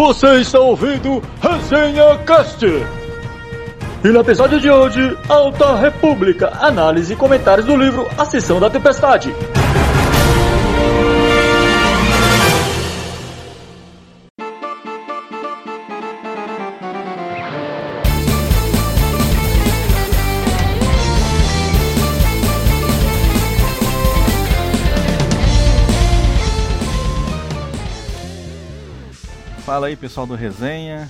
Você está ouvindo Resenha Cast. E no episódio de hoje, Alta República, análise e comentários do livro A Sessão da Tempestade. Fala aí pessoal do Resenha,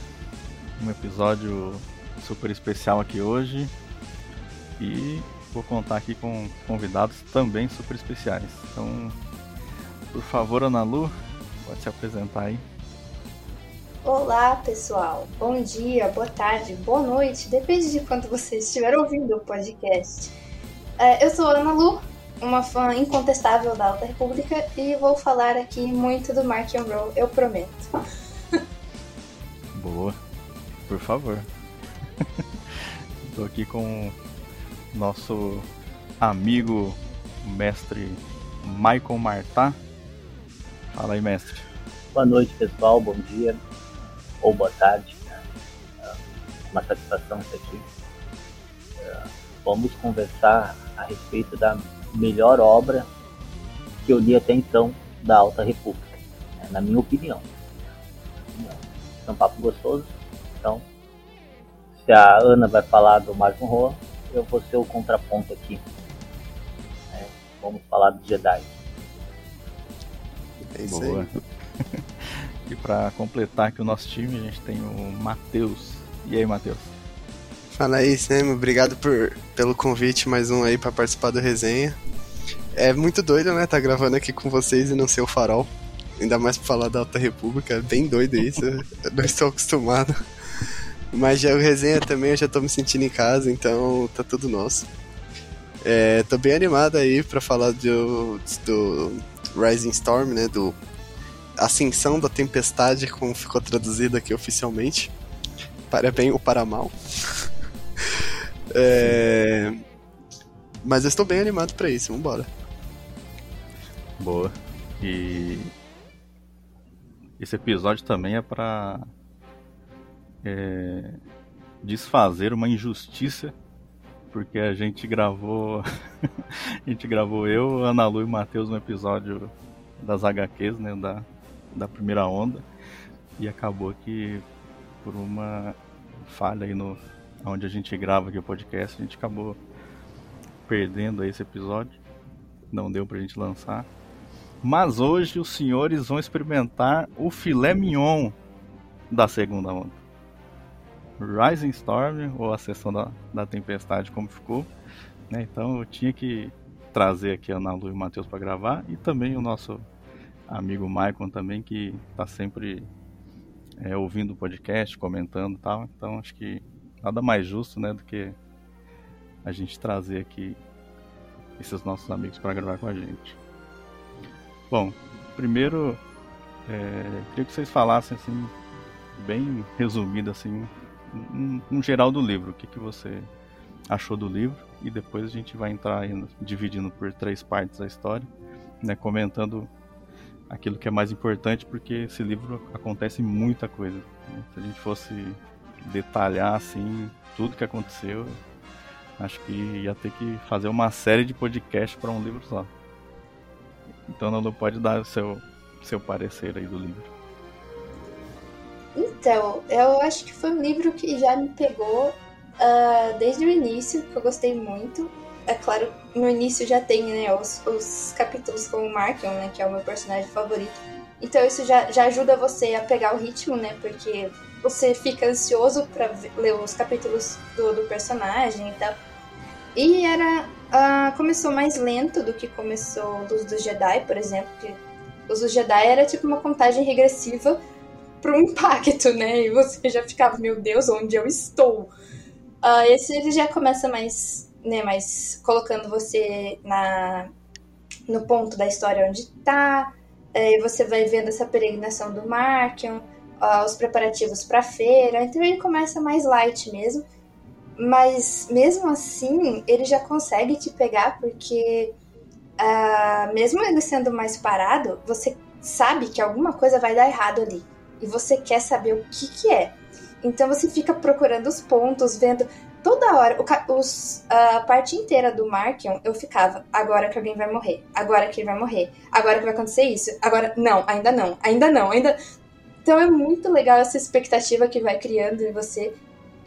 um episódio super especial aqui hoje e vou contar aqui com convidados também super especiais. Então, por favor, Ana Lu, pode se apresentar aí. Olá pessoal, bom dia, boa tarde, boa noite, depende de quando vocês estiver ouvindo o podcast. É, eu sou Ana Lu, uma fã incontestável da Alta República e vou falar aqui muito do Mark and Roll, eu prometo. Boa, por favor. Estou aqui com nosso amigo mestre Michael Martá. Fala aí, mestre. Boa noite, pessoal. Bom dia ou boa tarde. Né? É uma satisfação estar aqui. É, vamos conversar a respeito da melhor obra que eu li até então da Alta República, né? na minha opinião é um papo gostoso. Então, se a Ana vai falar do Marco Roa, eu vou ser o contraponto aqui. É, vamos falar do Jedi. É isso Boa. aí. e para completar aqui o nosso time, a gente tem o Matheus. E aí, Matheus? Fala aí, Sam. Obrigado por, pelo convite, mais um aí para participar do resenha. É muito doido, né? Tá gravando aqui com vocês e não ser o farol. Ainda mais pra falar da Alta República, é bem doido isso. eu não estou acostumado. Mas já o resenha também, eu já tô me sentindo em casa, então tá tudo nosso. É, tô bem animado aí pra falar do, do Rising Storm, né? Do Ascensão da Tempestade, como ficou traduzido aqui oficialmente. Para bem ou para mal. é, mas eu estou bem animado para isso, vambora. Boa. E esse episódio também é para é, desfazer uma injustiça, porque a gente gravou, a gente gravou eu, Ana Lu e Matheus no episódio das HQs, né, da, da primeira onda, e acabou que por uma falha aí no onde a gente grava aqui o podcast, a gente acabou perdendo esse episódio, não deu pra gente lançar. Mas hoje os senhores vão experimentar o filé mignon da segunda onda. Rising Storm, ou a sessão da, da tempestade, como ficou. Né? Então eu tinha que trazer aqui a Ana Lu e o Matheus para gravar. E também o nosso amigo Maicon também, que está sempre é, ouvindo o podcast, comentando e tal. Então acho que nada mais justo né, do que a gente trazer aqui esses nossos amigos para gravar com a gente. Bom, primeiro, é, queria que vocês falassem assim, bem resumido assim, um, um, geral do livro. O que, que você achou do livro? E depois a gente vai entrar dividindo por três partes a história, né, comentando aquilo que é mais importante, porque esse livro acontece muita coisa. Né? Se a gente fosse detalhar assim tudo que aconteceu, acho que ia ter que fazer uma série de podcasts para um livro só. Então, Nando, pode dar o seu, seu parecer aí do livro. Então, eu acho que foi um livro que já me pegou uh, desde o início, que eu gostei muito. É claro, no início já tem né, os, os capítulos com o Markion, né, que é o meu personagem favorito. Então isso já, já ajuda você a pegar o ritmo, né? Porque você fica ansioso para ler os capítulos do, do personagem e tal. E era uh, começou mais lento do que começou dos do Jedi, por exemplo. Que os do Jedi era tipo uma contagem regressiva para um impacto, né? E você já ficava, meu Deus, onde eu estou? Uh, esse ele já começa mais, né, mais colocando você na no ponto da história onde tá. É, e você vai vendo essa peregrinação do Markion, uh, os preparativos para a feira. Então ele começa mais light mesmo. Mas mesmo assim, ele já consegue te pegar porque, uh, mesmo ele sendo mais parado, você sabe que alguma coisa vai dar errado ali. e você quer saber o que que é. Então você fica procurando os pontos, vendo toda hora, o, os, a parte inteira do Markion, eu ficava, agora que alguém vai morrer, agora que ele vai morrer, agora que vai acontecer isso, agora, não, ainda não, ainda não, ainda... Então é muito legal essa expectativa que vai criando em você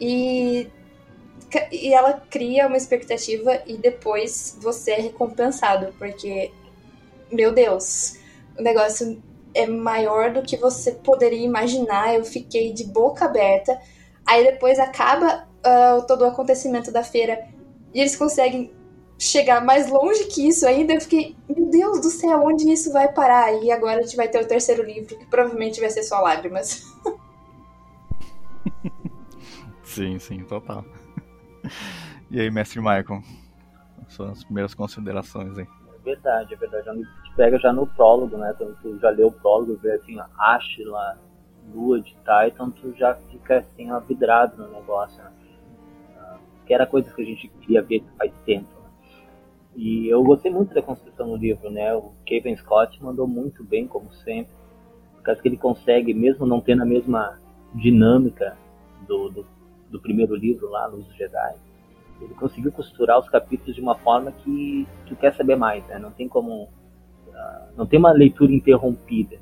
e, e ela cria uma expectativa e depois você é recompensado, porque, meu Deus, o negócio é maior do que você poderia imaginar, eu fiquei de boca aberta, aí depois acaba uh, todo o acontecimento da feira e eles conseguem chegar mais longe que isso ainda, eu fiquei, meu Deus do céu, onde isso vai parar? E agora a gente vai ter o terceiro livro, que provavelmente vai ser só lágrimas. sim, sim, total. E aí, mestre Michael, suas primeiras considerações aí. É verdade, é verdade. A gente pega já no prólogo, né? Então, tu já leu o prólogo, vê assim, Ashla, Lua de Titan, tu já fica assim, ó, vidrado no negócio, né? que era coisa que a gente queria ver faz tempo. Né? E eu gostei muito da construção do livro, né? O Kevin Scott mandou muito bem, como sempre, por causa que ele consegue, mesmo não tendo a mesma dinâmica do, do, do primeiro livro lá, Luz dos Jedi, ele conseguiu costurar os capítulos de uma forma que tu quer saber mais, né? Não tem como, uh, não tem uma leitura interrompida.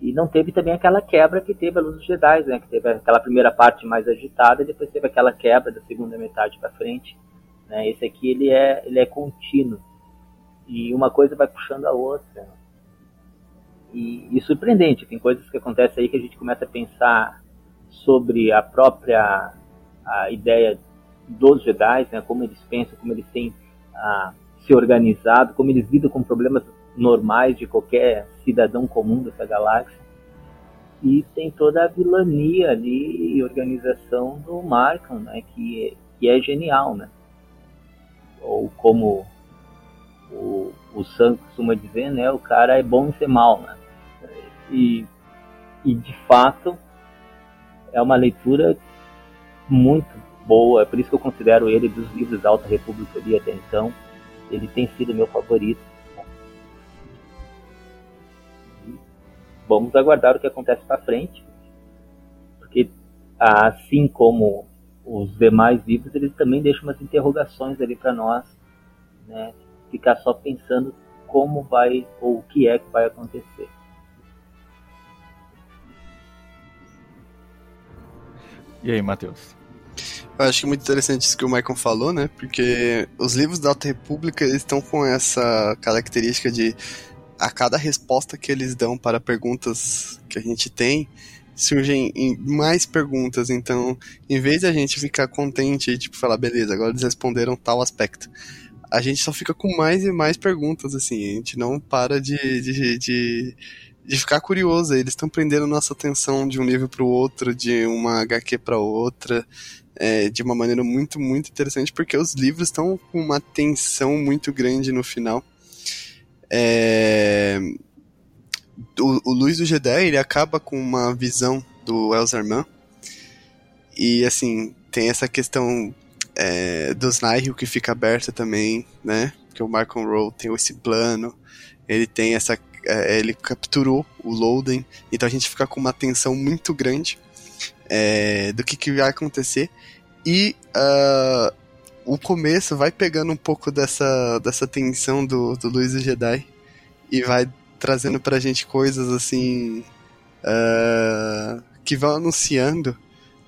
E não teve também aquela quebra que teve a Luz dos Jedi, né? Que teve aquela primeira parte mais agitada e depois teve aquela quebra da segunda metade para frente. Né? Esse aqui ele é, ele é contínuo. E uma coisa vai puxando a outra. E, e surpreendente, tem coisas que acontecem aí que a gente começa a pensar sobre a própria a ideia dos Jedi, né? como eles pensam, como eles têm ah, se organizado, como eles lidam com problemas normais de qualquer cidadão comum dessa galáxia. E tem toda a vilania ali e organização do Markham, né, que, é, que é genial, né? Ou como o, o Sam costuma dizer, né, o cara é bom em ser mal, né? E, e de fato é uma leitura muito boa, é por isso que eu considero ele dos livros da Alta República ali até então, ele tem sido meu favorito vamos aguardar o que acontece para frente, porque assim como os demais livros, eles também deixam umas interrogações ali para nós, né? Ficar só pensando como vai ou o que é que vai acontecer. E aí, Matheus? Eu acho muito interessante isso que o Michael falou, né? Porque os livros da Alta República estão com essa característica de a cada resposta que eles dão para perguntas que a gente tem, surgem mais perguntas. Então, em vez de a gente ficar contente e tipo falar, beleza, agora eles responderam tal aspecto, a gente só fica com mais e mais perguntas, assim. A gente não para de, de, de, de ficar curioso. Eles estão prendendo nossa atenção de um livro para o outro, de uma HQ para outra. É, de uma maneira muito, muito interessante, porque os livros estão com uma tensão muito grande no final. É... O, o Luiz do Jedi, ele acaba com uma visão do Elzarman. E, assim, tem essa questão é, dos Nihil que fica aberta também, né? Que o Mark Rowe tem esse plano. Ele tem essa... É, ele capturou o Loden. Então a gente fica com uma tensão muito grande é, do que, que vai acontecer. E... Uh, o começo vai pegando um pouco dessa, dessa tensão do, do Luiz Jedi e vai trazendo pra gente coisas assim uh, que vão anunciando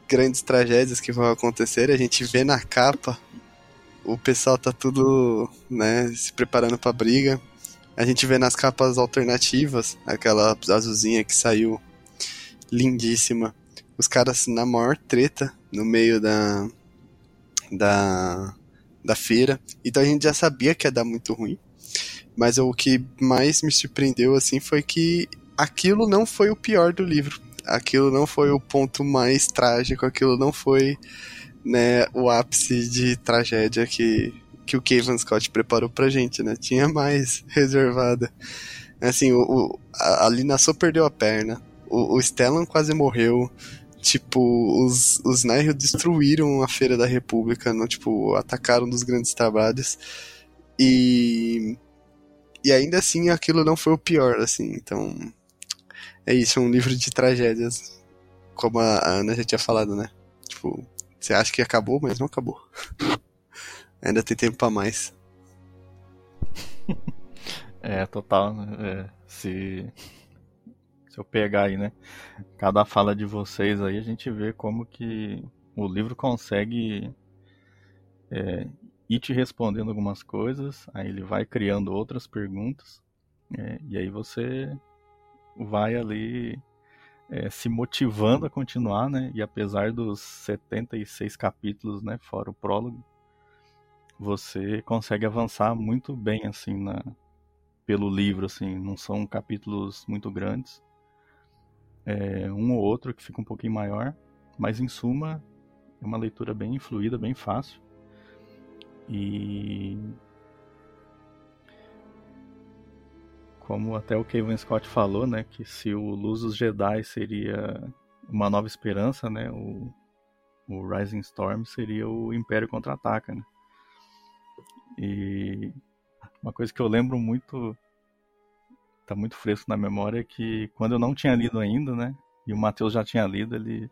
grandes tragédias que vão acontecer. A gente vê na capa o pessoal tá tudo né, se preparando pra briga. A gente vê nas capas alternativas, aquela azulzinha que saiu lindíssima. Os caras na maior treta no meio da, da, da feira. Então a gente já sabia que ia dar muito ruim. Mas o que mais me surpreendeu assim foi que aquilo não foi o pior do livro. Aquilo não foi o ponto mais trágico, aquilo não foi né, o ápice de tragédia que, que o Kevin Scott preparou pra gente, né? Tinha mais reservada. Assim, o, o a Lina só perdeu a perna. O, o Stellan quase morreu. Tipo, os, os Nihil destruíram a Feira da República, não, tipo, atacaram dos grandes trabalhos. E. E ainda assim aquilo não foi o pior, assim, então. é isso, é um livro de tragédias. Como a Ana já tinha falado, né? Tipo, você acha que acabou, mas não acabou. Ainda tem tempo pra mais. É, total. né? É, se, se eu pegar aí, né? Cada fala de vocês aí, a gente vê como que o livro consegue é, ir te respondendo algumas coisas, aí ele vai criando outras perguntas, é, e aí você vai ali é, se motivando a continuar, né? E apesar dos 76 capítulos, né? Fora o prólogo, você consegue avançar muito bem, assim, na, pelo livro, assim. Não são capítulos muito grandes. É, um ou outro que fica um pouquinho maior, mas em suma é uma leitura bem fluida, bem fácil. E como até o Kevin Scott falou, né, que se o Luz dos Jedi seria uma nova esperança, né, o, o Rising Storm seria o Império contra-ataca, né? E uma coisa que eu lembro muito, tá muito fresco na memória, é que quando eu não tinha lido ainda, né, e o Matheus já tinha lido, ele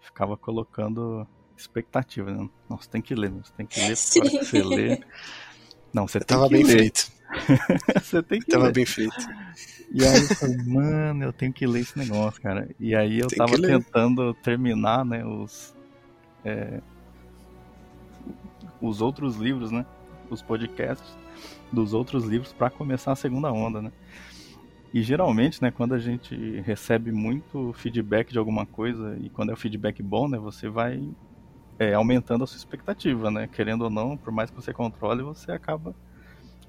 ficava colocando expectativa, né? Nossa, tem que ler, você tem que ler, Sim. porque você lê. Não, você tem Tava que bem ler. feito. você tem que Tava ler. bem feito. E aí eu falei, mano, eu tenho que ler esse negócio, cara. E aí eu Tem tava que tentando terminar, né, os. é, os outros livros, né? Os podcasts dos outros livros pra começar a segunda onda, né? E geralmente, né, quando a gente recebe muito feedback de alguma coisa, e quando é o feedback bom, né, você vai é, aumentando a sua expectativa, né? Querendo ou não, por mais que você controle, você acaba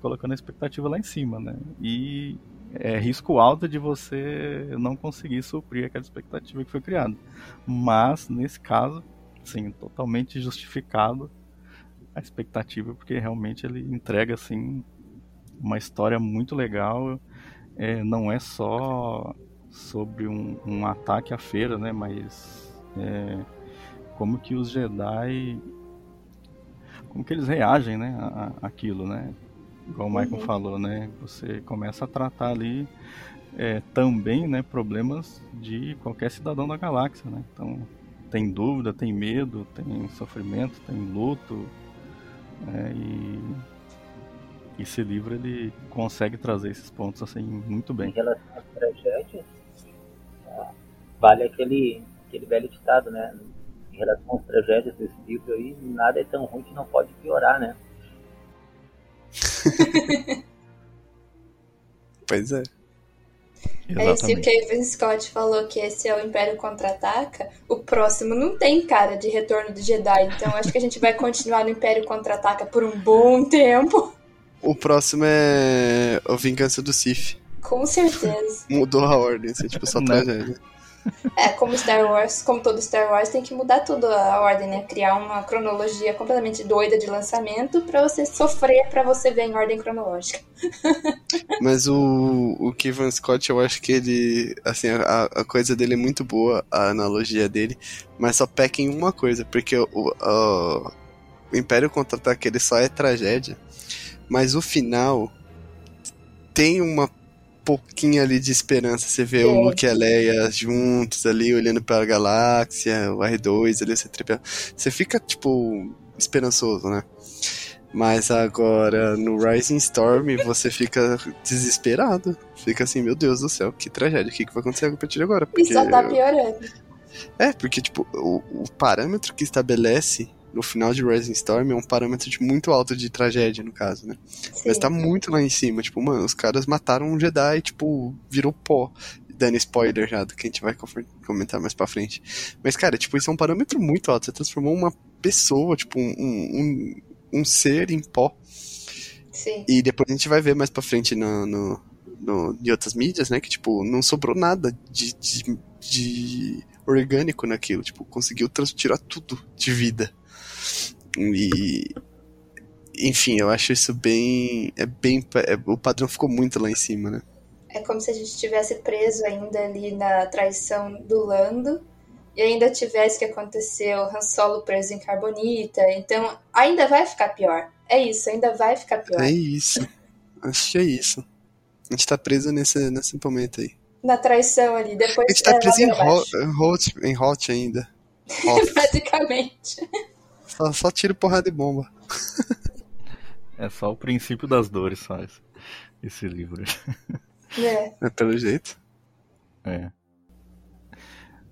colocando a expectativa lá em cima, né? E é risco alto de você não conseguir suprir aquela expectativa que foi criada. Mas, nesse caso, sim, totalmente justificado a expectativa, porque realmente ele entrega, assim, uma história muito legal. É, não é só sobre um, um ataque à feira, né? Mas é, como que os Jedi como que eles reagem né a, a- aquilo né igual o Michael Uhum. falou né você começa a tratar ali é, também né problemas de qualquer cidadão da galáxia né então tem dúvida tem medo tem sofrimento tem luto né, e esse livro ele consegue trazer esses pontos assim muito Em bem relação às tragédias, ah, vale aquele, aquele velho ditado, né? Em relação às tragédias desse livro aí, nada é tão ruim que não pode piorar, né? Pois é. Aí se o Kevin Scott falou que esse é o Império Contra-Ataca, o próximo não tem cara de Retorno do Jedi, então acho que a gente vai continuar no Império Contra-Ataca por um bom tempo. O próximo é o Vingança do Sith. Com certeza. Mudou a ordem, assim, tipo, só tragédia. É, como Star Wars, como todo Star Wars, tem que mudar tudo a ordem, né? Criar uma cronologia completamente doida de lançamento pra você sofrer pra você ver em ordem cronológica. Mas o, o Kevin Scott, eu acho que ele. Assim, a, a coisa dele é muito boa, a analogia dele, mas só peca em uma coisa, porque o, o, o Império Contra-Ataque ele só é tragédia, mas o final tem uma pouquinho ali de esperança. Você vê o É. Luke e a Leia juntos ali, olhando pra galáxia, o R2 ali, você tripla. Você fica, tipo, esperançoso, né? Mas agora no Rising Storm você fica desesperado. Fica assim, meu Deus do céu, que tragédia, o que, que vai acontecer a partir de agora? E só tá piorando. É, porque, tipo, o, o parâmetro que estabelece no final de Rising Storm é um parâmetro de muito alto de tragédia, no caso, né? Sim. Mas tá muito lá em cima. Tipo, mano, os caras mataram um Jedi, tipo, virou pó. Dando spoiler já do que a gente vai comentar mais pra frente. Mas, cara, tipo, isso é um parâmetro muito alto. Você transformou uma pessoa, tipo, um, um, um ser em pó. Sim. E depois a gente vai ver mais pra frente no, no, no- em outras mídias, né? Que, tipo, não sobrou nada de, de, de orgânico naquilo. Tipo, conseguiu tirar tudo de vida. E. Enfim, eu acho isso bem. É bem. é- o padrão ficou muito lá em cima, né? É como se a gente tivesse preso ainda ali na traição do Lando. E ainda tivesse que acontecer o Han Solo preso em Carbonita. Então, ainda vai ficar pior. É isso, ainda vai ficar pior. É isso. Acho que é isso. A gente tá preso nesse, nesse momento aí. na traição ali. Depois A gente tá é, preso em. Hot, em Hot ainda. Hot. Basicamente. Só, só tiro porrada e bomba. É só o princípio das dores, só esse, esse livro. É. É, pelo jeito. É.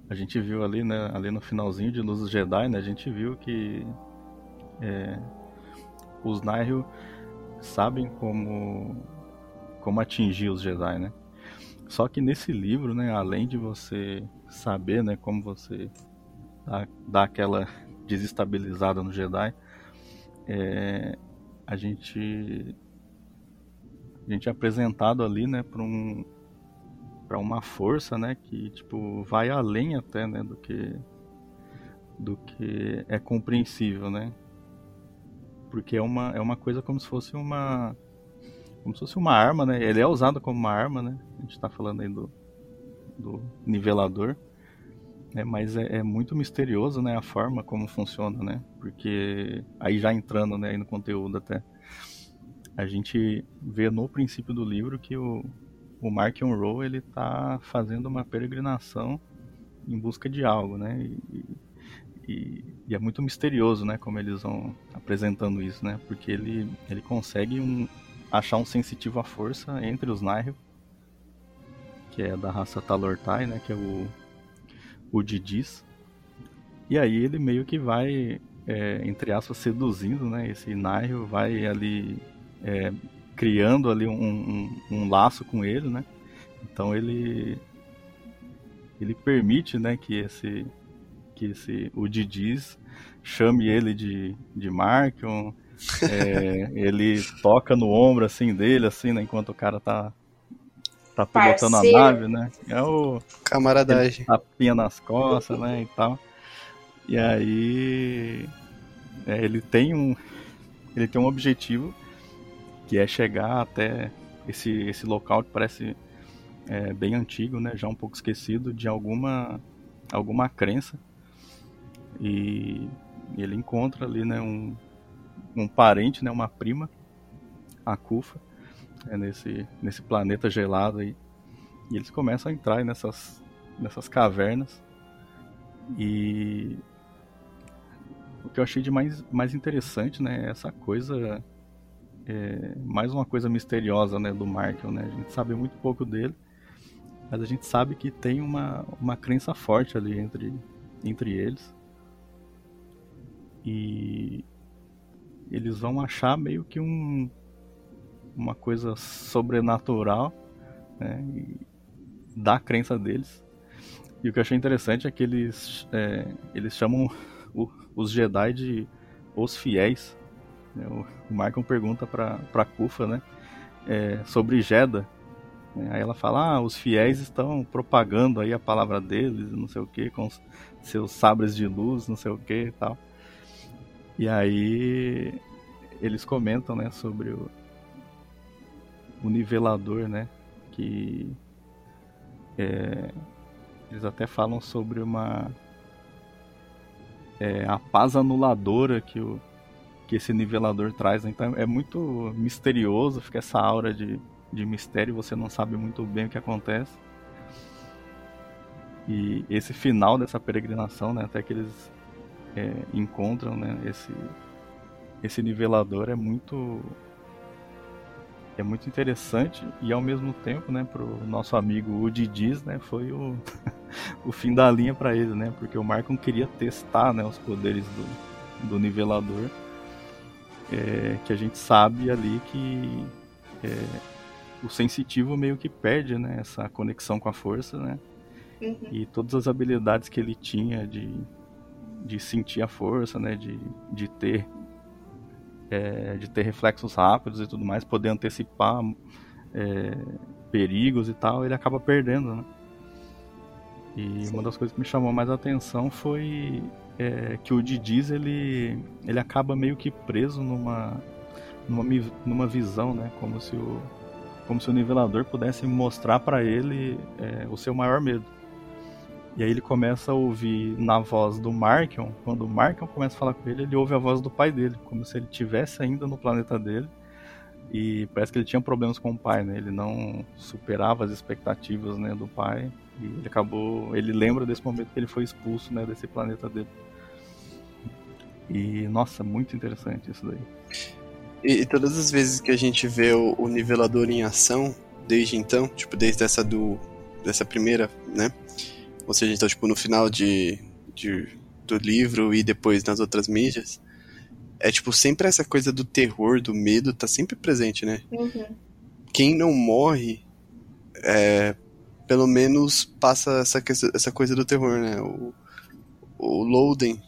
A gente viu ali, né, ali no finalzinho de Luz dos Jedi, né, a gente viu que é, os Nihil sabem como como atingir os Jedi, né? Só que nesse livro, né, além de você saber, né, como você dá, dá aquela desestabilizada no Jedi, é, a gente a gente é apresentado ali, né, para um para uma força, né, que tipo vai além até, né, do que do que é compreensível, né? Porque é uma é uma coisa como se fosse uma como se fosse uma arma, né? Ele é usado como uma arma, né? A gente está falando aí do do nivelador, né? Mas é, é muito misterioso, né, a forma como funciona, né? Porque aí já entrando, né, aí no conteúdo até a gente vê no princípio do livro que o o Mark Rowe ele tá fazendo uma peregrinação em busca de algo, né? E, e, e, é muito misterioso, né? Como eles vão apresentando isso, né? Porque ele, ele consegue um, achar um sensitivo à força entre os Nihil, que é da raça Talortai, né? Que é o, o Didis. E aí ele meio que vai, é, entre aspas, seduzindo, né? Esse Nihil vai ali é, criando ali um, um, um, laço com ele, né? Então ele ele permite, né, que esse que esse o Didis chame ele de de Markion, é, ele toca no ombro assim dele assim, né, enquanto o cara tá tá pilotando Parceiro. a nave, né? É o Camaradagem. tapinha nas costas, né, e tal. E aí é, ele tem um ele tem um objetivo que é chegar até esse, esse local que parece é, bem antigo, né, já um pouco esquecido de alguma alguma crença e, e ele encontra ali, né, um, um parente, né, uma prima, a Kufa, é, nesse nesse planeta gelado aí e eles começam a entrar nessas nessas cavernas e o que eu achei de mais, mais interessante, né, é essa coisa é, mais uma coisa misteriosa né, do Markel, né? A gente sabe muito pouco dele, mas a gente sabe que tem uma, uma crença forte ali entre, entre eles. E eles vão achar meio que um, uma coisa sobrenatural né, da crença deles. E o que eu achei interessante é que eles, é, eles chamam o, os Jedi de os fiéis. né? O, o Markham pergunta pra Kufa, né? é, sobre Jeddah. né? Aí ela fala, ah, os fiéis estão propagando aí a palavra deles, não sei o que, com seus sabres de luz, não sei o que e tal. E aí eles comentam, né, sobre o, o nivelador, né, que é, eles até falam sobre uma é, a paz anuladora que o que esse nivelador traz. né? Então é muito misterioso, fica essa aura de, de mistério, você não sabe muito bem o que acontece. E esse final dessa peregrinação, né, até que eles é, encontram né, esse, esse nivelador é muito é muito interessante e ao mesmo tempo, né, pro nosso amigo Udidiz, né, foi o, o fim da linha para ele, né, porque o Marcon queria testar, né, os poderes do, do nivelador, é, que a gente sabe ali que é, o sensitivo meio que perde, né, essa conexão com a força, né, Uhum. e todas as habilidades que ele tinha de, de sentir a força, né, de, de ter é, de ter reflexos rápidos e tudo mais, poder antecipar é, perigos e tal, ele acaba perdendo, né? E Sim. uma das coisas que me chamou mais a atenção foi é, que o Didiz ele ele acaba meio que preso numa numa, numa visão, né? Como se o como se o nivelador pudesse mostrar para ele é, o seu maior medo. E aí ele começa a ouvir na voz do Markion, quando o Markion começa a falar com ele, ele ouve a voz do pai dele, como se ele tivesse ainda no planeta dele, E parece que ele tinha problemas com o pai, né? Ele não superava as expectativas, né, do pai. E ele acabou, ele lembra desse momento que ele foi expulso, né, desse planeta dele. E nossa, muito interessante isso daí. E, e todas as vezes que a gente vê o, o, nivelador em ação, desde então, tipo, desde essa do dessa primeira, né? Ou seja, então, tipo, no final de, de do livro e depois nas outras mídias, é tipo sempre essa coisa do terror, do medo, tá sempre presente, né? Uhum. Quem não morre, é, pelo menos passa essa, essa coisa do terror, né? O, o Loden,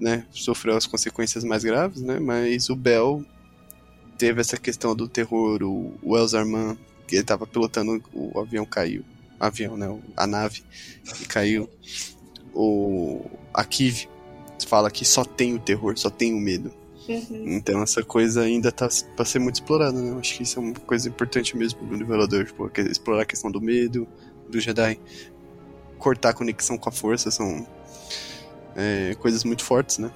né, sofreu as consequências mais graves, né? Mas o Bell teve essa questão do terror, o, o Elzarman, que ele tava pilotando, o avião caiu. Avião, né? A nave que caiu. O, a Kiv fala que só tem o terror, só tem o medo. Uhum. Então essa coisa ainda tá pra ser muito explorada, né? Eu acho que isso é uma coisa importante mesmo no nivelador, tipo, explorar a questão do medo, do Jedi. Cortar a conexão com a força são é, coisas muito fortes, né?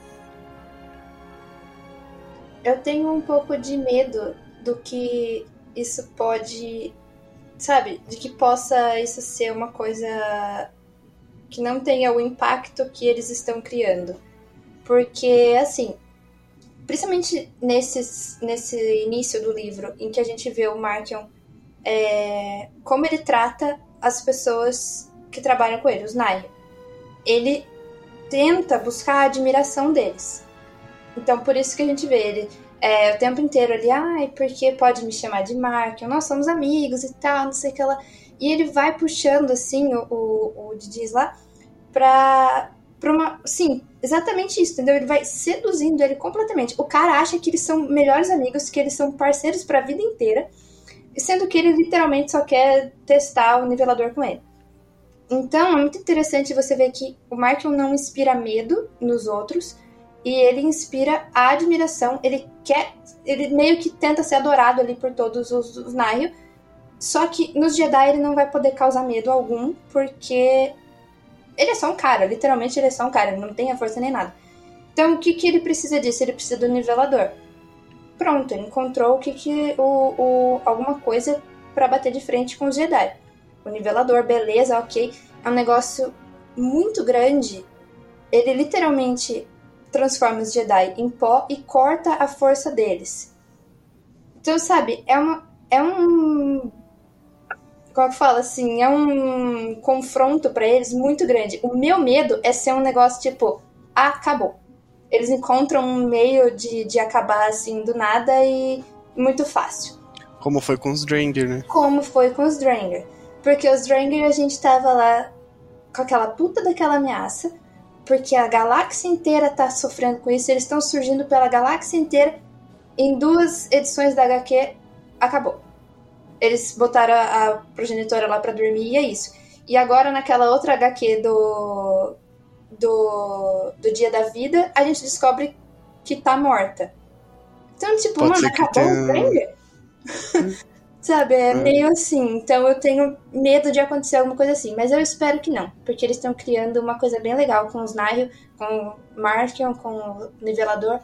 Eu tenho um pouco de medo do que isso pode. Sabe? De que possa isso ser uma coisa que não tenha o impacto que eles estão criando. Porque, assim, principalmente nesses, nesse início do livro, em que a gente vê o Markion, é, como ele trata as pessoas que trabalham com ele, os Nai. Ele tenta buscar a admiração deles. Então, por isso que a gente vê ele é, o tempo inteiro ali, ai, porque pode me chamar de Markion, nós somos amigos e tal, não sei o que lá. E ele vai puxando, assim, o, o, o lá pra, pra uma. Sim, exatamente isso, entendeu? Ele vai seduzindo ele completamente. O cara acha que eles são melhores amigos, que eles são parceiros pra vida inteira, sendo que ele literalmente só quer testar o nivelador com ele. Então, é muito interessante você ver que o Markion não inspira medo nos outros e ele inspira a admiração. Ele quer, ele meio que tenta ser adorado ali por todos os, os Naio. Só que nos Jedi ele não vai poder causar medo algum, porque ele é só um cara, literalmente ele é só um cara, ele não tem a força nem nada. Então o que, que ele precisa disso? Ele precisa do nivelador. Pronto, ele encontrou o que, que o, o alguma coisa para bater de frente com os Jedi. O nivelador, beleza, ok. É um negócio muito grande. Ele literalmente transforma os Jedi em pó e corta a força deles. Então, sabe, é uma é um como é que fala assim, é um confronto para eles muito grande. O meu medo é ser um negócio tipo, ah, acabou. Eles encontram um meio de, de acabar assim do nada e muito fácil. Como foi com os Dranger, né? Como foi com os Dranger. Porque os Dranger a gente tava lá com aquela puta daquela ameaça, porque a galáxia inteira tá sofrendo com isso, eles estão surgindo pela galáxia inteira. Em duas edições da HQ, acabou eles botaram a, a progenitora lá para dormir e é isso. E agora naquela outra HQ do, do, do Dia da Vida, a gente descobre que tá morta. Então, tipo, Pode mano, acabou tenha... o? Sabe, é, é, meio assim. Então eu tenho medo de acontecer alguma coisa assim. Mas eu espero que não. Porque eles estão criando uma coisa bem legal com os Nihil, com o Markion, com o Nivelador.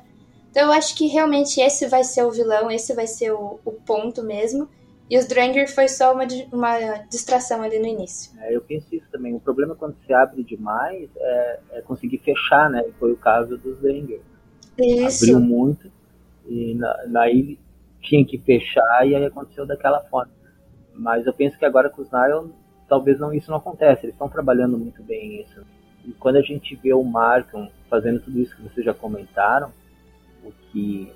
Então eu acho que realmente esse vai ser o vilão, esse vai ser o, o ponto mesmo. E os Dranger foi só uma, uma distração ali no início. É, eu penso isso também. O problema quando se abre demais é, é conseguir fechar, né? Foi o caso dos Dranger. Isso. Abriu muito e na, naí tinha que fechar e aí aconteceu daquela forma. Mas eu penso que agora com os Nile talvez não isso não acontece. Eles estão trabalhando muito bem isso. E quando a gente vê o Markham fazendo tudo isso que vocês já comentaram, o que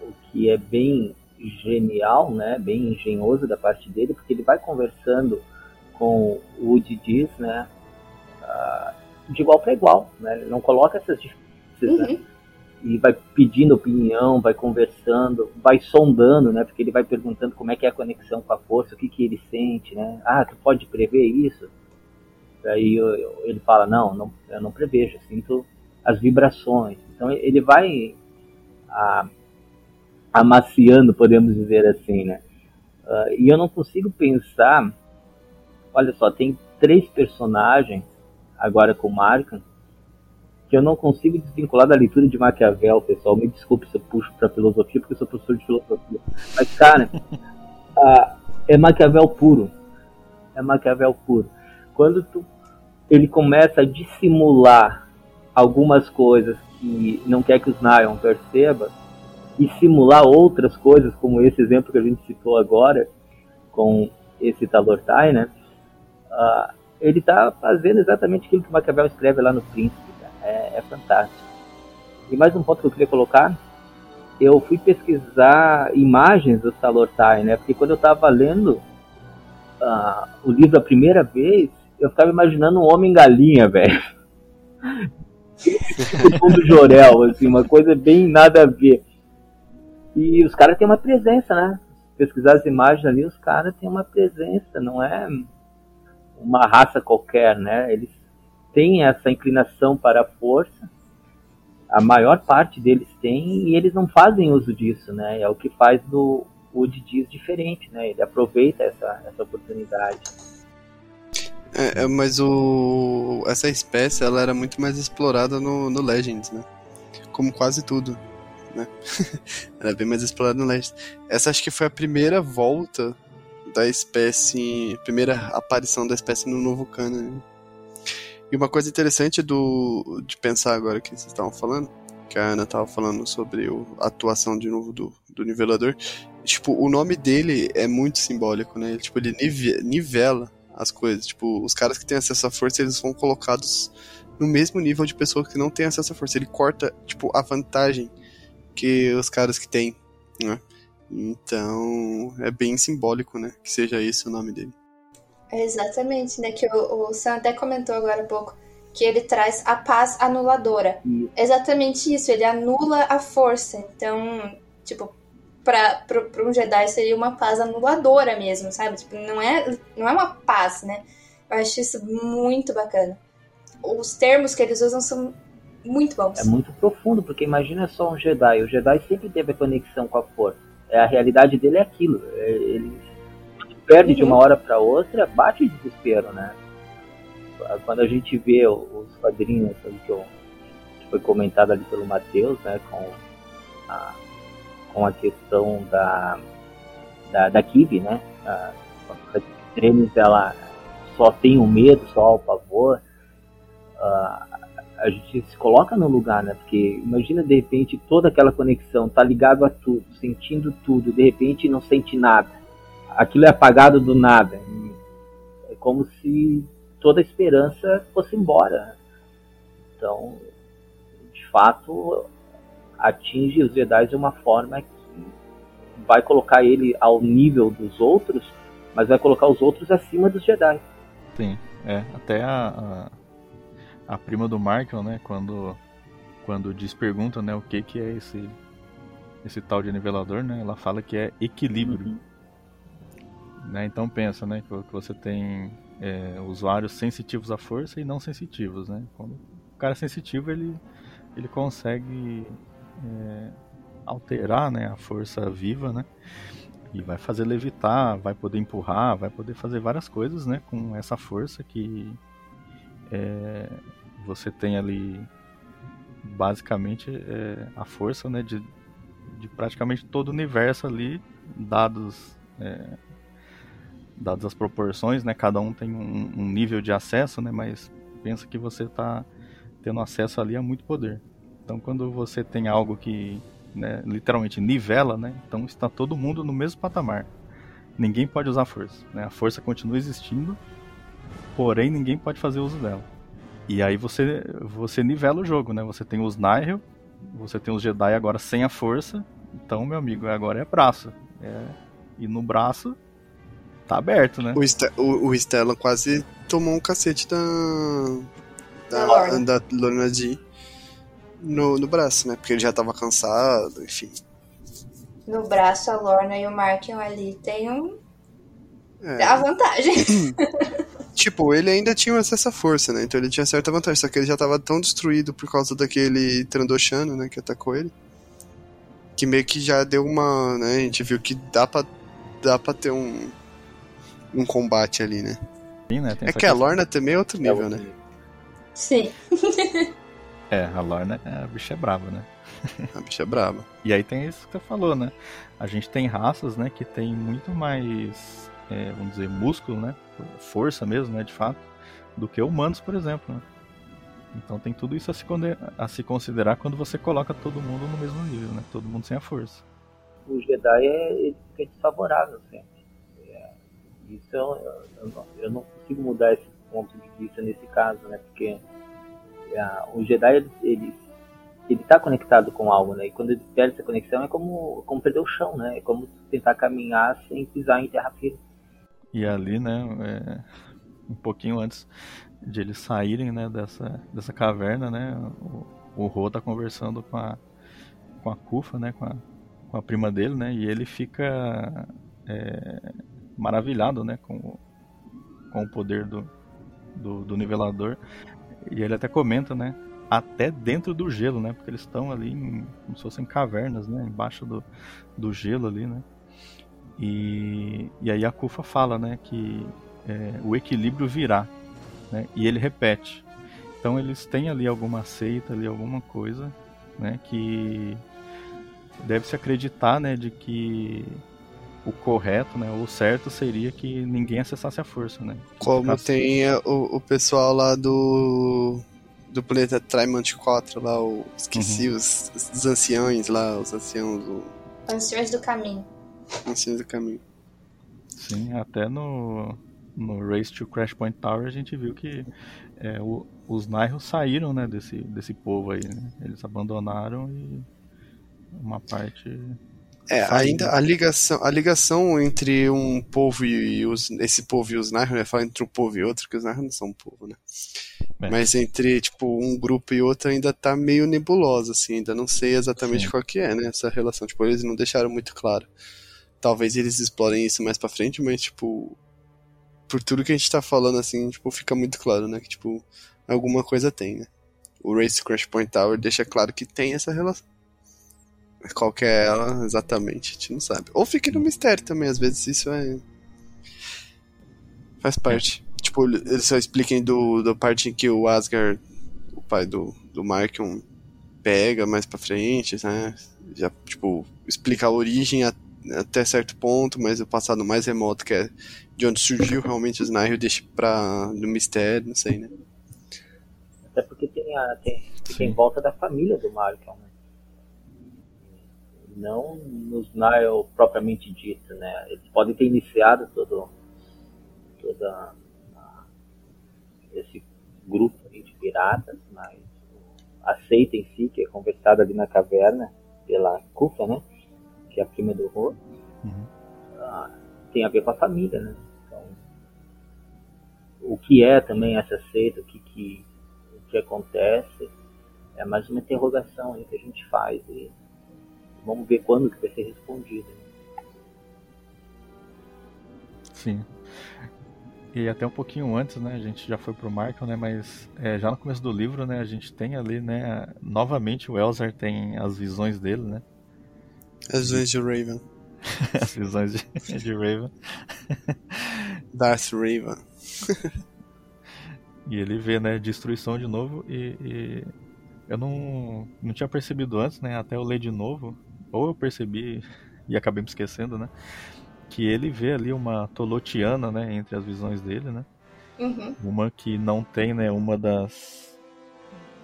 o que é bem genial, né, bem engenhoso da parte dele, porque ele vai conversando com o Woody Diz, né, uh, de igual para igual, né, ele não coloca essas diferenças, né, uhum. né, e vai pedindo opinião, vai conversando, vai sondando, né, porque ele vai perguntando como é que é a conexão com a força, o que que ele sente, né, ah, tu pode prever isso? Aí ele fala, não, não eu não prevejo, eu sinto as vibrações. Então ele vai a, amaciando, podemos dizer assim, né? Uh, e eu não consigo pensar. Olha só, tem três personagens agora com Markham que eu não consigo desvincular da leitura de Maquiavel, pessoal. Me desculpe se eu puxo para filosofia, porque eu sou professor de filosofia. Mas, cara, uh, é Maquiavel puro. É Maquiavel puro. Quando tu, ele começa a dissimular algumas coisas que não quer que os Nyon perceba e simular outras coisas, como esse exemplo que a gente citou agora, com esse Talortai, né? Uh, ele está fazendo exatamente aquilo que Maquiavel escreve lá no Príncipe é, é fantástico. E mais um ponto que eu queria colocar, eu fui pesquisar imagens do Salortai, né? Porque quando eu estava lendo uh, o livro a primeira vez, eu ficava imaginando um homem-galinha, velho. tipo do Jorel, assim, uma coisa bem nada a ver. E os caras têm uma presença, né? Pesquisar as imagens ali, os caras têm uma presença, não é uma raça qualquer, né? Eles têm essa inclinação para a força, a maior parte deles tem, e eles não fazem uso disso, né? É o que faz do Wood Diz diferente, né? Ele aproveita essa, essa oportunidade. É, é, mas o essa espécie ela era muito mais explorada no, no Legends, né? Como quase tudo, né? era bem mais explorada no Legends. Essa acho que foi a primeira volta da espécie, primeira aparição da espécie no novo canon. E uma coisa interessante do, de pensar agora que vocês estavam falando, que a Ana estava falando sobre o, a atuação de novo do, do nivelador, tipo, o nome dele é muito simbólico, né? Tipo, ele nivela as coisas. Tipo, os caras que têm acesso à força, eles são colocados no mesmo nível de pessoas que não têm acesso à força. Ele corta, tipo, a vantagem que os caras que têm, né? Então, é bem simbólico, né? Que seja esse o nome dele. Exatamente, né? Que o, o Sam até comentou agora há pouco que ele traz a paz anuladora. Exatamente isso, ele anula a força. Então, tipo, para um Jedi seria uma paz anuladora mesmo, sabe? Tipo, não é, não é uma paz, né? Eu acho isso muito bacana. Os termos que eles usam são muito bons. É muito profundo, porque imagina só um Jedi. O Jedi sempre teve a conexão com a força. É, a realidade dele é aquilo. É, ele perde uhum. de uma hora para outra, bate de desespero, né? Quando a gente vê os quadrinhos que, eu, que foi comentado ali pelo Matheus, né, com a, com a questão da, da, da né? A, a Tremes, ela só tem o medo, só o pavor. Uh, a gente se coloca no lugar, né? Porque imagina de repente toda aquela conexão, tá ligado a tudo, sentindo tudo, de repente não sente nada aquilo é apagado do nada. É como se toda a esperança fosse embora. Então, de fato, atinge os Jedi de uma forma que vai colocar ele ao nível dos outros, mas vai colocar os outros acima dos Jedi. Sim, é. Até a, a, a prima do Markel, né, quando, quando diz pergunta, né, o que que é esse esse tal de nivelador, né, ela fala que é equilíbrio. Uhum. Né? Então pensa, né, que você tem é, usuários sensitivos à força e não sensitivos, né? Quando o cara é sensitivo, ele, ele consegue é, alterar né, a força viva, né? E vai fazer levitar, vai poder empurrar, vai poder fazer várias coisas, né? Com essa força que é, você tem ali basicamente é, a força né, de, de praticamente todo o universo ali, dados é, dadas as proporções, né? Cada um tem um, um nível de acesso, né? Mas pensa que você está tendo acesso ali a muito poder. Então, quando você tem algo que né, literalmente nivela, né? Então está todo mundo no mesmo patamar. Ninguém pode usar força, né? A força continua existindo, porém ninguém pode fazer uso dela. E aí você você nivela o jogo, né? Você tem os Nihil, você tem os Jedi agora sem a força. Então, meu amigo, agora é braço. É... E no braço tá aberto, né? O, Ste o, o Stellan quase tomou um cacete da. Da, Lorna. da Lorna D no, no braço, né? Porque ele já tava cansado, enfim. No braço, a Lorna e o Markion ali tem um. É. A vantagem. tipo, ele ainda tinha acesso à força, né? Então ele tinha certa vantagem. Só que ele já tava tão destruído por causa daquele Trandoshano, né? Que atacou ele. Que meio que já deu uma. Né? A gente viu que dá pra, dá pra ter um, um combate ali, né? Sim, né? é que a Lorna também é outro nível, é né? Sim. É, a Lorna, a bicha é brava, né? A bicha é brava. E aí tem isso que você falou, né? A gente tem raças, né, que tem muito mais, é, vamos dizer, músculo, né? Força mesmo, né, de fato, do que humanos, por exemplo. Né? Então tem tudo isso a se, a se considerar quando você coloca todo mundo no mesmo nível, né? Todo mundo sem a força. O Jedi é, ele fica desfavorável sempre. Isso eu, eu, não, eu não consigo mudar esse ponto de vista nesse caso, né? Porque é, o Jedi ele, ele ele está conectado com algo, né? E quando ele perde essa conexão é como, como perder o chão, né? É como tentar caminhar sem pisar em terra firme. E ali, né, é, um pouquinho antes de eles saírem, né, dessa, dessa caverna, né, o, o Ro tá conversando com a, com a Kufa, né, com a, com a prima dele, né, e ele fica é, maravilhado, né, com, com o poder do, do, do nivelador. E ele até comenta, né, até dentro do gelo, né? Porque eles estão ali em, como se fossem cavernas, né? Embaixo do, do gelo ali, né? E, e aí a Kufa fala, né? Que é, o equilíbrio virá, né? E ele repete. Então eles têm ali alguma seita, ali alguma coisa, né? Que deve se acreditar, né? De que o correto, né? O certo seria que ninguém acessasse a força, né? Como tem o, o pessoal lá do do planeta Trimont 4 lá, o, esqueci uhum. os, os anciãos lá, os anciãos. O... Anciões do caminho. Anciões do caminho. Sim, até no, no Race to Crash Point Tower a gente viu que é, o, os Nairros saíram né, desse, desse povo aí. Né? Eles abandonaram e uma parte é, ainda a ligação, a ligação entre um povo e os, esse povo e os Nahru, né? Fala entre um povo e outro, que os Nahru não são um povo, né? É. Mas entre, tipo, um grupo e outro ainda tá meio nebulosa, assim, ainda não sei exatamente Sim. qual que é, né, essa relação. Tipo, eles não deixaram muito claro. Talvez eles explorem isso mais pra frente, mas, tipo, por tudo que a gente tá falando, assim, tipo, fica muito claro, né, que, tipo, alguma coisa tem, né? O Race Crash Point Tower deixa claro que tem essa relação. Qual que é ela exatamente, a gente não sabe. Ou fica no mistério também, às vezes isso é. Faz parte. É. Tipo, eles só expliquem do, do parte em que o Asgard, o pai do, do Markion, pega mais pra frente, né? Já, tipo, explica a origem a, até certo ponto, mas o passado mais remoto, que é de onde surgiu realmente os Nihil, deixa pra no mistério, não sei, né? Até porque tem, a, tem, tem em volta da família do Markion, né? Não nos Nile propriamente dito, né? Eles podem ter iniciado todo, toda esse grupo de piratas, mas a seita em si, que é conversada ali na caverna pela Kufa, né? Que é a prima do Ro, uhum. ah, tem a ver com a família, né? Então, o que é também essa seita, o que, que, o que acontece, é mais uma interrogação aí que a gente faz. E, Vamos ver quando que vai ser respondido. Sim. E até um pouquinho antes, né, a gente já foi pro Marco, né, mas é, já no começo do livro, né, a gente tem ali, né, novamente o Elzar tem as visões dele, né. As visões de Raven. as visões de, de Raven. Darth Raven. e ele vê, né, destruição de novo e, e, eu não, não tinha percebido antes, né, até eu ler de novo, ou eu percebi e acabei me esquecendo, né? Que ele vê ali uma Tolotiana, né? Entre as visões dele, né? Uhum. Uma que não tem, né? Uma das.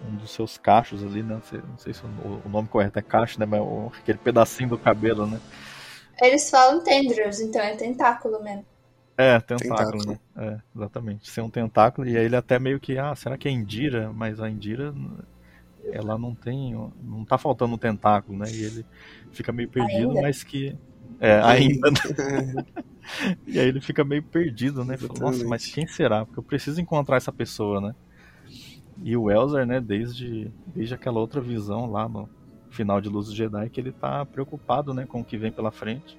Um dos seus cachos ali, né? Não sei, não sei se o, nome correto é cacho, né? Mas aquele pedacinho do cabelo, né? Eles falam tendrils, então é tentáculo mesmo. É, tentáculo, tentáculo. né? É, exatamente. Ser um tentáculo, e aí ele até meio que, ah, será que é Indira? Mas a Indira ela não tem. Não tá faltando um tentáculo, né? E ele fica meio perdido, ainda? mas que. É, ainda. E aí ele fica meio perdido, né? Fala, Nossa, mas quem será? Porque eu preciso encontrar essa pessoa, né? E o Elzer, né, desde, desde aquela outra visão lá no final de Luz do Jedi, que ele tá preocupado, né, com o que vem pela frente.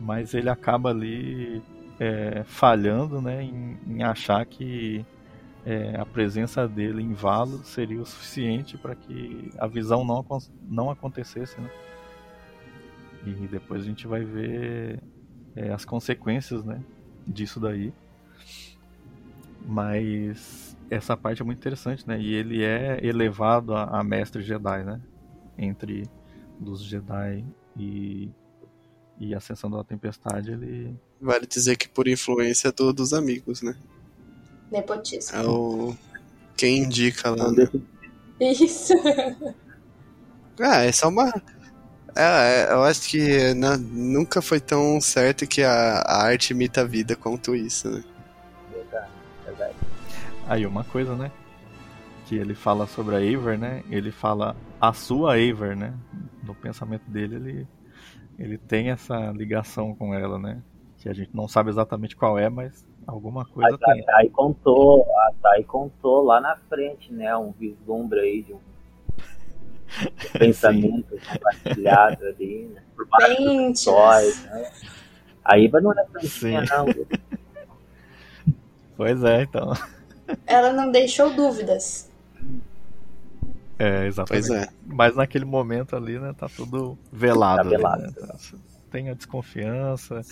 Mas ele acaba ali é, falhando, né, em, em achar que é, a presença dele em Valo seria o suficiente para que a visão não, não acontecesse, né? E depois a gente vai ver é, as consequências, né, disso daí. Mas essa parte é muito interessante, né? E ele é elevado a, a mestre Jedi, né? Entre dos Jedi e, e Ascensão da Tempestade, ele. Vale dizer que por influência do, dos amigos, né? Nepotismo. É o. Quem indica lá. Né? Isso. Ah, é só uma. É, é, eu acho que na- nunca foi tão certo que a, a arte imita a vida quanto isso, né? de verdade, verdade. Aí uma coisa, né? Que ele fala sobre a Aver, né? Ele fala a sua Aver, né? No pensamento dele, ele, ele tem essa ligação com ela, né? Que a gente não sabe exatamente qual é, mas alguma coisa A tem. Thay contou, a Thay contou lá na frente, né? Um vislumbre aí de um pensamento compartilhado ali, né? Por baixo sóis, né? A Iva não é franquinha, não. Pois é, então. Ela não deixou dúvidas. É, exatamente. Pois é. Mas naquele momento ali, né, tá tudo velado. Tá ali, velado. né? Tá- Tem a desconfiança.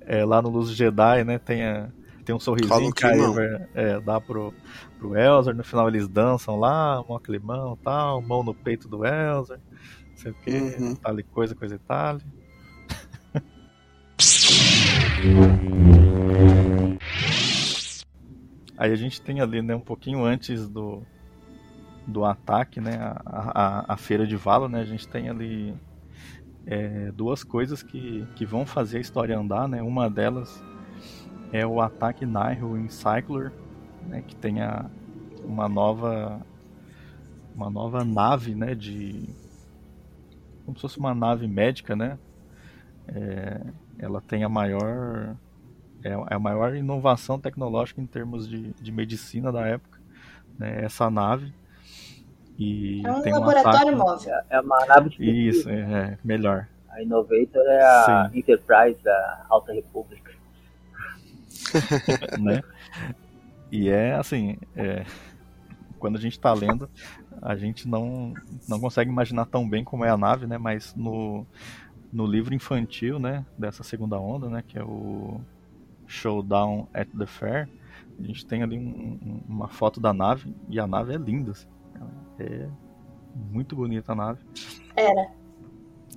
É, lá no Luz Jedi, né, tem, a, tem um sorrisinho que. Ever é, dá pro, pro Elzer. No final eles dançam lá, mó climão e tal, mão no peito do Elzer. Não sei o que, Uhum. tal e coisa, coisa e tal. Aí a gente tem ali, né, um pouquinho antes do, do ataque, né, a, a, a feira de Valo, né, a gente tem ali é, duas coisas que, que vão fazer a história andar, né, uma delas é o ataque Nihil em Cyclor, né, que tem a, uma nova uma nova nave, né, de como se fosse uma nave médica, né, é, ela tem a maior é é a maior inovação tecnológica em termos de, de medicina da época, né, essa nave e É um tem um laboratório ataque- móvel. É uma nave de Isso, é, é, melhor. A Innovator é a Sim. Enterprise da Alta República. né? E é assim, é, quando a gente tá lendo, a gente não, não consegue imaginar tão bem como é a nave, né? Mas no, no livro infantil, né, dessa segunda onda, né, que é o Showdown at the Fair, a gente tem ali um- um- uma foto da nave e a nave é linda, assim. É muito bonita a nave. Era.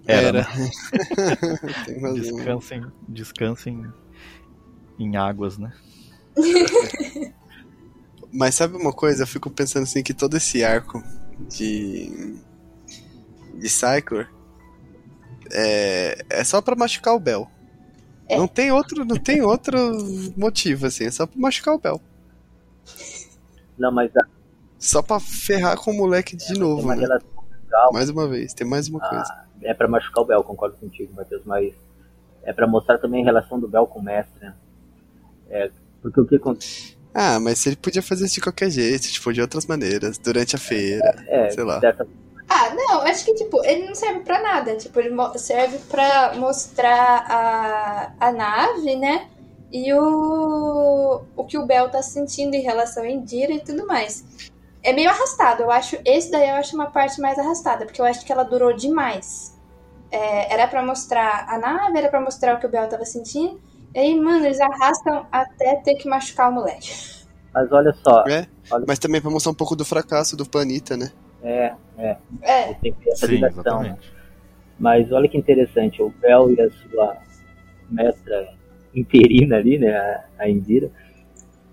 Era, Era. Tem razão. Descansem, descansem em águas, né? Mas sabe uma coisa? Eu fico pensando assim que todo esse arco de. de Cyclor é, é só pra machucar o Bel. É. Não tem outro, não tem outro motivo assim, é só pra machucar o Bel. Não, mas a, Só pra ferrar com o moleque de tem novo, uma né? Mais uma vez, tem mais uma coisa. Ah, é pra machucar o Bel, concordo contigo, Matheus, mas é pra mostrar também a relação do Bel com o mestre, né? É, porque o que acontece Ah, mas ele podia fazer isso de qualquer jeito, tipo, de outras maneiras, durante a feira, é, sei lá. dessa Ah, não, acho que, tipo, ele não serve pra nada. Tipo, ele serve pra mostrar a, a nave, né? E o, o que o Bel tá sentindo em relação a Indira e tudo mais. É meio arrastado, eu acho. Esse daí eu acho uma parte mais arrastada, porque eu acho que ela durou demais. É, era pra mostrar a nave, era pra mostrar o que o Bel tava sentindo. E aí, mano, eles arrastam até ter que machucar o moleque. Mas olha só, É, mas também pra mostrar um pouco do fracasso do planeta, né? é, é, É, tem que ter essa Sim, ligação. né? exatamente. Mas olha que interessante, o Bel e a sua mestra interina ali, né, a- a Indira,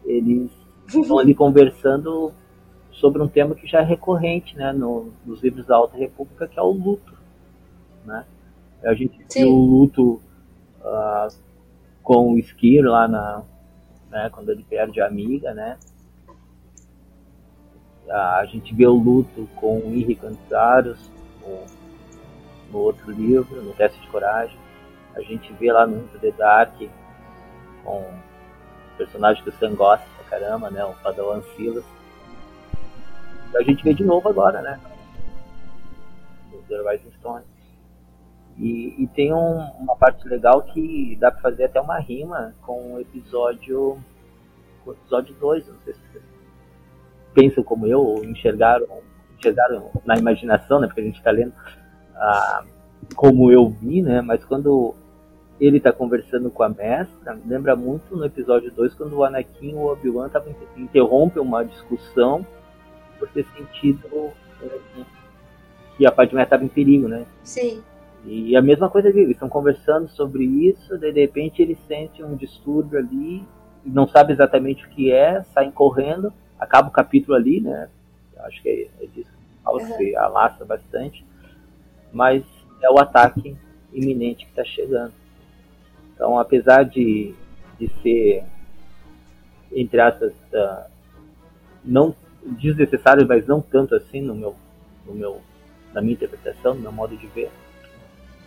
eles estão ali conversando sobre um tema que já é recorrente, né, no- nos livros da Alta República, que é o luto, né? A gente Sim. viu o luto ah, com o Skir lá na, né, quando ele perde a amiga, né? A gente vê o luto com o Henri Cantaros, no, no outro livro, no Teste de Coragem. A gente vê lá no the Dark com o personagem que o Sam gosta pra caramba, né? O Padawan Silas. A gente vê de novo agora, né? No The Rising Stone. E, e tem um- uma parte legal que dá pra fazer até uma rima com o episódio com o episódio 2, não sei se vocês pensam como eu, ou enxergaram, enxergaram na imaginação, né? Porque a gente está lendo ah, como eu vi, né? Mas quando ele tá conversando com a mestra, lembra muito no episódio 2 quando o Anakin e o Obi-Wan interrompem uma discussão por ter sentido que a Padmé estava em perigo, né? Sim. E a mesma coisa ali, eles estão conversando sobre isso, de repente eles sentem um distúrbio ali, não sabe exatamente o que é, saem correndo, acaba o capítulo ali, né? Acho que é, é disso que se alastra bastante, mas é o ataque iminente que está chegando. Então, apesar de, de ser, entre aspas, uh, não desnecessário, mas não tanto assim no meu, no meu, na minha interpretação, no meu modo de ver,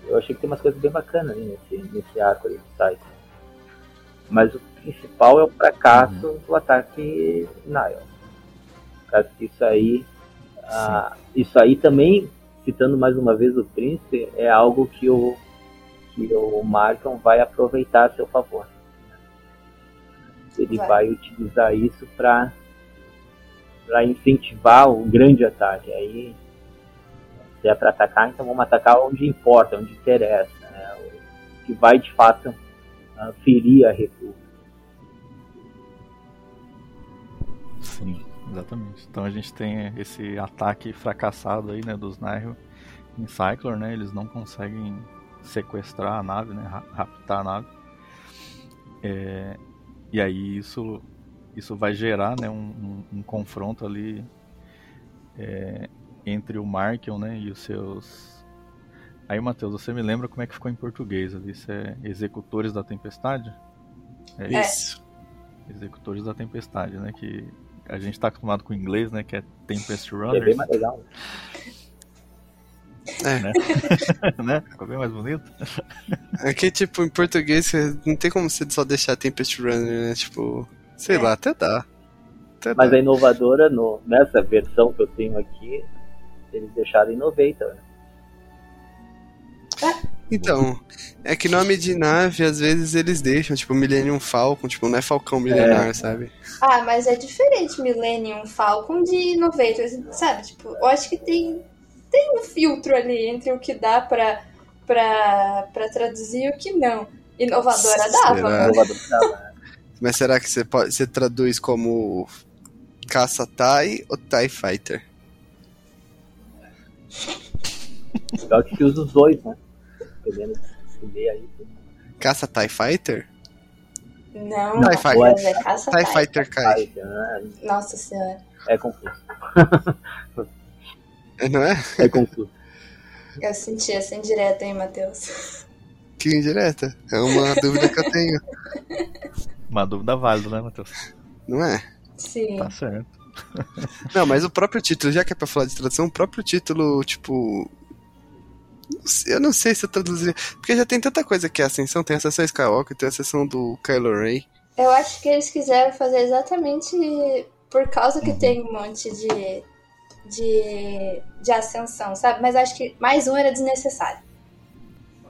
eu achei que tem umas coisas bem bacanas ali nesse, nesse arco ali do site. Mas o principal é o fracasso uhum. do ataque Nile. Caso que isso aí, ah, isso aí também, citando mais uma vez o príncipe, é algo que o, que o Markham vai aproveitar a seu favor. Ele vai, vai utilizar isso para para incentivar o grande ataque. Aí, é para atacar, então vamos atacar onde importa, onde interessa, né? o que vai de fato uh, ferir a República. Sim, exatamente. Então a gente tem esse ataque fracassado aí, né, dos Nihil em Cyclor, né? Eles não conseguem sequestrar a nave, né, raptar a nave. É, e aí isso isso vai gerar né, um, um, um confronto ali é, entre o Markion né, e os seus. Aí, Matheus, você me lembra como é que ficou em português ali? Isso é Executores da Tempestade? É, é. isso. Executores da Tempestade, né? Que a gente está acostumado com o inglês, né? Que é Tempest Runners. É bem mais legal. É. Né? né? Ficou bem mais bonito. É que, tipo, em português não tem como você só deixar Tempest Runner, né? Tipo, Sei é. lá, até dá. Até Mas dá. a inovadora, no, nessa versão que eu tenho aqui, eles deixaram Innovator. Né? Então, é que nome de nave, às vezes eles deixam, tipo, Millennium Falcon, tipo, não é Falcão Milenar, é. sabe? Ah, mas é diferente Millennium Falcon de Innovator, sabe? Tipo, eu acho que tem, tem um filtro ali entre o que dá pra, pra, pra traduzir e o que não. Inovadora dava. Inovadora dava, né? Mas será que você, pode, você traduz como caça-TIE ou TIE Fighter? Legal que usa os dois, né? aí. Caça TIE Fighter? Não, TIE Fighter. é caça TIE Fighter cai. Nossa senhora. É confuso. Não é? É confuso. Eu senti essa indireta, hein, Matheus? Que indireta? É uma dúvida que eu tenho. Uma dúvida válida, né, Matheus? Não é? Sim. Tá certo. Não, mas o próprio título, já que é pra falar de tradução, o próprio título, tipo. Eu não sei se eu traduziria. Porque já tem tanta coisa que é a Ascensão, tem a Ascensão Skywalker, tem a Ascensão do Kylo Ren. Eu acho que eles quiseram fazer exatamente por causa que uhum. tem um monte de, de, de ascensão, sabe? Mas acho que mais um era desnecessário.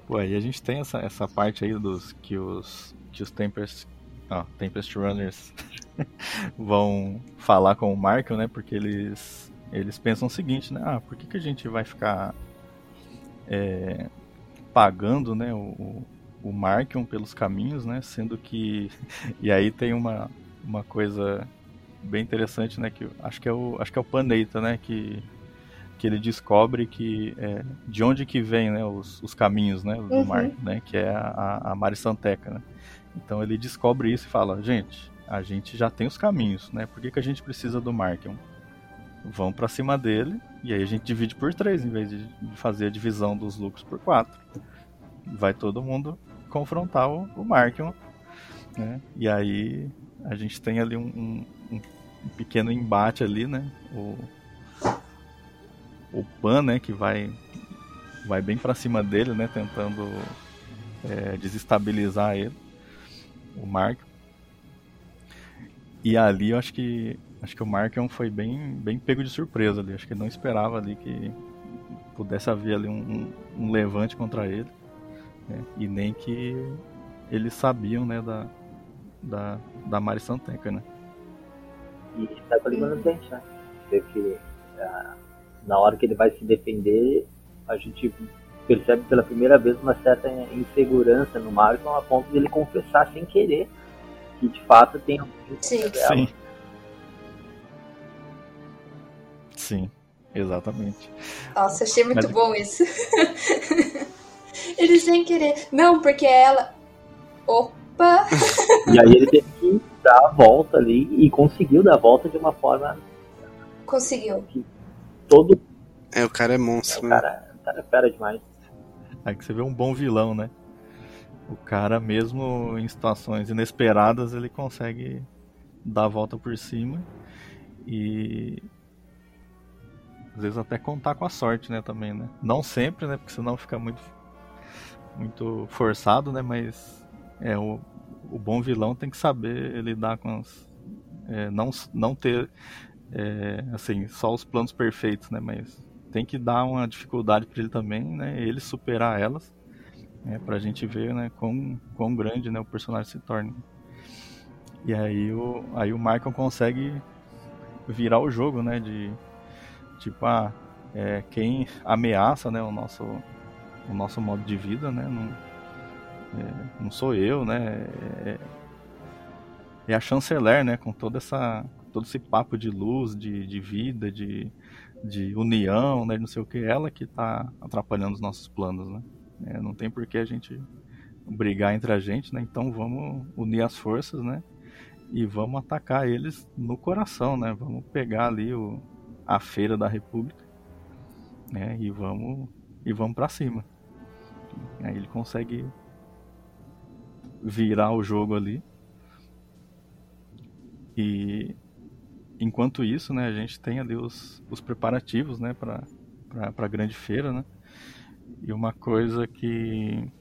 Pô, e a gente tem essa, essa parte aí dos que os, que os Tempers ó, Tempest Runners vão falar com o Marco, né? Porque eles eles pensam o seguinte, né? Ah, por que, que a gente vai ficar é, pagando, né? O, o Markion pelos caminhos, né? Sendo que e aí tem uma, uma coisa bem interessante, né? Que acho que é o acho que é o Paneita, né? Que que ele descobre que é, de onde que vem né, os, os caminhos né, do uhum. mar, né, que é a, a Marisanteca. Né? Então ele descobre isso e fala: gente, a gente já tem os caminhos, né? Por que, que a gente precisa do Markion? Vão para cima dele e aí a gente divide por três em vez de fazer a divisão dos lucros por quatro. Vai todo mundo confrontar o, o né? E aí a gente tem ali um, um, um pequeno embate ali, né? O, o Pan, né? Que vai vai bem para cima dele, né? Tentando é, desestabilizar ele o Mark. E ali eu acho que acho que o Markion foi bem, bem pego de surpresa ali. Acho que ele não esperava ali que pudesse haver ali um, um, levante contra ele. Né? E nem que eles sabiam, né, da, da, da Mari Santeca, né? E tá no dente, né? Porque uh, na hora que ele vai se defender, a gente percebe pela primeira vez uma certa insegurança no Marco a ponto de ele confessar sem querer que de fato tem um Sim. Sim. Sim, exatamente. Nossa, achei muito Mas- bom isso. Ele sem querer. Não, porque ela. Opa! E aí ele teve que dar a volta ali e conseguiu dar a volta de uma forma Conseguiu. todo. É, o cara é monstro, O né? cara, o cara é fera demais. Aí que você vê um bom vilão, né? O cara, mesmo em situações inesperadas, ele consegue dar a volta por cima e às vezes até contar com a sorte, né, também, né? Não sempre, né, porque senão fica muito muito forçado, né, mas é o, o bom vilão tem que saber lidar com as é, não não ter é, assim, só os planos perfeitos, né, mas tem que dar uma dificuldade para ele também, né, ele superar elas, né, pra gente ver, né, quão, quão grande, né, o personagem se torna. E aí o, aí o Michael consegue virar o jogo, né, de tipo, ah, é, quem ameaça, né, o nosso, o nosso modo de vida, né, não, é, não sou eu, né, é, é a chanceler, né, com toda essa, todo esse papo de luz, de, de vida, de, de união, né, não sei o que, ela que tá atrapalhando os nossos planos, né. É, não tem por que a gente brigar entre a gente, né, então vamos unir as forças, né, e vamos atacar eles no coração, né, vamos pegar ali o, a feira da República, né, e vamos e vamos para cima. Aí ele consegue virar o jogo ali. E enquanto isso, né, a gente tem ali os, os preparativos, né, para para a grande feira, né? E uma coisa que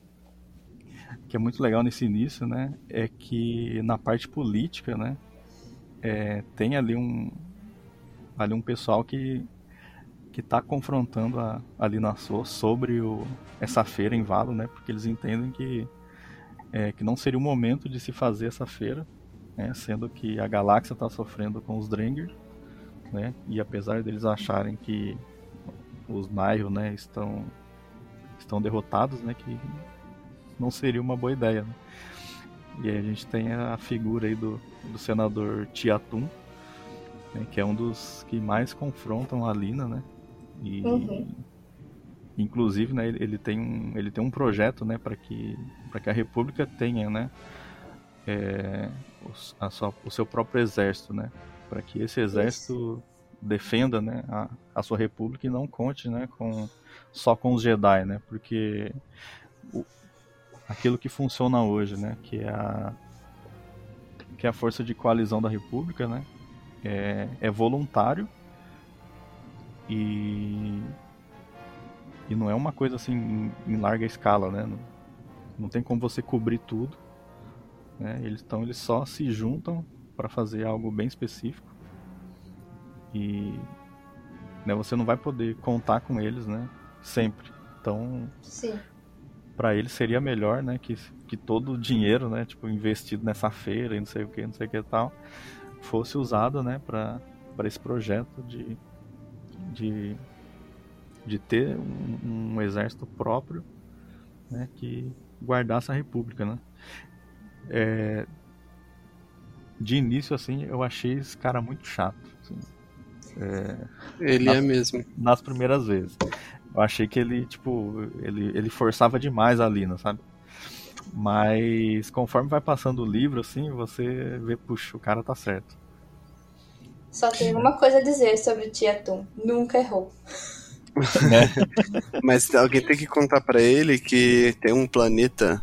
que é muito legal nesse início, né, é que na parte política, né, é, tem ali um ali um pessoal que que está confrontando a, ali na sua sobre o, essa feira em Valo, né? Porque eles entendem que é, que não seria o momento de se fazer essa feira, né? Sendo que a galáxia está sofrendo com os Drengir, né? E apesar deles acharem que os Nihil, né, estão estão derrotados, né? Que não seria uma boa ideia. Né? E aí a gente tem a figura aí do, do senador Tiatum, né, que é um dos que mais confrontam a Lina, né? E Uhum. inclusive, né, ele, tem um, ele tem um projeto, né, para que para que a República tenha, né, é, a sua, o seu próprio exército, né, para que esse exército defenda, né, a, a sua República e não conte, né, com só com os Jedi, né, porque o- aquilo que funciona hoje, né, que é a que é a força de coalizão da República, né, é, é voluntário e e não é uma coisa assim em, em larga escala, né? Não, não tem como você cobrir tudo, né? Eles então eles só se juntam para fazer algo bem específico e né, você não vai poder contar com eles, né? Sempre. Então para eles seria melhor, né, que, que todo o dinheiro, né, tipo investido nessa feira e não sei o que, não sei o que e tal, fosse usado, né, para para esse projeto de de de ter um, um exército próprio, né, que guardasse a república, né? É, de início assim, eu achei esse cara muito chato, assim, Ele Nossa. é mesmo. nas primeiras vezes. Eu achei que ele, tipo, ele, ele forçava demais a Lina, sabe? Mas conforme vai passando o livro, assim, você vê, puxa, o cara tá certo. Só tenho uma coisa a dizer sobre o Tiatum. Nunca errou. Mas alguém tem que contar pra ele que tem um planeta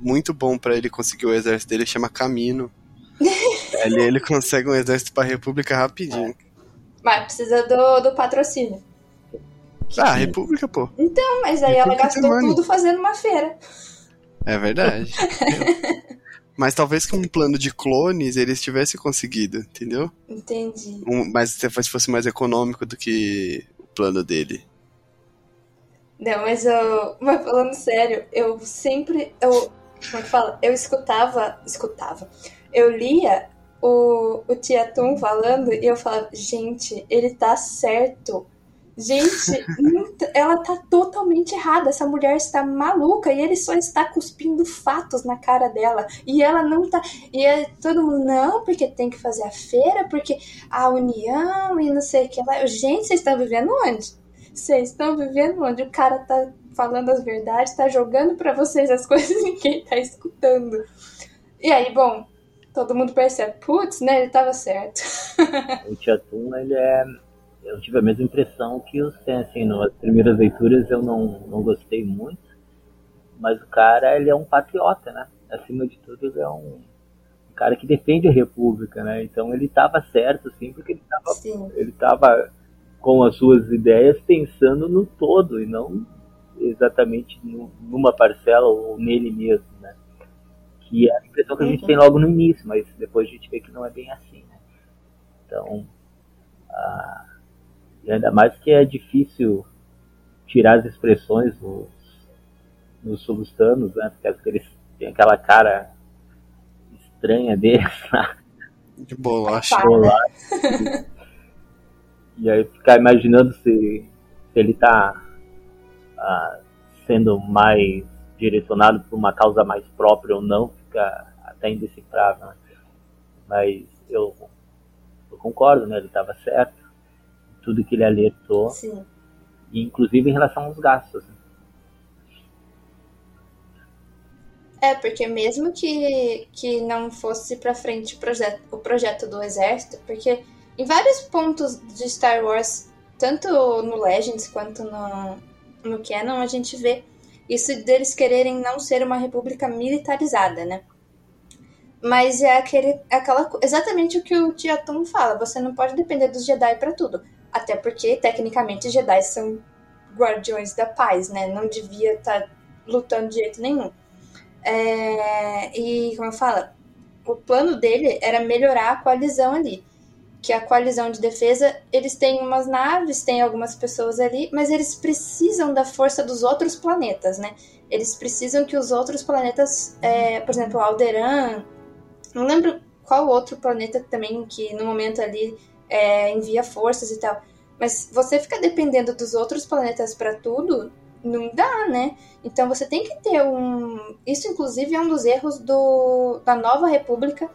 muito bom pra ele conseguir o exército dele, chama Camino. Ali ele consegue um exército pra República rapidinho. Mas precisa do, do patrocínio. Ah, República, pô. Não, mas aí ela República gastou Money. tudo fazendo uma feira. É verdade. Mas talvez com um plano de clones eles tivessem conseguido, entendeu? Entendi. Um, mas se fosse mais econômico do que o plano dele. Não, mas eu. Mas falando sério, eu sempre. Eu, como é que fala? Eu escutava. Escutava. Eu lia o, o Tiatum falando e eu falava, gente, ele tá certo. Gente, ela tá totalmente errada. Essa mulher está maluca e ele só está cuspindo fatos na cara dela. E ela não tá. E é todo mundo, não, porque tem que fazer a feira, porque a união e não sei o que lá. Gente, vocês estão vivendo onde? Vocês estão vivendo onde? O cara tá falando as verdades, tá jogando para vocês as coisas e ninguém tá escutando. E aí, bom, todo mundo percebe, putz, né, ele tava certo. o Tiatum, ele é eu tive a mesma impressão que o Sen, assim, nas primeiras leituras eu não, não gostei muito, mas o cara, ele é um patriota, né? Acima de tudo, ele é um, um cara que defende a República, né? Então ele estava certo, assim, porque ele estava ele tava com as suas ideias pensando no todo e não exatamente no, numa parcela ou nele mesmo, né? Que é a impressão que a gente uhum. tem logo no início, mas depois a gente vê que não é bem assim, né? Então, e ainda mais que é difícil tirar as expressões nos, nos sulustanos, né? Porque eles têm aquela cara estranha deles. De bolacha. bolacha. e aí ficar imaginando se, se ele está ah, sendo mais direcionado por uma causa mais própria ou não, fica até indecifrável. Né? Mas eu, eu concordo, né? Ele estava certo tudo que ele alertou, Sim. inclusive em relação aos gastos. Né? É, porque mesmo que, que não fosse para frente o projeto, o projeto do exército, porque em vários pontos de Star Wars, tanto no Legends quanto no, no Canon, a gente vê isso deles quererem não ser uma república militarizada, né? Mas é aquele, aquela, exatamente o que o Tiatum fala, você não pode depender dos Jedi para tudo. Até porque, tecnicamente, Jedi são guardiões da paz, né? Não devia estar tá lutando de jeito nenhum. É, e, como eu falo, o plano dele era melhorar a coalizão ali. Que a coalizão de defesa, eles têm umas naves, tem algumas pessoas ali, mas eles precisam da força dos outros planetas, né? Eles precisam que os outros planetas, é, por exemplo, Alderan, não lembro qual outro planeta também que no momento ali é, envia forças e tal. Mas você fica dependendo dos outros planetas para tudo, não dá, né? Então você tem que ter um. Isso, inclusive, é um dos erros do... da nova República,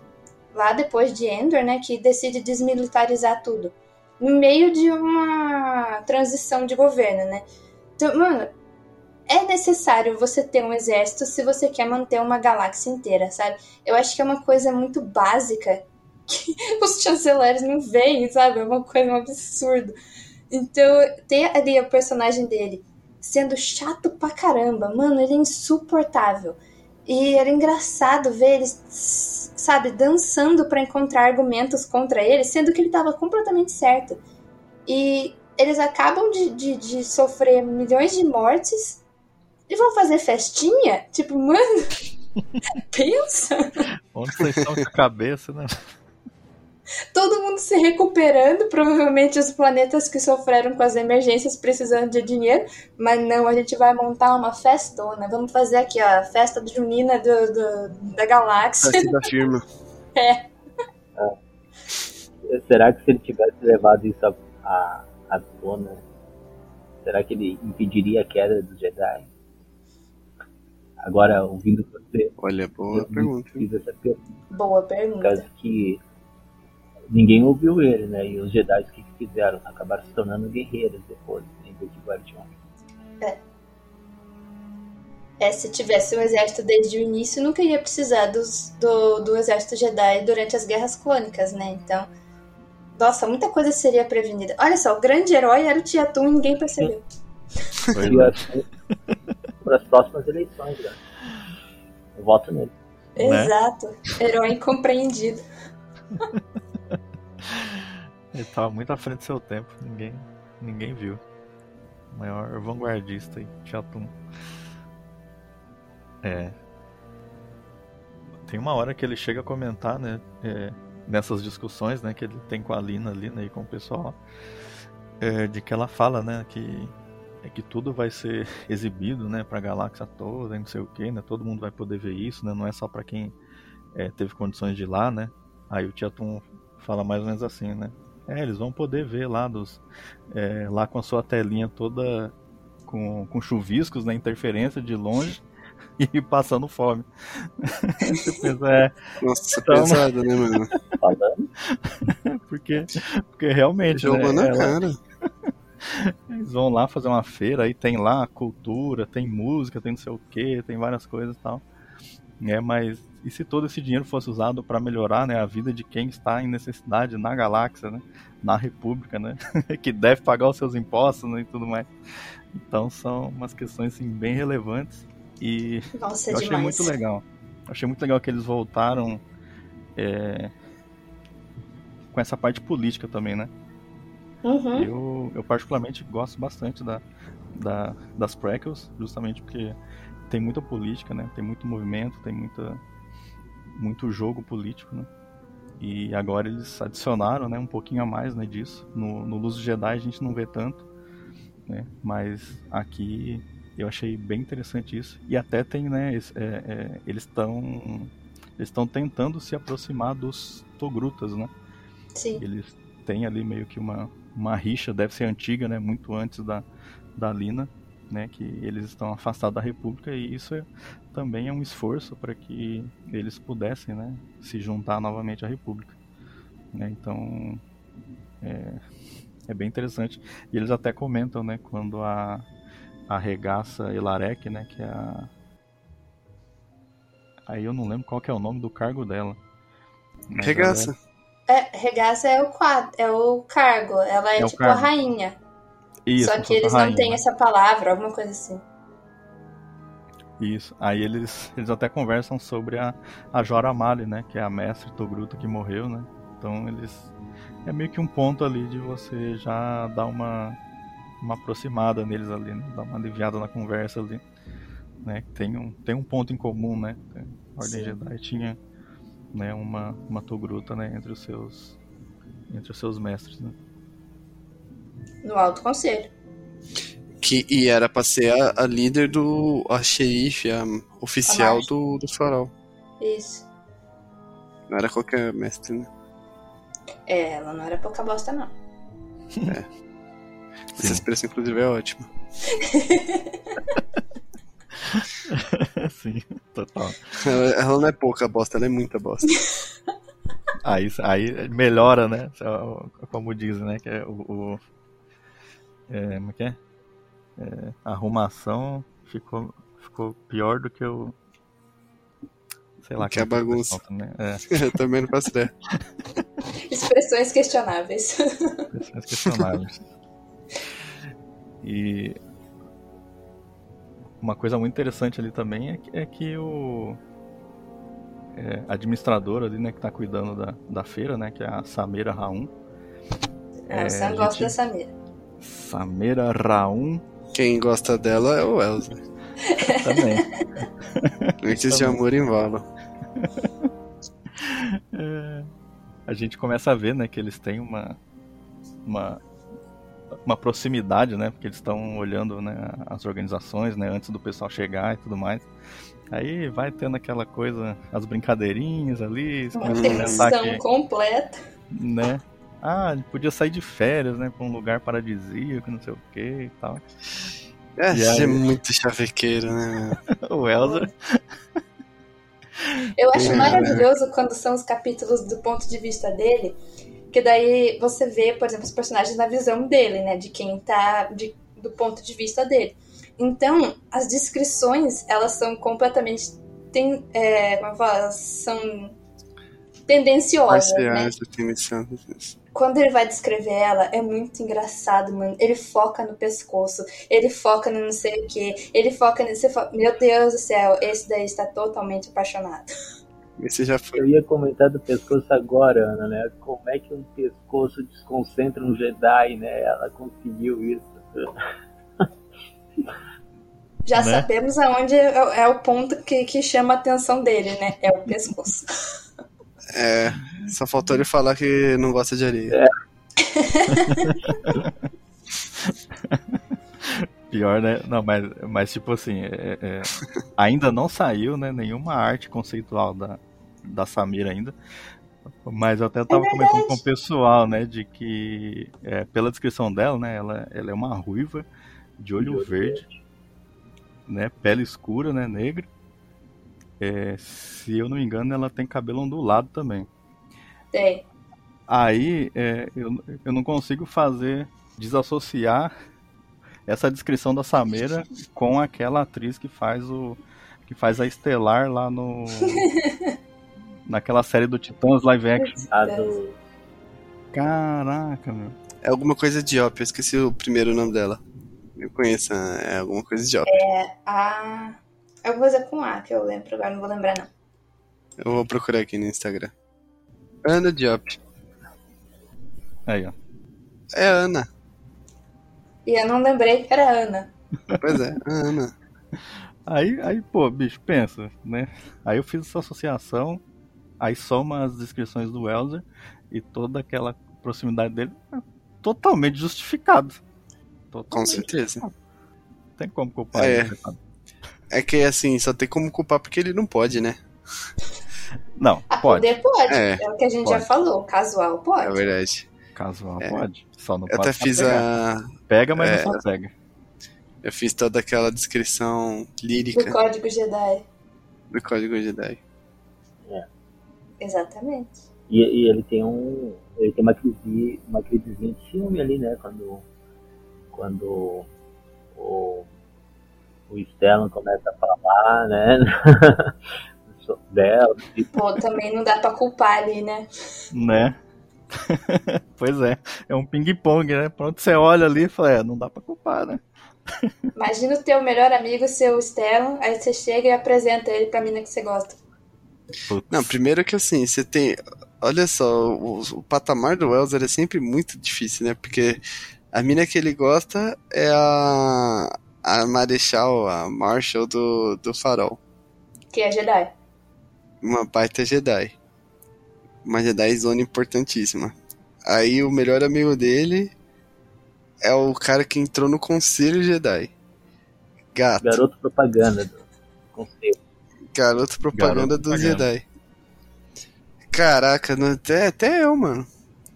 lá depois de Endor, né? Que decide desmilitarizar tudo. No meio de uma transição de governo, né? Então, mano, é necessário você ter um exército se você quer manter uma galáxia inteira, sabe? Eu acho que é uma coisa muito básica que os chanceleres não veem, sabe? É uma coisa um absurdo. Então, ter ali o personagem dele sendo chato pra caramba, mano, ele é insuportável. E era engraçado ver ele, sabe, dançando para encontrar argumentos contra ele, sendo que ele tava completamente certo. E eles acabam de, de, de sofrer milhões de mortes e vão fazer festinha? Tipo, mano, pensa. Onde vocês estão com a cabeça, né? Todo mundo se recuperando, provavelmente os planetas que sofreram com as emergências precisando de dinheiro, mas não, a gente vai montar uma festona, vamos fazer aqui ó, a festa junina do, do, da galáxia. Festa da firma. é. é. Será que se ele tivesse levado isso à, à tona, será que ele impediria a queda dos Jedi? Agora, ouvindo você. Olha, boa pergunta. Fiz essa pergunta. Boa pergunta. Por causa que ninguém ouviu ele, né? E os Jedi que fizeram acabaram se tornando guerreiros depois, em vez de guardiões. É. É, se tivesse um exército desde o início, nunca ia precisar dos, do, do exército Jedi durante as guerras clônicas, né? Então, nossa, muita coisa seria prevenida. Olha só, o grande herói era o Tiatum e ninguém percebeu. Para as próximas eleições, né? Eu voto nele. Exato. Né? Herói incompreendido. Ele tava muito à frente do seu tempo, ninguém, ninguém viu. O maior vanguardista aí, Chatum. É. Tem uma hora que ele chega a comentar, né? É, nessas discussões, né, que ele tem com a Lina ali, né, e com o pessoal, é, de que ela fala, né, que é que tudo vai ser exibido, né, para a galáxia toda, e não sei o que, né, todo mundo vai poder ver isso, né, não é só para quem é, teve condições de ir lá, né. Aí o Tiatum fala mais ou menos assim, né? É, eles vão poder ver lá dos. É, lá com a sua telinha toda com, com chuviscos, né? Interferência de longe e passando fome. Você pensa, é. Nossa, Então- pesado, né, mano? Porque, porque realmente. Jogou né, na ela- cara. Eles vão lá fazer uma feira, aí tem lá cultura, tem música, tem não sei o que, tem várias coisas e tal. É, mas e se todo esse dinheiro fosse usado para melhorar né, a vida de quem está em necessidade na galáxia, né, na República, né, que deve pagar os seus impostos né, e tudo mais. Então são umas questões assim, bem relevantes e Nossa, é eu achei demais. muito legal. Achei muito legal que eles voltaram é, com essa parte política também, né? Uhum. Eu, eu particularmente gosto bastante da, da, das prequels, justamente porque tem muita política, né? Tem muito movimento, tem muita, muito jogo político, né? E agora eles adicionaram, né, um pouquinho a mais, né, disso. No, no Luz Jedi a gente não vê tanto, né? Mas aqui eu achei bem interessante isso. E até tem, né, é, é, eles estão eles estão tentando se aproximar dos Togrutas, né? Sim. Eles têm ali meio que uma, uma rixa, deve ser antiga, né? Muito antes da, da Lina, né? Que eles estão afastados da República e isso é- também é um esforço para que eles pudessem, né? Se juntar novamente à República. Né? Então é, é bem interessante. E eles até comentam, né? Quando a, a regaça Elarek, né? Que é a... Aí eu não lembro qual que é o nome do cargo dela. Ela é- Regaça. É, regaça é o quadro, é o cargo. Ela é, É tipo a rainha. Isso, Só que eles não têm essa palavra, alguma coisa assim. Isso. Aí eles, eles até conversam sobre a, a Jora Mali, né? Que é a mestre Togruta que morreu, né? Então eles. É meio que um ponto ali de você já dar uma, uma aproximada neles ali, né? Dar uma aliviada na conversa ali. Né? Tem, um, tem um ponto em comum, né? A Ordem Sim. Jedi tinha né, uma, uma Togruta né, entre os seus. Entre os seus mestres, né? No Alto Conselho. Que, e era pra ser a, a líder do. a xerife, a oficial Marge. do, do farol. Isso. Não era qualquer mestre, né? É, ela não era pouca bosta, não. Essa expressão, inclusive, é ótima. Sim, total. Ela, ela não é pouca bosta, ela é muita bosta. Aí, aí melhora, né? Como dizem, né? Que é o. o é, como é que é? É, a arrumação ficou, ficou pior do que o. Sei lá. Que a como bagunça. Também. É, Eu também não faço ideia. Expressões questionáveis. expressões questionáveis. E. Uma coisa muito interessante ali também é que, é que o. é, a administradora ali, né, que tá cuidando da, da feira, né, que é a Samira Raum. Ah, É, o Sam gosta gente- da Samira. Samira Raum Quem gosta dela é o Elza. também. Antes de amor em vala. É, a gente começa a ver, né, que eles têm uma uma, uma proximidade, né, porque eles estão olhando, né, as organizações, né, antes do pessoal chegar e tudo mais. Aí vai tendo aquela coisa, as brincadeirinhas ali, Uma tensão que, completa. né, ah, ele podia sair de férias, né, pra um lugar paradisíaco, não sei o que e tal. É, E é aí? muito chavequeiro, né? O Elza, Eu acho É. maravilhoso quando são os capítulos do ponto de vista dele, que daí você vê, por exemplo, os personagens na visão dele, né? De quem tá de- do ponto de vista dele. Então, as descrições, elas são completamente. Tem, é, como eu falo, elas são tendenciosas, né? Parciais, eu tenho missão. Quando ele vai descrever ela, é muito engraçado, mano. Ele foca no pescoço, ele foca no não sei o que, ele foca fala, Meu Deus do céu, esse daí está totalmente apaixonado. Esse já foi. Eu ia comentar do pescoço agora, Ana, né? Como é que um pescoço desconcentra um Jedi, né? Ela conseguiu isso. Já Né? sabemos aonde é, é o ponto que, que chama a atenção dele, né? É o pescoço. É, só faltou ele falar que não gosta de areia. Pior, né? Não, mas, mas tipo assim, é- é, ainda não saiu, né, nenhuma arte conceitual da, da Samira ainda. Mas eu até tava É comentando com o pessoal, né, de que, é, pela descrição dela, né, ela, ela é uma ruiva de olho verde, né, pele escura, né, negra. É, se eu não me engano, ela tem cabelo ondulado também. Tem. Aí é, eu, eu não consigo fazer desassociar essa descrição da Sameira com aquela atriz que faz o que faz a Estelar lá no naquela série do Titãs live action. Do. Caraca, meu. É alguma coisa de Op, eu esqueci o primeiro nome dela. Eu conheço, é alguma coisa de Op. A. Alguma coisa com A que eu lembro, agora não vou lembrar não. Eu vou procurar aqui no Instagram. Ana Diop. Aí, ó. É Ana. E eu não lembrei que era Ana. Pois é, Ana. Aí, aí, pô, bicho, pensa, né? Aí eu fiz essa associação, aí soma as descrições do Elzer e toda aquela proximidade dele é totalmente justificado. Com Totalmente. certeza. Não tem como culpar É. É que assim, só tem como culpar porque ele não pode, né? Não, A pode. poder pode. É. É, o que a gente Pode. já falou. Casual É pode. verdade. Casual, É. pode. Só não Eu pode até fiz pegar. a. Pega, mas é. não só pega. Eu fiz toda aquela descrição lírica Do código Jedi. do Código Jedi. Exatamente. E, e ele tem um. Ele tem uma crise, uma crisezinha de ciúme ali, né? Quando. Quando o. O Stellan começa a falar, né? dela. E, Pô, também não dá pra culpar ali, né? Né? pois é. É um ping-pong, né? Pronto, você olha ali e fala, é, não dá pra culpar, né? Imagina o teu melhor amigo, seu Stellan, aí você chega e apresenta ele pra mina que você gosta. Putz. Não, primeiro que assim, você tem. Olha só, o, o patamar do Wells é sempre muito difícil, né? Porque a mina que ele gosta é a. A Marechal, a Marshall do, do Farol. Que é Jedi. Uma baita Jedi. Uma Jedi zona importantíssima. Aí o melhor amigo dele é o cara que entrou no Conselho Jedi. Gato. garoto propaganda do conselho. Garoto propaganda Garoto do propaganda. Jedi. Caraca, até, até eu, mano.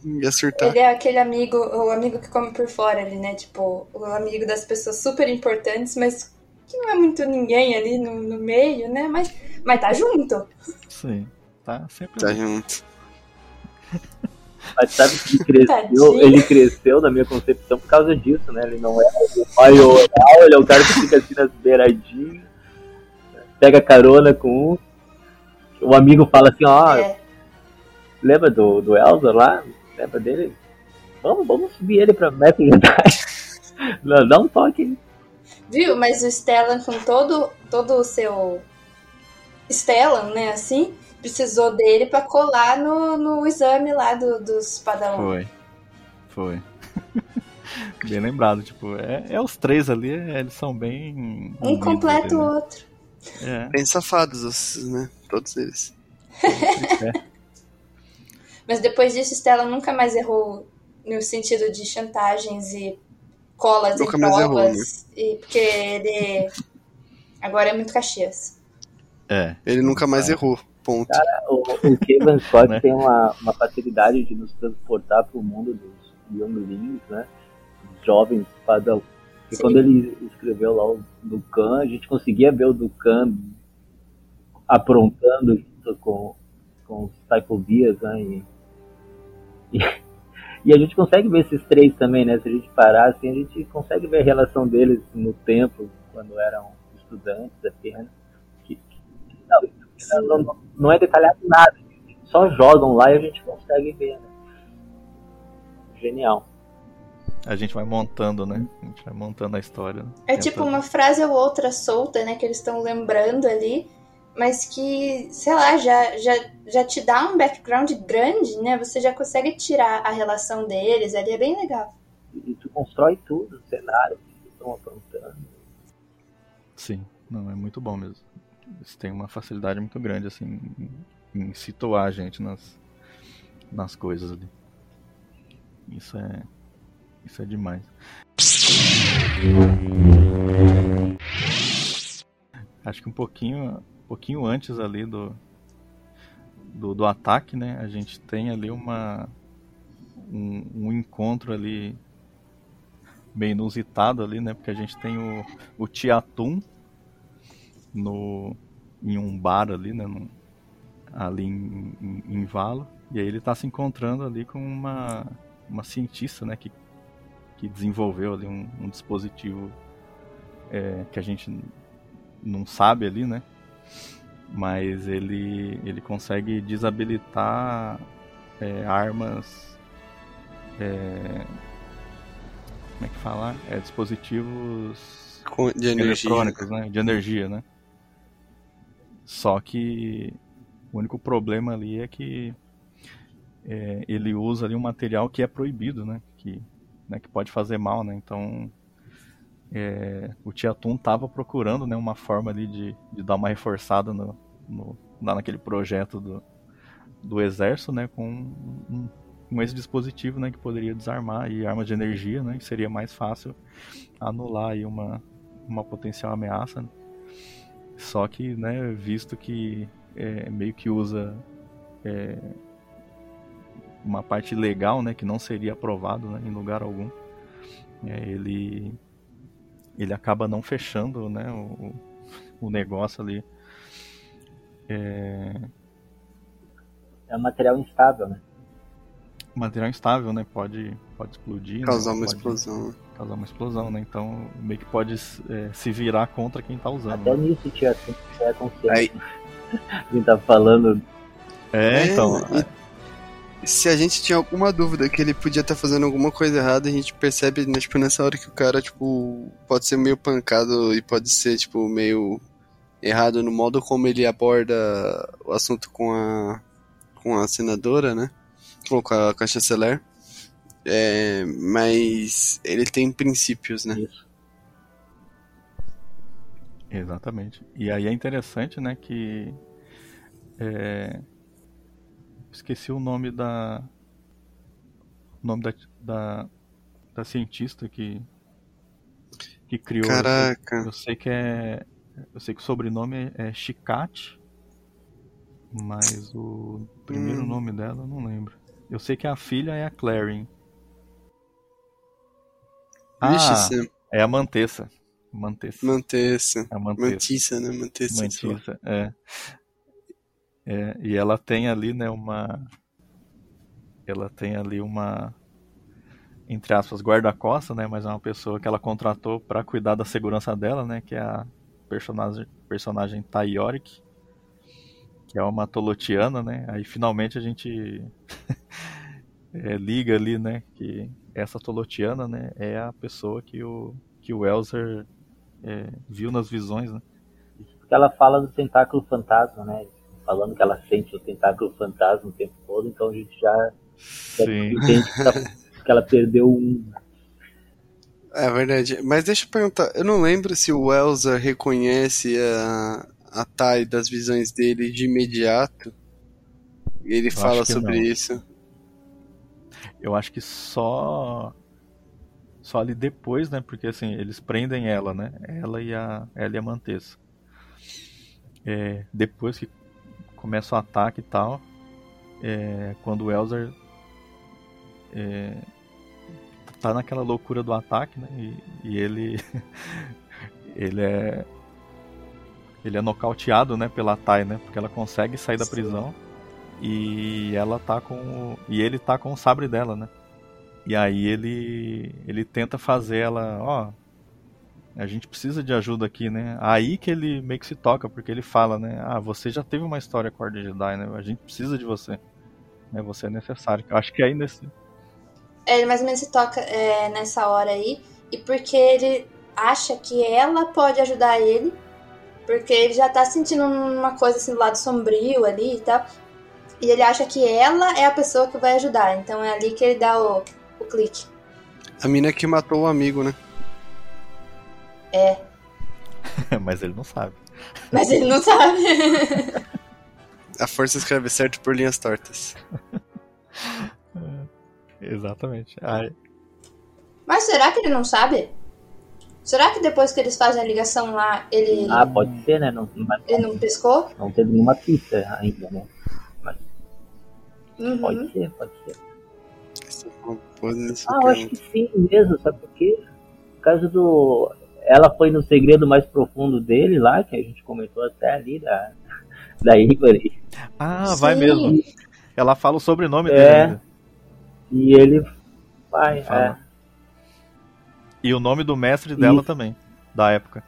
Ia surtar. Ele é aquele amigo, o amigo que come por fora ali, né? Tipo, o amigo das pessoas super importantes, mas que não é muito ninguém ali no, no meio, né? Mas, mas tá junto. Sim. Tá sempre. Tá junto. Mas sabe que ele cresceu, Tadinho. ele cresceu na minha concepção por causa disso, né? Ele não é o maioral, ele é o cara que fica assim nas beiradinhas, pega carona com um. O amigo fala assim, ó, É. lembra do, do Elza lá? Lembra dele? Vamos, vamos subir ele pra Mestre Jedi. Dá um toque. Viu? Mas o Stellan, com todo, todo o seu. Stellan, né? Assim, precisou dele pra colar no, no exame lá do, dos Padawan. Foi. Foi. bem lembrado, tipo, é, é os três ali, é, eles são bem. Um completa o né? outro. É, Bem safados, os, né? Todos eles. é. Mas depois disso, Stellan nunca mais errou no sentido de chantagens e colas Nunca em mais errou, né? provas. E porque ele agora é muito Caxias. É. Ele nunca mais errou. Ponto. O, o Kevin Scott Né? tem uma, uma facilidade de nos transportar pro mundo dos younglings, né? Dos jovens padawan. E Sim. quando ele escreveu lá o Dukan, a gente conseguia ver o Dukan aprontando junto com, com os Psychovias, né? E, e, e a gente consegue ver esses três também, né? Se a gente parar, assim, a gente consegue ver a relação deles no tempo, quando eram estudantes apenas. Que, que, não, não, não, é detalhado nada, só jogam lá e a gente consegue ver, né? Genial. A gente vai montando, né? A gente vai montando a história. né? É tipo uma frase ou outra solta, né? Que eles estão lembrando ali. Mas que, sei lá, já, já, já te dá um background grande, né? Você já consegue tirar a relação deles ali. É bem legal. E tu constrói tudo, o cenário que eles estão aprontando. Sim, não, é muito bom mesmo. Eles têm uma facilidade muito grande, assim, em, em situar a gente nas, nas coisas ali. Isso é. Isso é demais. Acho que um pouquinho, um pouquinho antes ali do do, do ataque, né, a gente tem ali uma um, um, encontro ali bem inusitado ali, né, porque a gente tem o, o Tiatum no em um bar ali, né, no, ali em, em, em, Valo, e aí ele está se encontrando ali com uma uma cientista, né, que que desenvolveu ali um, um dispositivo é, que a gente não sabe ali, né? Mas ele, ele consegue desabilitar é, armas. É, como é que fala? É, dispositivos de eletrônicos, né? De energia, né? Só que o único problema ali é que é, ele usa ali um material que é proibido, né? Que, né, que pode fazer mal, né? Então é, o Tiatum estava procurando né, uma forma ali de, de dar uma reforçada no, no, naquele projeto do, do exército, né, com, um, com esse dispositivo né, que poderia desarmar e armas de energia, né, que seria mais fácil anular aí uma, uma potencial ameaça. Né. Só que, né, visto que é, meio que usa é, uma parte legal, né, que não seria aprovado né, em lugar algum, é, ele ele acaba não fechando né, o, o negócio ali. É... é um material instável, né? Material instável, né? Pode, pode explodir. Causar né? uma pode explosão. Causar uma explosão, né? Então meio que pode é, se virar contra quem tá usando. Até né? nisso tinha, tinha consciência. Aí... A gente tá falando. É, então. E se a gente tinha alguma dúvida que ele podia estar tá fazendo alguma coisa errada, a gente percebe, né, tipo, nessa hora que o cara, tipo, pode ser meio pancado e pode ser, tipo, meio errado no modo como ele aborda o assunto com a com a senadora, né? Ou com a, com a chanceler. É, mas ele tem princípios, né? Isso. Exatamente. E aí é interessante, né, que é, esqueci o nome da o nome da, da, da cientista que que criou. Caraca. Eu, eu, sei que é eu sei que o sobrenome é, é Chicate, mas o primeiro hum. nome dela eu não lembro. Eu sei que a filha é a Clarin. Vixe, ah, é a Mantessa. Mantessa. Mantessa. A Mantessa. Mantissa, né? Mantessa. Mantissa, é. É, e ela tem ali, né, uma. Ela tem ali uma. Entre aspas, guarda-costa, né? Mas é uma pessoa que ela contratou para cuidar da segurança dela, né? Que é a personagem, personagem Tayoric, que é uma Tolotiana, né? Aí finalmente a gente é, liga ali, né? Que essa Tolotiana, né? É a pessoa que o, que o Elzer é, viu nas visões, né? Ela fala do tentáculo fantasma, né? Falando que ela sente o tentáculo fantasma o tempo todo, então a gente já, já entende que ela, que ela perdeu um. É verdade. Mas deixa eu perguntar, eu não lembro se o Elsa reconhece a, a Tai das visões dele de imediato. E ele eu fala sobre não. isso. Eu acho que só só ali depois, né? Porque assim, eles prendem ela, né? Ela e a ela e a Mantessa. É, depois que começa o ataque e tal. É, quando o Elzer é, tá naquela loucura do ataque, né? E, e ele ele é ele é nocauteado, né, pela Tai, né? Porque ela consegue sair da prisão e ela tá com o, e ele tá com o sabre dela, né? E aí ele ele tenta fazer ela, ó, a gente precisa de ajuda aqui, né? Aí que ele meio que se toca, porque ele fala, né? Ah, você já teve uma história com a Ordem Jedi, né? A gente precisa de você. Né? Você é necessário. Eu acho que é aí nesse. É, ele mais ou menos se toca é, nessa hora aí. E porque ele acha que ela pode ajudar ele. Porque ele já tá sentindo uma coisa assim do lado sombrio ali e tal. E ele acha que ela é a pessoa que vai ajudar. Então é ali que ele dá o, o clique. A mina que matou o amigo, né? É. Mas ele não sabe. Mas ele não sabe. A força escreve certo por linhas tortas. Exatamente. Ai. Mas será que ele não sabe? Será que depois que eles fazem a ligação lá, ele. Ah, pode ser, né? Não, mas... Ele não pescou? Não teve nenhuma pista ainda, né? Mas Uhum. Pode ser, pode ser. É Ah, eu acho que sim mesmo, sabe por quê? Por causa do. Ela foi no segredo mais profundo dele lá, que a gente comentou até ali da, da Ivory. Ah, vai Sim. mesmo. Ela fala o sobrenome É. dele ainda. E ele vai, Fala. é. E o nome do mestre dela também, da época.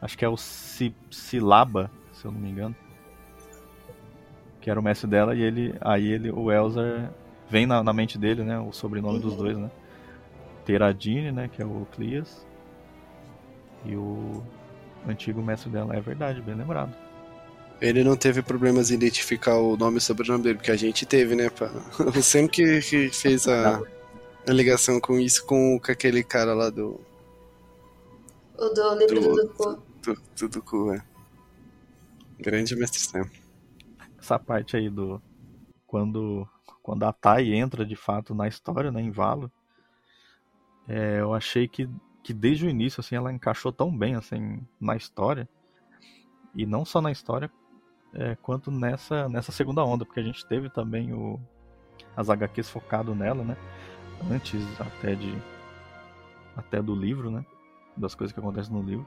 Acho que é o Si- Silaba, se eu não me engano. Que era o mestre dela e ele. Aí ele, o Elzar vem na, na mente dele, né? O sobrenome dos dois, né? Teradine, né? Que é o Clias. E o antigo mestre dela. É verdade, bem lembrado. Ele não teve problemas em identificar o nome e sobrenome dele, porque a gente teve, né? pá? O Sam que, que fez a, a ligação com isso com, com aquele cara lá do, O do livro Do- do Dupu. do, do, do cu, é. Grande mestre Sam. essa parte aí do quando quando a Tai entra de fato na história, né, em Valo, é, eu achei que, que desde o início assim ela encaixou tão bem assim na história e não só na história é, quanto nessa nessa segunda onda, porque a gente teve também o as HQs focado nela, né, antes até de até do livro, né, das coisas que acontecem no livro.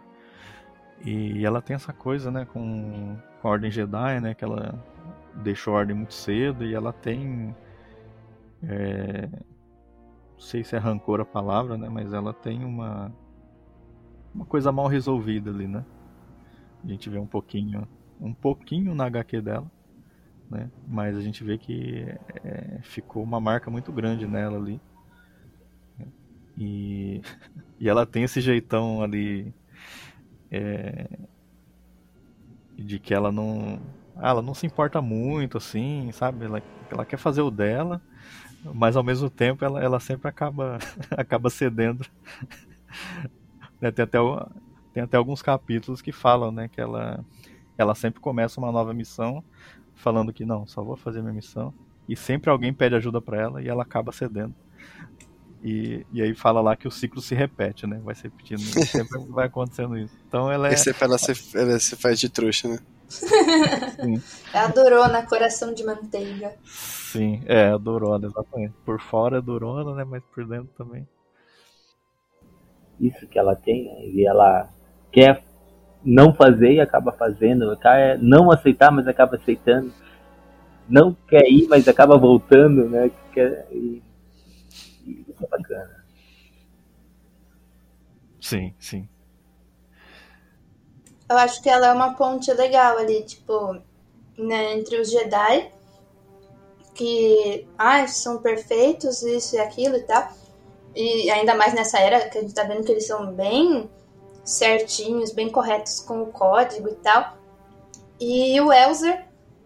E ela tem essa coisa, né, com, com a Ordem Jedi, né, que ela deixou a Ordem muito cedo e ela tem. é, sei se é rancor a palavra, né, mas ela tem uma. Uma coisa mal resolvida ali, né? A gente vê um pouquinho. Um pouquinho na HQ dela, né? Mas a gente vê que é, ficou uma marca muito grande nela ali. E, e ela tem esse jeitão ali é, de que ela não ah, ela não se importa muito assim sabe ela, ela quer fazer o dela mas ao mesmo tempo ela, ela sempre acaba acaba cedendo Né, tem até tem até alguns capítulos que falam né que ela ela sempre começa uma nova missão falando que não só vou fazer minha missão e sempre alguém pede ajuda pra ela e ela acaba cedendo e, e aí fala lá que o ciclo se repete, né? Vai se repetindo. Sempre vai acontecendo isso. Então ela é. Esse é pra ela se, ela se faz de trouxa, né? É a Dorona, coração de manteiga. Sim, é, a Dorona, exatamente. Por fora é Dorona, né? Mas por dentro também. Isso que ela tem, né? E ela quer não fazer e acaba fazendo. Quer não aceitar, mas acaba aceitando. Não quer ir, mas acaba voltando, né? Quer, e, e isso é bacana. Sim, sim. Eu acho que ela é uma ponte legal ali, tipo, né, entre os Jedi, que ah, são perfeitos, isso e aquilo e tal. E ainda mais nessa era que a gente tá vendo que eles são bem certinhos, bem corretos com o código e tal. E o Elzer,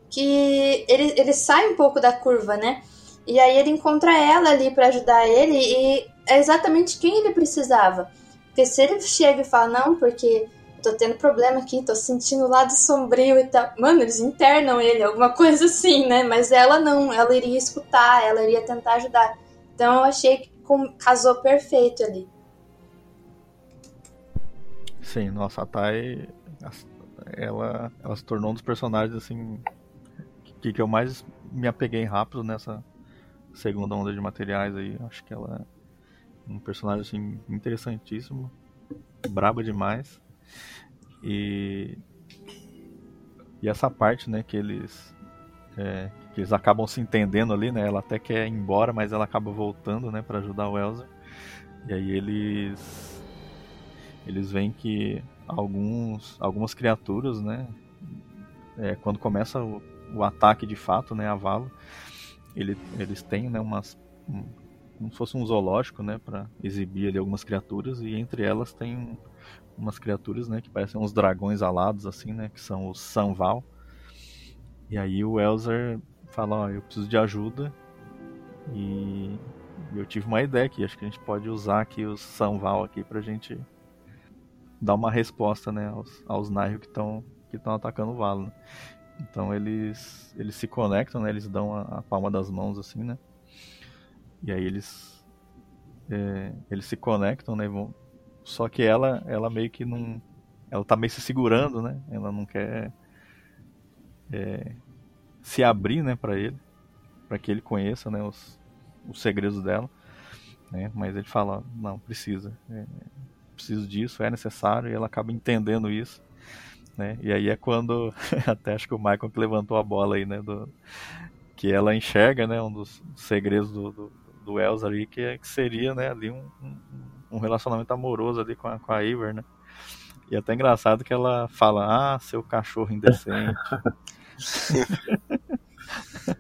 que ele, ele sai um pouco da curva, né? E aí ele encontra ela ali pra ajudar ele e é exatamente quem ele precisava. Porque se ele chega e fala, não, porque tô tendo problema aqui, tô sentindo o lado sombrio e tal. Mano, eles internam ele, alguma coisa assim, né? Mas ela não, ela iria escutar, ela iria tentar ajudar. Então eu achei que casou perfeito ali. Sim, nossa, a Tai. Ela, ela se tornou um dos personagens, assim. Que, que eu mais me apeguei rápido nessa segunda onda de materiais aí. Acho que ela é um personagem, assim, interessantíssimo. Braba demais. E. E essa parte, né, que eles. é, que eles acabam se entendendo ali, né? Ela até quer ir embora, mas ela acaba voltando, né, para ajudar o Elzer. E aí eles eles veem que alguns algumas criaturas, né, é, quando começa o, o ataque de fato, né, a Valo, ele, eles têm, né, umas um, como se fosse um zoológico, né, para exibir ali algumas criaturas e entre elas tem um- umas criaturas, né, que parecem uns dragões alados assim, né, que são os Sanval. E aí o Elzer fala, ó, eu preciso de ajuda e eu tive uma ideia aqui, acho que a gente pode usar aqui os Sanval aqui pra gente dar uma resposta, né, aos, aos Nihil que estão que estão atacando o Valo. né. Então eles eles se conectam, né, eles dão a, a palma das mãos assim, né? E aí eles é, eles se conectam, né, e vão só que ela ela meio que não ela tá meio se segurando, né? Ela não quer é, se abrir, né, para ele. para que ele conheça, né, os, os segredos dela, né? Mas ele fala, não, precisa, é, preciso disso, é necessário, e ela acaba entendendo isso, né? E aí é quando, até acho que o Michael que levantou a bola aí, né, do, que ela enxerga, né, um dos segredos do, do, do Elsa ali, que, é, que seria, né, ali um, um relacionamento amoroso ali com a, com a Iver, né? E é até engraçado que ela fala, ah, seu cachorro indecente.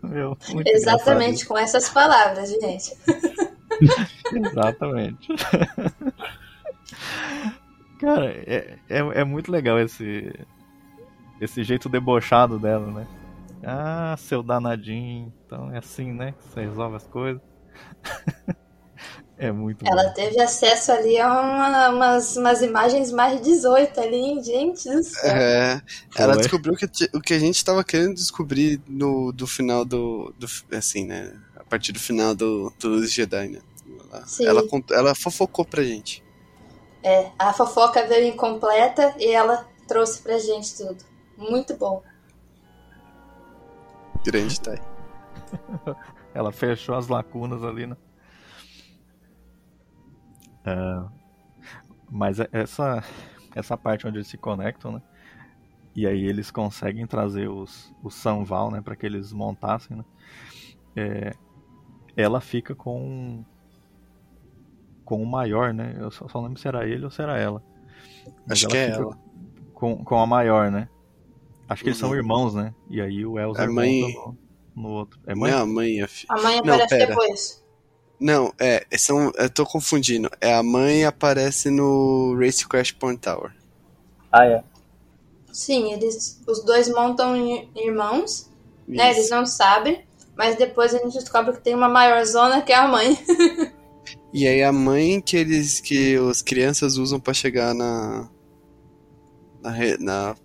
Meu, Exatamente com essas palavras, gente. Exatamente. Cara, é, é, é, muito legal esse, esse jeito debochado dela, né? Ah, seu danadinho, então é assim, né? Você resolve as coisas. É muito Ela bom. teve acesso ali a uma, umas, umas imagens mais 18 ali, gente do céu. É, ela Foi. descobriu que, o que a gente estava querendo descobrir no do final do, do. Assim, né? A partir do final do, do Jedi, né? Ela, ela, ela fofocou pra gente. É, a fofoca veio incompleta e ela trouxe pra gente tudo. Muito bom. Grande Thay. ela fechou as lacunas ali, né? Uh, mas é, essa, essa parte onde eles se conectam, né? E aí eles conseguem trazer os, os Sanval, né? Para que eles montassem, né? É, ela fica com com o maior, né? Eu só, só lembro se era ele ou se era ela. Mas Acho ela que é ela. Com, com a maior, né? Acho que uhum. eles são uhum. irmãos, né? E aí o Elzer a mãe... no, no outro. É mãe? Não, a mãe, a, a mãe aparece não, depois. Não, é, são, eu tô confundindo. É a mãe aparece no Race Crash Point Tower. Ah, é. Sim, eles, os dois montam irmãos, Isso. né? Eles não sabem, mas depois a gente descobre que tem uma maior zona que é a mãe. e aí a mãe que eles que as crianças usam para chegar na, na na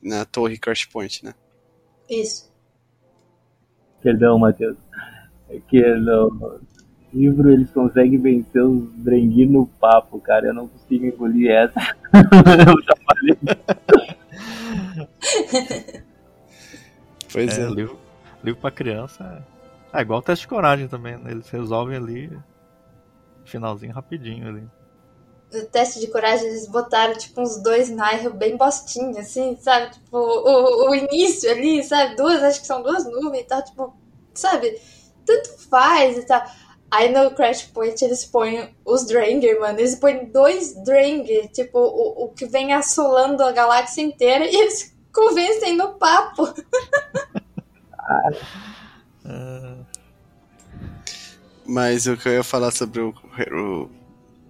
na torre Crash Point, né? Isso. Perdão, Matheus que no livro eles conseguem vencer os Drengui no papo, cara. Eu não consigo engolir essa. eu já falei. pois é. é. Livro, livro pra criança é, é igual teste de coragem também. Né? Eles resolvem ali, finalzinho rapidinho ali. No teste de coragem eles botaram tipo uns dois Nairo bem bostinha, assim, sabe? Tipo, o, o início ali, sabe? Duas, acho que são duas nuvens e tal, tipo, sabe? Tanto faz e tal. Aí no Crash Point eles põem os Dranger, mano. Eles põem dois Dranger, tipo, o, o que vem assolando a galáxia inteira, e eles convencem no papo. Mas o que eu ia falar sobre o, o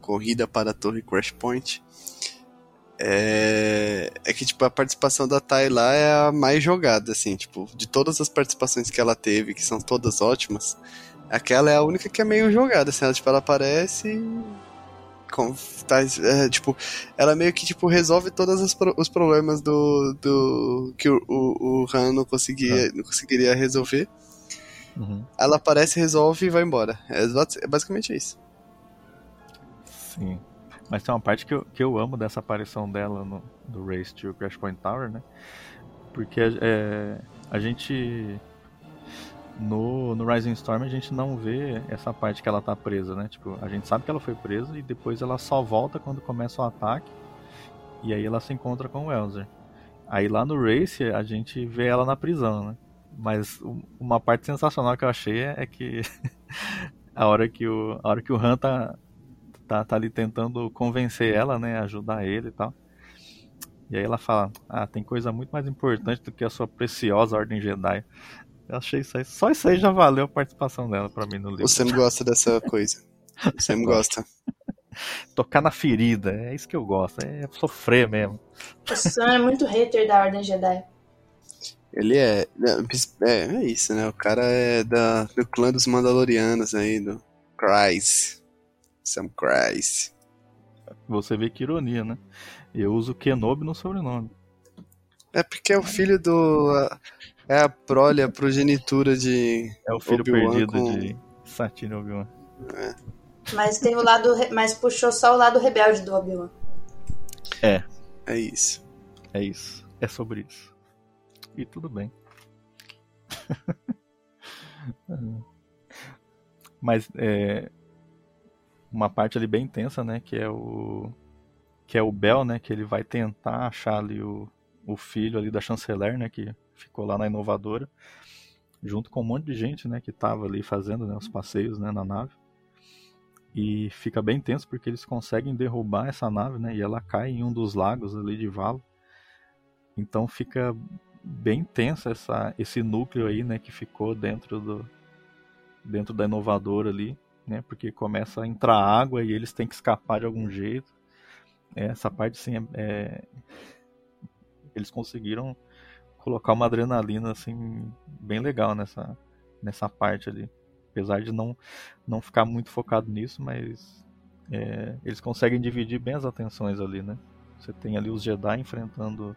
Corrida para a Torre Crash Point é, é que, tipo, a participação da Thay lá é a mais jogada, assim, tipo, de todas as participações que ela teve, que são todas ótimas, aquela é a única que é meio jogada, assim, ela, tipo, ela aparece com, tá, é, tipo, ela meio que, tipo, resolve todos os, os problemas do, do que o, o, o Han não, conseguia, ah. não conseguiria resolver. Uhum. Ela aparece, resolve e vai embora. É, é basicamente isso. Sim. Mas tem uma parte que eu, que eu amo dessa aparição dela no do Race to Crash Point Tower, né? Porque é, a gente. No, no Rising Storm a gente não vê essa parte que ela tá presa, né? Tipo, a gente sabe que ela foi presa e depois ela só volta quando começa o ataque. E aí ela se encontra com o Elzer. Aí lá no Race a gente vê ela na prisão, né? Mas uma parte sensacional que eu achei é que a hora que o, a hora que o Han tá, tá, tá ali tentando convencer ela, né? Ajudar ele e tal. E aí ela fala: Ah, tem coisa muito mais importante do que a sua preciosa Ordem Jedi. Eu achei isso aí. Só isso aí já valeu a participação dela pra mim no livro. O Sam gosta dessa coisa. O Sam gosta. Tocar na ferida, é isso que eu gosto. É sofrer mesmo. O Sam é muito hater da Ordem Jedi. Ele é, é. É, isso, né? O cara é da, do clã dos Mandalorianos aí, do Cries. Sam Christ. Você vê que ironia, né? Eu uso Kenobi no sobrenome. É porque é o filho do. É a prole, a progenitura de. É o filho perdido com... de Satine Obi-Wan. É. Mas tem o lado. Mas puxou só o lado rebelde do Obi-Wan. É. É isso. É isso. É sobre isso. E tudo bem. Mas é uma parte ali bem intensa, né, que é o que é o Bell, né, que ele vai tentar achar ali o, o filho ali da chanceler, né, que ficou lá na inovadora, junto com um monte de gente, né, que tava ali fazendo, né, os passeios, né, na nave. E fica bem tenso porque eles conseguem derrubar essa nave, né, e ela cai em um dos lagos ali de Valo. Então fica bem tenso essa, esse núcleo aí, né, que ficou dentro do dentro da inovadora ali, né, porque começa a entrar água e eles têm que escapar de algum jeito. É, essa parte sim é, é, eles conseguiram colocar uma adrenalina assim bem legal nessa nessa parte ali, apesar de não não ficar muito focado nisso, mas é, eles conseguem dividir bem as atenções ali, né? Você tem ali os Jedi enfrentando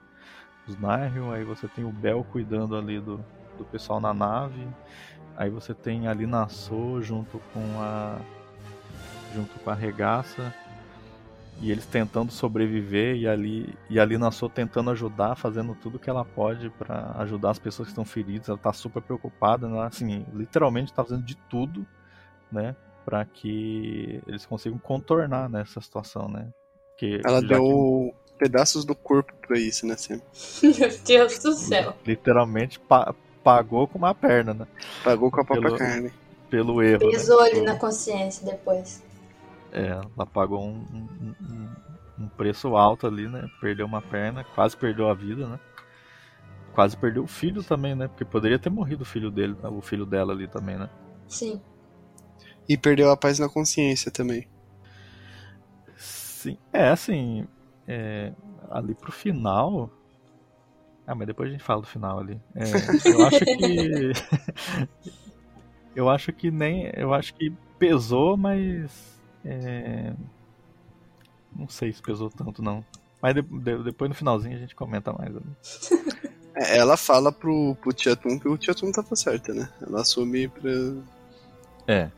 os Nihil, aí você tem o Bel cuidando ali do, do pessoal na nave, aí você tem ali Nassau junto com a junto com a regaça e eles tentando sobreviver e ali e ali Nassau tentando ajudar, fazendo tudo que ela pode para ajudar as pessoas que estão feridas. Ela tá super preocupada, né? assim, literalmente tá fazendo de tudo, né, para que eles consigam contornar nessa né, situação, né? Que ela deu que pedaços do corpo pra isso, né, Sam? Meu Deus do céu. Literalmente pa pagou com uma perna, né? Pagou com a própria pelo, carne. Pelo erro. Pesou né? ali na consciência depois. É, ela pagou um, um, um, preço alto ali, né? Perdeu uma perna, quase perdeu a vida, né? Quase perdeu o filho também, né? Porque poderia ter morrido o filho dele, o filho dela ali também, né? Sim. E perdeu a paz na consciência também. Sim, é assim, é, ali pro final. Ah, mas depois a gente fala do final ali. É, eu acho que. eu acho que nem. Eu acho que pesou, mas. É, não sei se pesou tanto, não. Mas de, de, depois no finalzinho a gente comenta mais. É, ela fala pro, pro Tietum que o Tietum tava certo, né? Ela assume pra. É.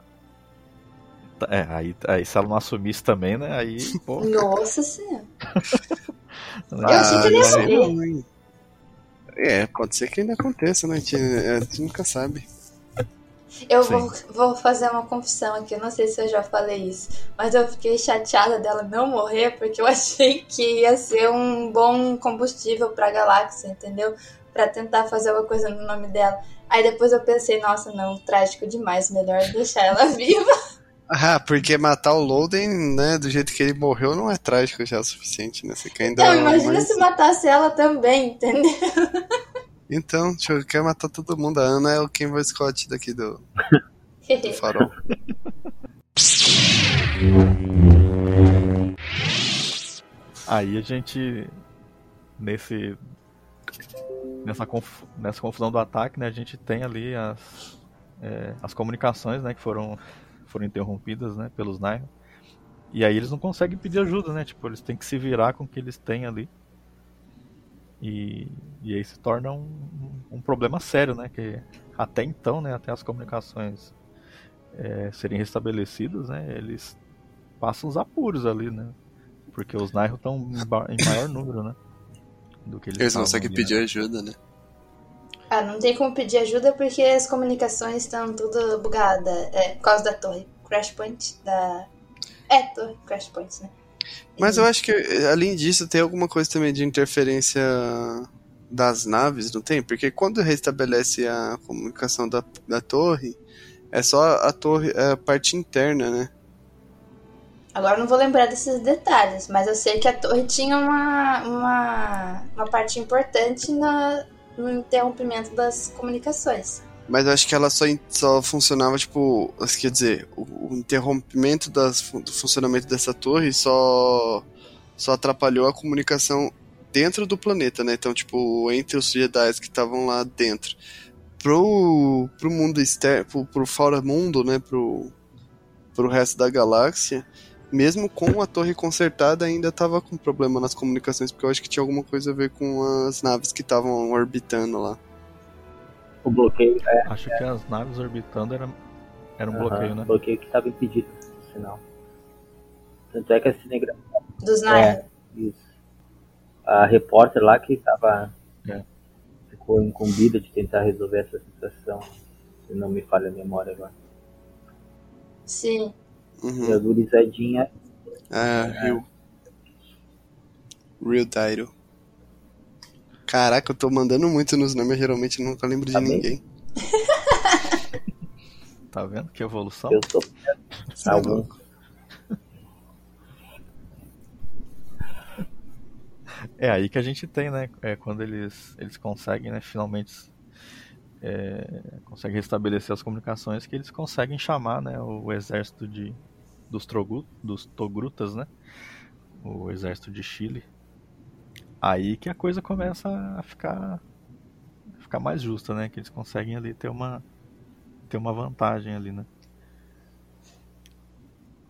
É, aí, aí se ela não assumisse também, né? Aí, pô. Nossa senhora. Eu achei que ele ia É, pode ser que ainda aconteça, né? A gente, a gente nunca sabe. Eu vou, vou, fazer uma confissão aqui, eu não sei se eu já falei isso, mas eu fiquei chateada dela não morrer porque eu achei que ia ser um bom combustível pra galáxia, entendeu? Pra tentar fazer alguma coisa no nome dela. Aí depois eu pensei, nossa, não, trágico demais, melhor deixar ela viva. Ah, porque matar o Loden, né, do jeito que ele morreu, não é trágico já o suficiente, né? Você quer ainda. Não, imagina mais... se matasse ela também, entendeu? Então, deixa eu quer matar todo mundo. A Ana é o Ken Scott daqui do, do farol. Aí a gente. Nesse. Nessa, conf, nessa confusão do ataque, né, a gente tem ali as, é, as comunicações né, que foram foram interrompidas, né, pelos Nihil. E aí eles não conseguem pedir ajuda, né? Tipo, eles têm que se virar com o que eles têm ali. E, e aí se torna um, um, problema sério, né? Que até então, né, até as comunicações é, serem restabelecidas, né, eles passam os apuros ali, né? Porque os Nihil estão em maior número, né? Do que eles, eles conseguem ali, pedir né? ajuda, né? Ah, não tem como pedir ajuda porque as comunicações estão tudo bugadas. É, por causa da torre Crash Point. Da... É, torre Crash Point, né? Mas eu acho que, além disso, tem alguma coisa também de interferência das naves, não tem? Porque quando restabelece a comunicação da, da torre, é só a torre, é a parte interna, né? Agora não vou lembrar desses detalhes, mas eu sei que a torre tinha uma, uma, uma parte importante na, no interrompimento das comunicações. Mas eu acho que ela só, só funcionava, tipo, quer dizer, o, o interrompimento das, do funcionamento dessa torre só, só atrapalhou a comunicação dentro do planeta, né? Então, tipo, entre os Jedi que estavam lá dentro. Pro, pro mundo externo, pro, pro fora mundo, né? Pro, pro resto da galáxia, mesmo com a torre consertada, ainda tava com problema nas comunicações, porque eu acho que tinha alguma coisa a ver com as naves que estavam orbitando lá. O bloqueio, é. Acho é. que as naves orbitando era, era um bloqueio, né? bloqueio que estava impedido, sinal. Tanto é que a cinegrafia. Dos naves. É, isso. A repórter lá que estava. É. Ficou incumbida de tentar resolver essa situação. se não me falha a memória agora. Sim. Uhum. E a gurizadinha Ah, Real. Real Title. Caraca, eu tô mandando muito nos nomes, geralmente nunca lembro de Tá bem. ninguém. Tá vendo que evolução? eu Cê é louco. É aí que a gente tem, né? É quando eles, eles conseguem, né, finalmente é, conseguem restabelecer as comunicações, que eles conseguem chamar, né, o exército de dos, Trogu, dos Togrutas, né? O exército de Chile. Aí que a coisa começa a ficar ficar mais justa, né? Que eles conseguem ali ter uma ter uma vantagem ali, né?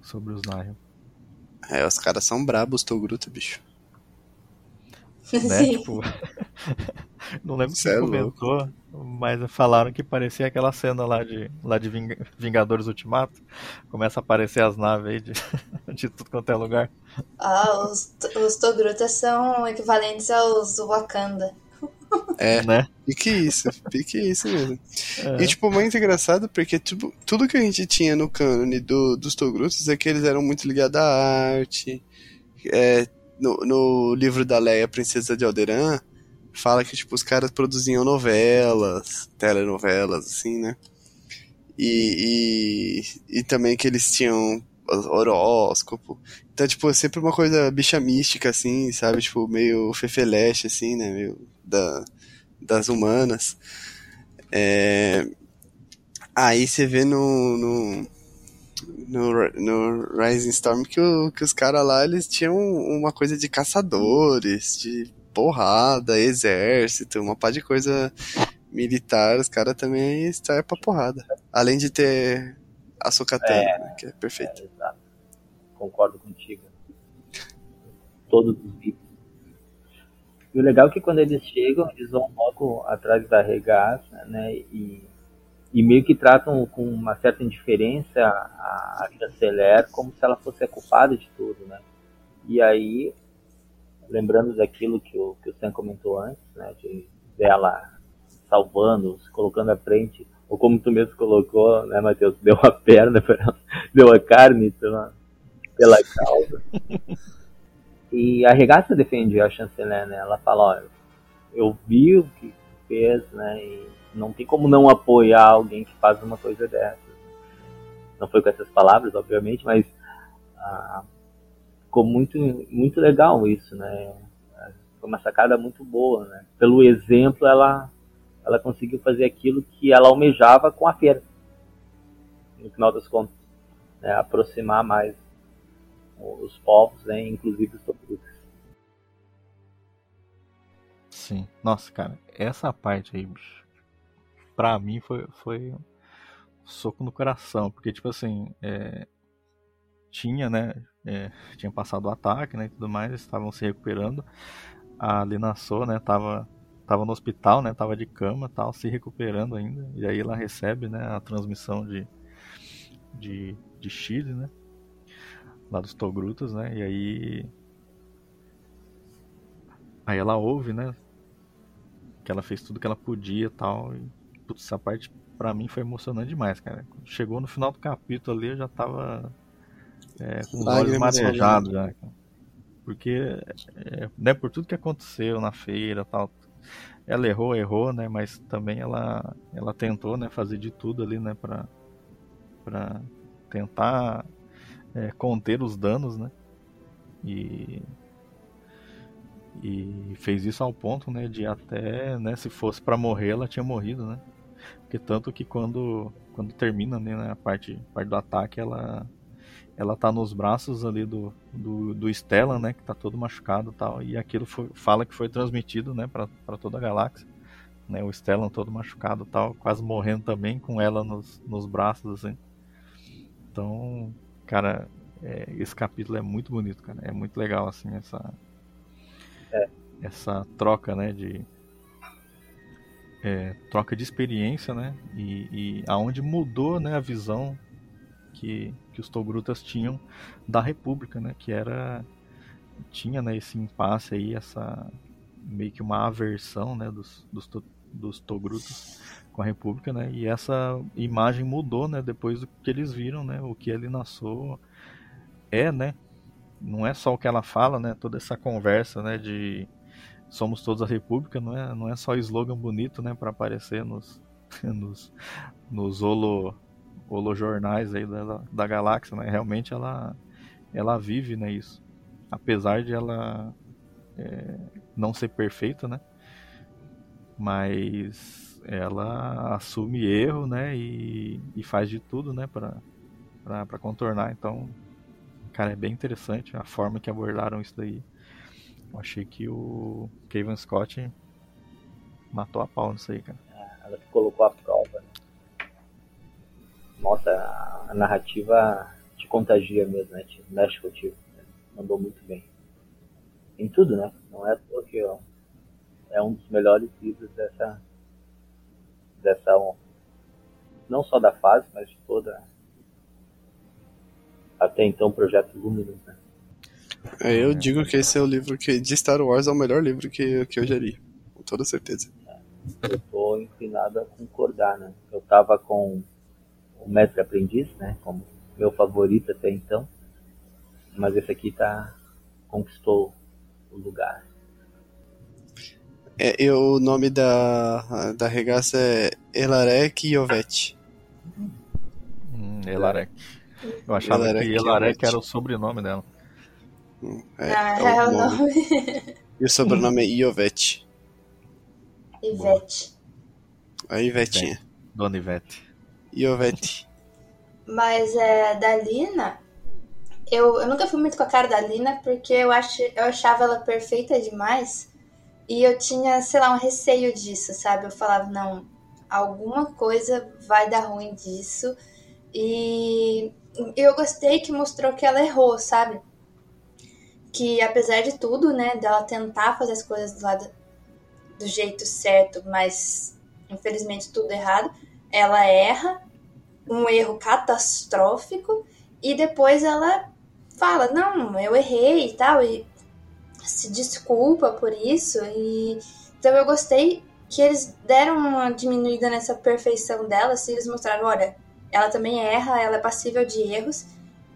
Sobre os Nihil. É, os caras são brabos, Togruta, bicho. né? Sim. Tipo, não lembro Cê quem é comentou, mas falaram que parecia aquela cena lá de, lá de Ving- Vingadores Ultimato. Começa a aparecer as naves aí de, de tudo quanto é lugar. Ah, os, os Togrutas são equivalentes aos Wakanda. É, Né? pique isso, pique isso mesmo. É. E, tipo, muito engraçado porque tipo, tudo que a gente tinha no cânone do, dos Togrutas é que eles eram muito ligados à arte. É, no, no livro da Leia, Princesa de Alderan, fala que, tipo, os caras produziam novelas, telenovelas, assim, né? E, e, e também que eles tinham horóscopo. Então, tipo, é sempre uma coisa bicha mística, assim, sabe? Tipo, meio fefeleche, assim, né? Meio da, das humanas. É... Aí você vê no, no, no, no Rising Storm que, o- que os caras lá, eles tinham uma coisa de caçadores, de porrada, exército, uma pá de coisa militar, os caras também estão pra porrada. Além de ter a Sokatana, né, que é perfeito. É. Concordo contigo. Todos os vídeos. E o legal é que quando eles chegam, eles vão logo atrás da regaça, né? E, e meio que tratam com uma certa indiferença a, a chanceler como se ela fosse a culpada de tudo, né? E aí, lembrando daquilo que o, que o Sam comentou antes, né? De dela salvando, se colocando à frente, ou como tu mesmo colocou, né, Matheus? Deu a perna pra deu a carne pela, pela causa. E a regaça defende a chanceler, né? Ela fala, olha, eu vi o que fez, né? E não tem como não apoiar alguém que faz uma coisa dessas. Não foi com essas palavras, obviamente, mas ah, ficou muito, muito legal isso, né? Foi uma sacada muito boa, né? Pelo exemplo, ela, ela conseguiu fazer aquilo que ela almejava com a feira. No final das contas, né? aproximar mais os povos, né? inclusive os topucos. Sim. Nossa, cara, essa parte aí, bicho, pra mim foi, foi um soco no coração. Porque, tipo assim, é, tinha, né? é, tinha passado o ataque, né? E tudo mais, estavam se recuperando. A Lina So, né? Tava, tava no hospital, né? Tava de cama tal, se recuperando ainda. E aí ela recebe, né? A transmissão de, de, de Chile, né? Lá dos Togrutas, né? E aí. Aí ela ouve, né? Que ela fez tudo que ela podia tal. E, putz, essa parte pra mim foi emocionante demais, cara. Quando chegou no final do capítulo ali, eu já tava é, com os olhos marejados já. cara. Porque, é, né, por tudo que aconteceu na feira e tal. Ela errou, errou, né? Mas também ela, ela tentou, né, fazer de tudo ali, né, pra, pra tentar é, conter os danos, né? E e fez isso ao ponto, né, de até, né, se fosse pra morrer, ela tinha morrido, né? Porque tanto que quando quando termina, né, a parte, parte do ataque, ela ela tá nos braços ali do do, do Stellan, né, que tá todo machucado e tal, e aquilo foi, fala que foi transmitido, né, pra pra toda a galáxia. Né, o Stellan todo machucado tal, quase morrendo também com ela nos, nos braços assim. Então, cara, é, esse capítulo é muito bonito, cara. É muito legal, assim, essa. Essa troca, né, de. É, troca de experiência, né? E, e aonde mudou, né, a visão que, que os Togrutas tinham da República, né? Que era. Tinha, né, esse impasse aí, essa. meio que uma aversão, né, dos, dos, dos Togrutas com a República, né? E essa imagem mudou, né? Depois do que eles viram, né? O que ele nasceu é, né? Não é só o que ela fala, né? Toda essa conversa, né? De somos todos a República, não é, não é só slogan bonito, né? Para aparecer nos, nos, nos holo, holo jornais aí da, da galáxia, né? Realmente ela, ela vive, né? Isso, apesar de ela é, não ser perfeita, né? Mas ela assume erro, né, e, e faz de tudo, né, para contornar. Então, cara, é bem interessante a forma que abordaram isso daí. Achei que o Kevin Scott matou a pau nisso aí, cara. É, ela colocou a prova. Nossa, a narrativa te contagia mesmo, né? Te mexe contigo. Né? Mandou muito bem. Em tudo, né? Não é porque ó, é um dos melhores livros dessa dessa não só da fase, mas de toda até então projeto Luminous, né? É, eu digo que esse é o livro que de Star Wars é o melhor livro que, que eu já li, com toda certeza. Eu tô inclinado a concordar, né? Eu tava com o Mestre Aprendiz, né, como meu favorito até então, mas esse aqui tá conquistou o lugar. É, eu, o nome da, da regaça é Elarek Yovete. Hum, Elarek. Eu achava Elarek que Elarek era o sobrenome dela. É, ah, é, é o nome. nome. E o sobrenome é Iovete. Ivete. A Ivetinha. Dona Ivete. Iovete. Mas é, da Lina, eu, eu nunca fui muito com a cara da Lina porque eu, ach, eu achava ela perfeita demais. E eu tinha, sei lá, um receio disso, sabe? Eu falava, não, alguma coisa vai dar ruim disso. E eu gostei que mostrou que ela errou, sabe? Que apesar de tudo, né, dela tentar fazer as coisas do lado do jeito certo, mas infelizmente tudo errado, ela erra, um erro catastrófico, e depois ela fala, não, eu errei e tal, e se desculpa por isso e então eu gostei que eles deram uma diminuída nessa perfeição dela, se eles mostraram, olha, ela também erra, ela é passível de erros.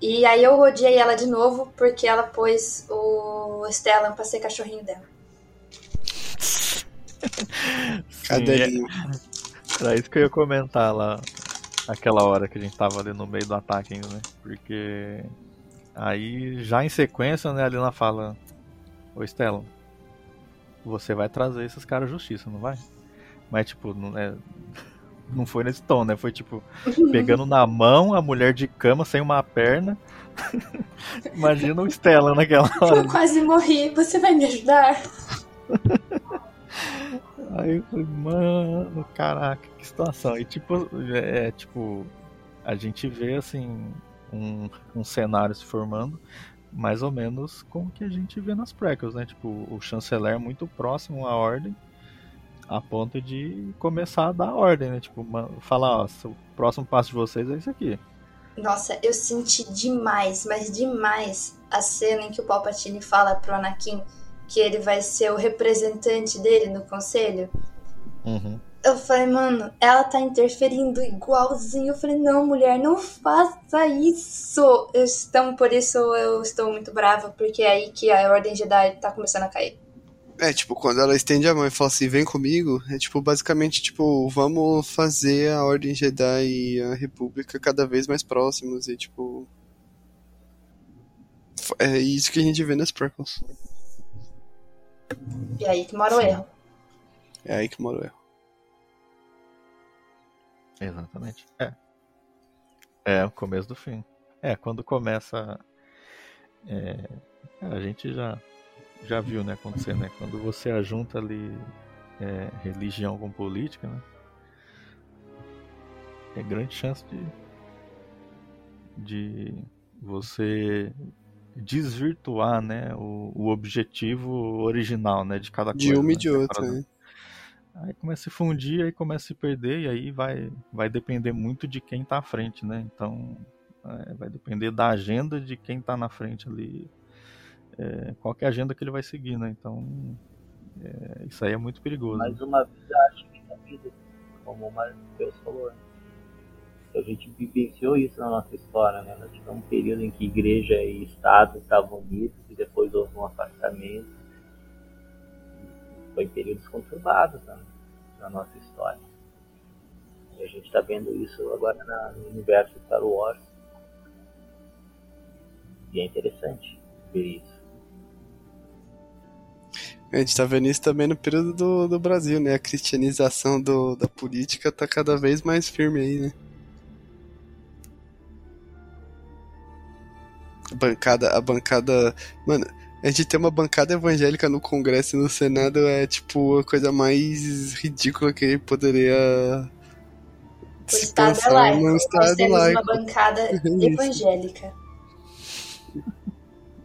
E aí eu odiei ela de novo porque ela pôs o Stellan pra ser cachorrinho dela. Cadelinho. É, era isso que eu ia comentar lá aquela hora que a gente tava ali no meio do ataque ainda, né? Porque aí já em sequência, né, a Lina fala Ô Estela, você vai trazer esses caras justiça, não vai? Mas tipo, não, é, não foi nesse tom, né? Foi tipo, pegando na mão a mulher de cama sem uma perna. Imagina o Stella naquela hora. Eu quase morri, você vai me ajudar? Aí eu falei, mano, caraca, que situação. E tipo, é, é tipo, a gente vê assim um, um cenário se formando mais ou menos com o que a gente vê nas prequels, né? Tipo, o chanceler é muito próximo à ordem, a ponto de começar a dar ordem, né? Tipo, falar, ó, o próximo passo de vocês é isso aqui. Nossa, eu senti demais, mas demais a cena em que o Palpatine fala pro Anakin que ele vai ser o representante dele no conselho. Uhum. Eu falei, mano, ela tá interferindo igualzinho. Eu falei, não, mulher, não faça isso. Então, por isso eu estou muito brava, porque é aí que a Ordem Jedi tá começando a cair. É, tipo, quando ela estende a mão e fala assim, vem comigo, é tipo, basicamente, tipo, vamos fazer a Ordem Jedi e a República cada vez mais próximos e, tipo... É isso que a gente vê nas prequels. E aí que mora o erro. É aí que mora o erro. Exatamente. É. É o começo do fim. É, quando começa. É, a gente já, já viu né, acontecer, né? Quando você ajunta ali é, religião com política, né? É grande chance de, de você desvirtuar né, o, o objetivo original né, de cada coisa. De uma né? e de outra, né? Aí começa a se fundir, aí começa a se perder, e aí vai, vai depender muito de quem está à frente, né? Então, é, vai depender da agenda de quem está na frente ali, é, qual é a agenda que ele vai seguir, né? Então, é, isso aí é muito perigoso. Mais uma vez, acho que vida, como o Matheus falou. Né? A gente vivenciou isso na nossa história, né? Nós tivemos um período em que igreja e Estado estavam unidos e depois houve um afastamento. Foi períodos conturbados né? na nossa história. E a gente está vendo isso agora na, no universo Star Wars. E é interessante ver isso. A gente tá vendo isso também no período do, do Brasil, né? A cristianização do, da política tá cada vez mais firme aí, né? A bancada, a bancada. Mano, a gente ter uma bancada evangélica no Congresso e no Senado é tipo a coisa mais ridícula que poderia o Estado é laico. Nós temos laico. uma bancada é evangélica.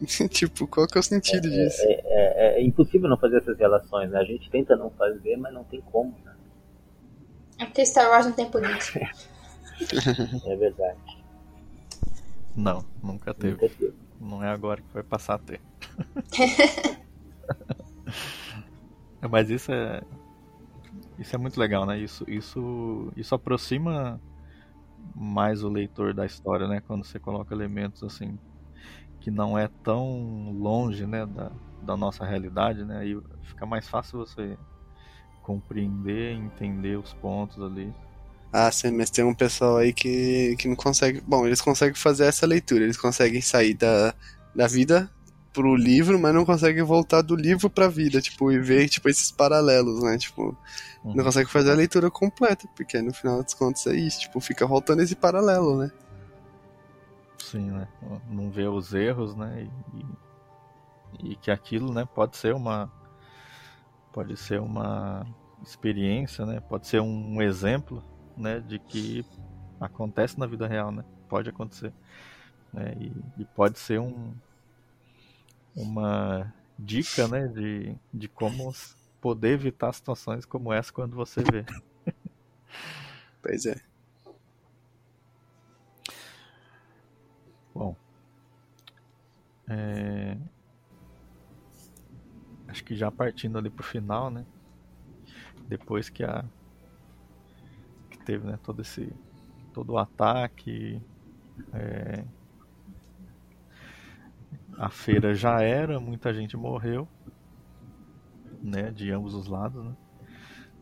tipo, qual que é o sentido é, disso? É, é, é, impossível não fazer essas relações, né? A gente tenta não fazer, mas não tem como, né? É porque Star Wars não tem política. é verdade. Não, nunca teve. nunca teve. Não é agora que vai passar a ter. mas isso é. Isso é muito legal, né? Isso, isso, isso aproxima mais o leitor da história, né? Quando você coloca elementos assim que não é tão longe, né, da, da nossa realidade, né? Aí fica mais fácil você compreender, entender os pontos ali. Ah, sim, mas tem um pessoal aí que, que não consegue. Bom, eles conseguem fazer essa leitura, eles conseguem sair da, da vida pro livro, mas não conseguem voltar do livro pra vida, tipo, e ver tipo, esses paralelos, né? Tipo, uhum. não consegue fazer a leitura completa, porque no final das contas é isso, tipo, fica voltando esse paralelo, né? Sim, né? Não vê os erros, né? E, e que aquilo, né, pode ser uma pode ser uma experiência, né? Pode ser um exemplo, né, de que acontece na vida real, né? Pode acontecer, né? E, e pode ser um uma dica, né, de, de como poder evitar situações como essa quando você vê. Pois é. Bom, é... acho que já partindo ali pro final, né? Depois que a que teve, né, todo esse todo o ataque, é... a feira já era, muita gente morreu, né, de ambos os lados, né?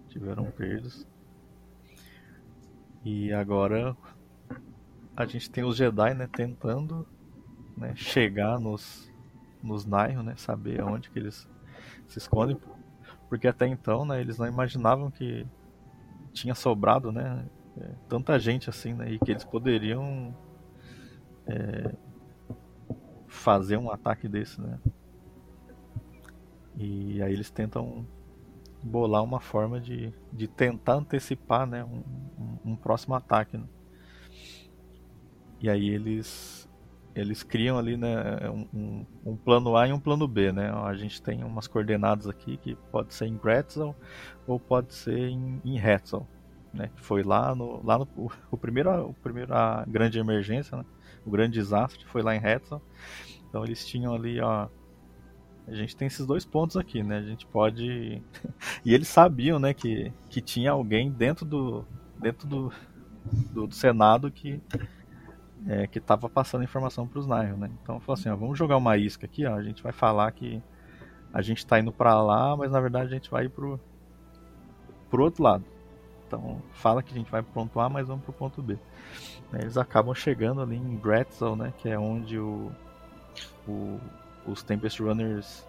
Tiveram perdas. E agora a gente tem os Jedi, né, tentando né, chegar nos, nos Nairo, né, saber aonde que eles se escondem, porque até então, né, eles não imaginavam que tinha sobrado, né, é, tanta gente assim, né, e que eles poderiam é, fazer um ataque desse, né. E aí eles tentam bolar uma forma de, de tentar antecipar, né, um, um, um próximo ataque. Né? E aí eles eles criam ali né, um, um, plano A e um plano B, né? A gente tem umas coordenadas aqui que pode ser em Gretzel ou pode ser em, em Hetzel, né? Que foi lá no lá no o primeiro o primeiro a grande emergência, né? O grande desastre foi lá em Hetzel. Então eles tinham ali, ó, a gente tem esses dois pontos aqui, né? A gente pode e eles sabiam, né, que que tinha alguém dentro do dentro do, do, do Senado que é, que estava passando informação para os Nile, né? Então falou assim, ó, vamos jogar uma isca aqui, ó, a gente vai falar que a gente está indo para lá, mas na verdade a gente vai pro pro outro lado. Então fala que a gente vai pro ponto A, mas vamos pro ponto B. Eles acabam chegando ali em Bretzel, né, que é onde o, o os Tempest Runners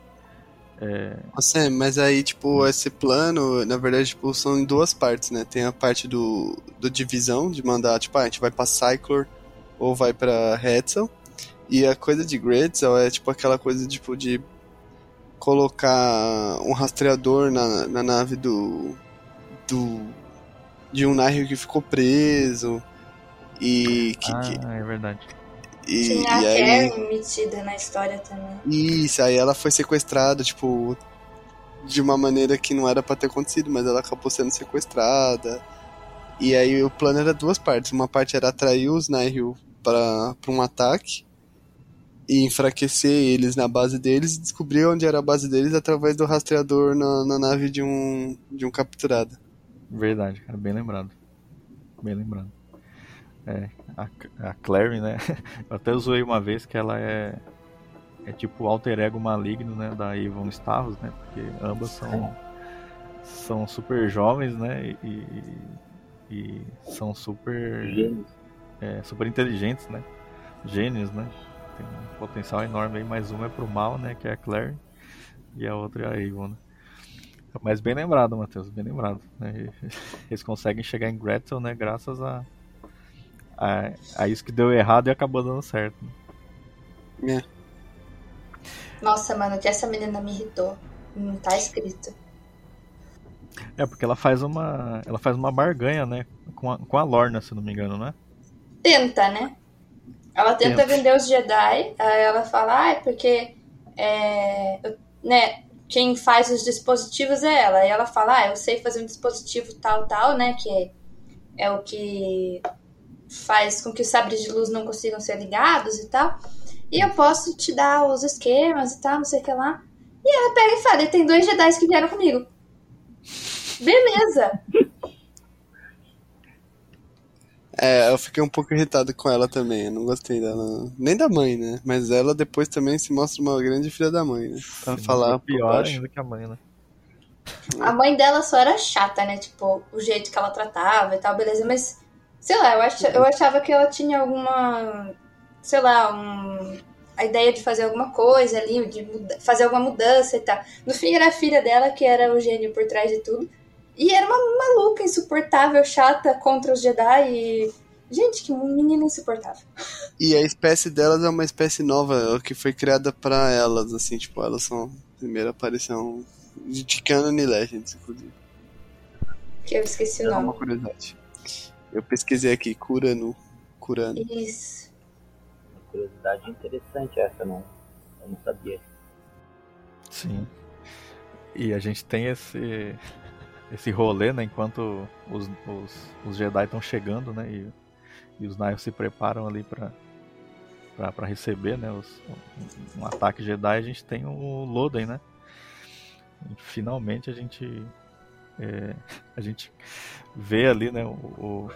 é... Nossa, mas aí, tipo, esse plano, na verdade, tipo, são em duas partes, né? Tem a parte do, do divisão, de mandar, tipo, ah, a gente vai pra Cyclor ou vai para Hetzel. E a coisa de Gretzel é tipo aquela coisa tipo de colocar um rastreador na, na nave do do de um Nihil que ficou preso e que, ah, que... é verdade. E, Tinha a aí... metida na história também. Isso, aí ela foi sequestrada, tipo, de uma maneira que não era para ter acontecido, mas ela acabou sendo sequestrada. E aí o plano era duas partes. Uma parte era atrair os Nihil para um ataque e enfraquecer eles na base deles e descobrir onde era a base deles através do rastreador na, na nave de um, de um capturado. Verdade, cara, bem lembrado. Bem lembrado. É, a, a Clary, né? Eu até zoei uma vez que ela é. É tipo o alter ego maligno, né? Da Yvonne Starros, né? Porque ambas são. São super jovens, né? E, e são super. É, super inteligentes, né? Gênios, né? Tem um potencial enorme aí, mas uma é pro mal, né? Que é a Claire. E a outra é a Avon, né? Mas bem lembrado, Matheus, bem lembrado. Né? Eles conseguem chegar em Gretel, né? Graças a, a, a isso que deu errado e acabou dando certo. Né? É. Nossa, mano, que essa menina me irritou. Não tá escrito. É, porque ela faz uma. Ela faz uma barganha, né? Com a, com a Lorna, se não me engano, né? Tenta, né? Ela tenta, vender os Jedi, aí ela fala, ah, é porque é, né, quem faz os dispositivos é ela. E ela fala, ah, eu sei fazer um dispositivo tal, tal, né? Que é, é o que faz com que os sabres de luz não consigam ser ligados e tal. E eu posso te dar os esquemas e tal, não sei o que lá. E ela pega e fala, tem dois Jedi que vieram comigo. Beleza. É, eu fiquei um pouco irritado com ela também. Eu não gostei dela. Nem da mãe, né? Mas ela depois também se mostra uma grande filha da mãe, né? Pra Sim, falar. Pior ainda que a mãe, né? A mãe dela só era chata, né? Tipo, o jeito que ela tratava e tal, beleza. Mas, sei lá, eu, ach, eu achava que ela tinha alguma. Sei lá, um, a ideia de fazer alguma coisa ali, de muda, fazer alguma mudança e tal. No fim, era a filha dela que era o gênio por trás de tudo. E era uma maluca, insuportável, chata contra os Jedi e. Gente, que menina insuportável. E a espécie delas é uma espécie nova, que foi criada para elas, assim, tipo, elas são a primeira aparição de Canon e Legends, inclusive. Que eu esqueci o nome. uma curiosidade. Eu pesquisei aqui, Curano. Curano. Isso. Uma curiosidade interessante essa, não, eu não sabia. Sim. E a gente tem esse esse rolê, né? Enquanto os, os, os Jedi estão chegando, né? E, e os Naivos se preparam ali para para receber, né? Os, um, um, ataque Jedi, a gente tem o Loden, né? E finalmente a gente é, a gente vê ali, né? O, o,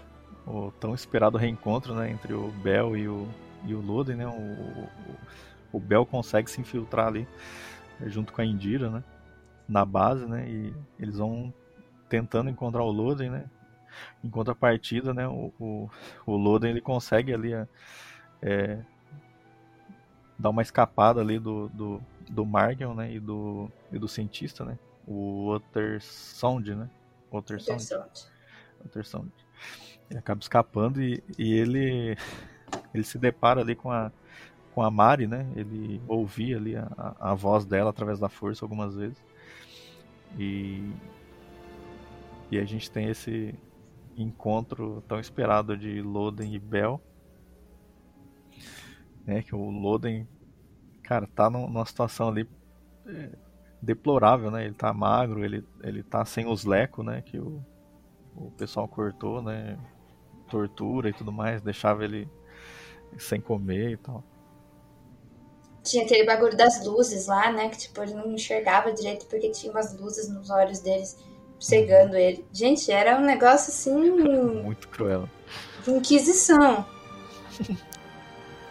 o, tão esperado reencontro, né? Entre o Bel e o e o Loden, né? O, o Bel consegue se infiltrar ali junto com a Indira, né? Na base, né? E eles vão tentando encontrar o Loden, né? Em contrapartida, né, o, o, o Loden ele consegue ali é, dar uma escapada ali do, do, do Margion, né, e do, e do cientista, né, o Water Sound, né, Water Sound. Water Sound. Ele acaba escapando e, e ele ele se depara ali com a com a Mari, né? Ele ouvia ali a, a voz dela através da força algumas vezes. E e a gente tem esse encontro tão esperado de Loden e Bell. Né, que o Loden, cara, tá numa situação ali é, deplorável, né? Ele tá magro, ele, ele tá sem os lecos, né? Que o, o pessoal cortou, né? Tortura e tudo mais, deixava ele sem comer e tal. Tinha aquele bagulho das luzes lá, né? Que tipo, ele não enxergava direito porque tinha umas luzes nos olhos deles cegando ele. Gente, era um negócio assim. Muito cruel. De inquisição.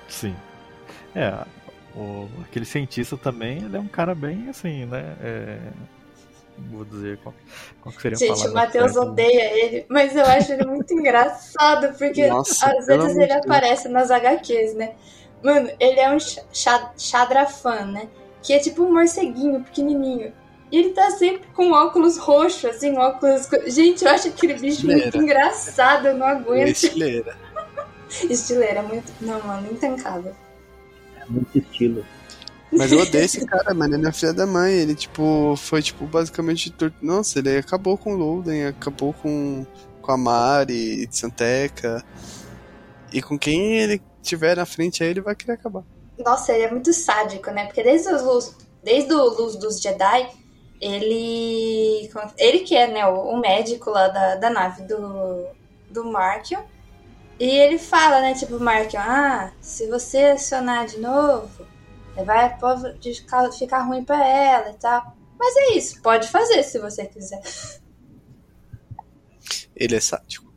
Sim. É, o, aquele cientista também, ele é um cara bem assim, né? É, vou dizer qual, qual seria a Gente, o Matheus odeia ele, mas eu acho ele muito engraçado, porque Nossa, às vezes ele aparece nas HQs, né? Mano, ele é um chadrafã, né? Que é tipo um morceguinho pequenininho. E ele tá sempre com óculos roxos, assim, óculos. Gente, eu acho aquele bicho Estileira. muito engraçado, eu não aguento. Estileira. Estileira, muito. Não, mano, intancável. É muito estilo. Mas eu odeio esse cara, mano. Ele é filha da mãe. Ele, tipo, foi, tipo, basicamente. Nossa, ele acabou com o Loden, acabou com, com a Mari, Santeca. E com quem ele tiver na frente aí, ele vai querer acabar. Nossa, ele é muito sádico, né? Porque desde os desde o Luz dos Jedi, ele. Ele que é né, o, médico lá da, da nave do, do Markion. E ele fala, né, tipo, Markion, ah, se você acionar de novo, vai pode ficar, ficar ruim pra ela e tal. Mas é isso, pode fazer se você quiser. Ele é sádico.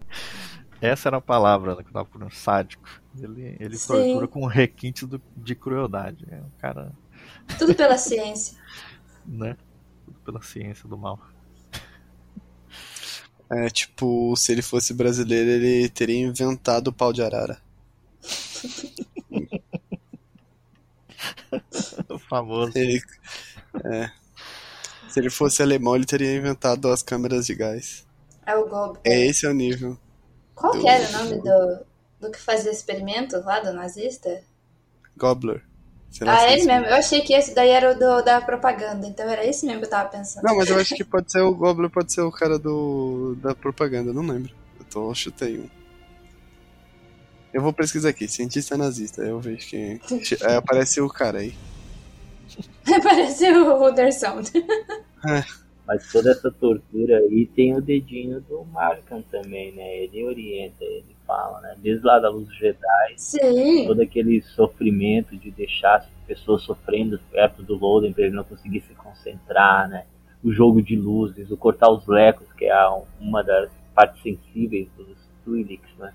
Essa era a palavra né, que eu tava procurando, sádico. Ele, ele Sim. tortura com requintes do- de crueldade. É um cara, Tudo pela ciência. né? Pela ciência do mal. É tipo, se ele fosse brasileiro, ele teria inventado o pau de arara. O famoso. Ele, é. Se ele fosse alemão, ele teria inventado as câmeras de gás. É o Gob. É esse é o nível. Qual que era o nome do, do que fazia experimento lá do nazista? Gobbler. Ah, se é ele esse mesmo. Eu achei que esse daí era o do, da propaganda, então era esse mesmo que eu tava pensando. Não, mas eu acho que pode ser o Gobbler, pode ser o cara do da propaganda, não lembro. Eu tô, chutei um. Eu vou pesquisar aqui, cientista nazista, eu vejo que. Aí aparece o cara aí. Parece o Ruderson. Mas toda essa tortura aí tem o dedinho do Markham também, né? Ele orienta, ele fala, né? Desde lá da luz Jedi, Sim. todo aquele sofrimento de deixar as pessoas sofrendo perto do Loden para ele não conseguir se concentrar, né? O jogo de luzes, o cortar os lecos, que é a- uma das partes sensíveis dos Twi'leks, né?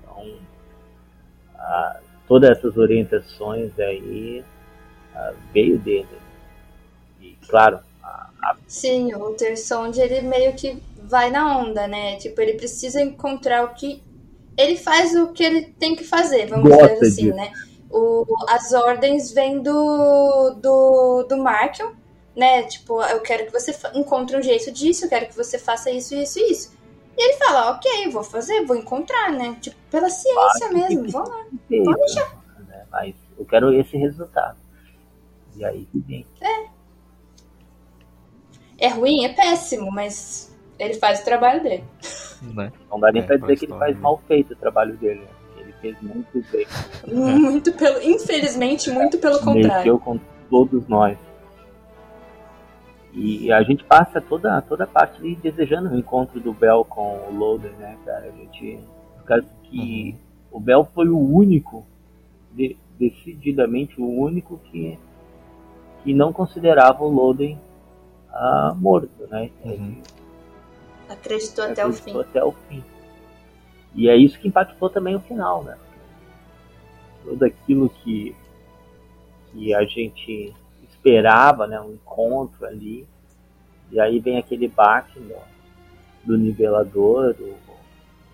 Então, ah, todas essas orientações aí ah, veio dele. E, claro, a, a Sim, o Tersond, ele meio que vai na onda, né? Tipo, ele precisa encontrar o que. Ele faz o que ele tem que fazer, vamos Gosta dizer assim, disso. né? O, as ordens vêm do, do, do Markion, né? Tipo, eu quero que você encontre um jeito disso, eu quero que você faça isso, isso e isso. E ele fala, ok, vou fazer, vou encontrar, né? Tipo, pela ciência mesmo, vamos lá. Pode deixar. né? Mas eu quero esse resultado. E aí que vem. É ruim, é péssimo, mas ele faz o trabalho dele. Né? Não dá nem É, pra dizer que ele faz mal feito o trabalho dele. né? Ele fez muito bem. Muito pelo. Infelizmente, muito pelo contrário. Mexeu com todos nós. E a gente passa toda, toda a parte ali desejando o encontro do Bel com o Loader, né, cara? A gente. Por causa que o Bel foi o único, de- decididamente o único que, que não considerava o Loader ah, morto, né? Uhum. Acreditou até o acreditou fim. até o fim. E é isso que impactou também o final, né? Tudo aquilo que, que a gente esperava, né? Um encontro ali. E aí vem aquele baque do, do nivelador, o,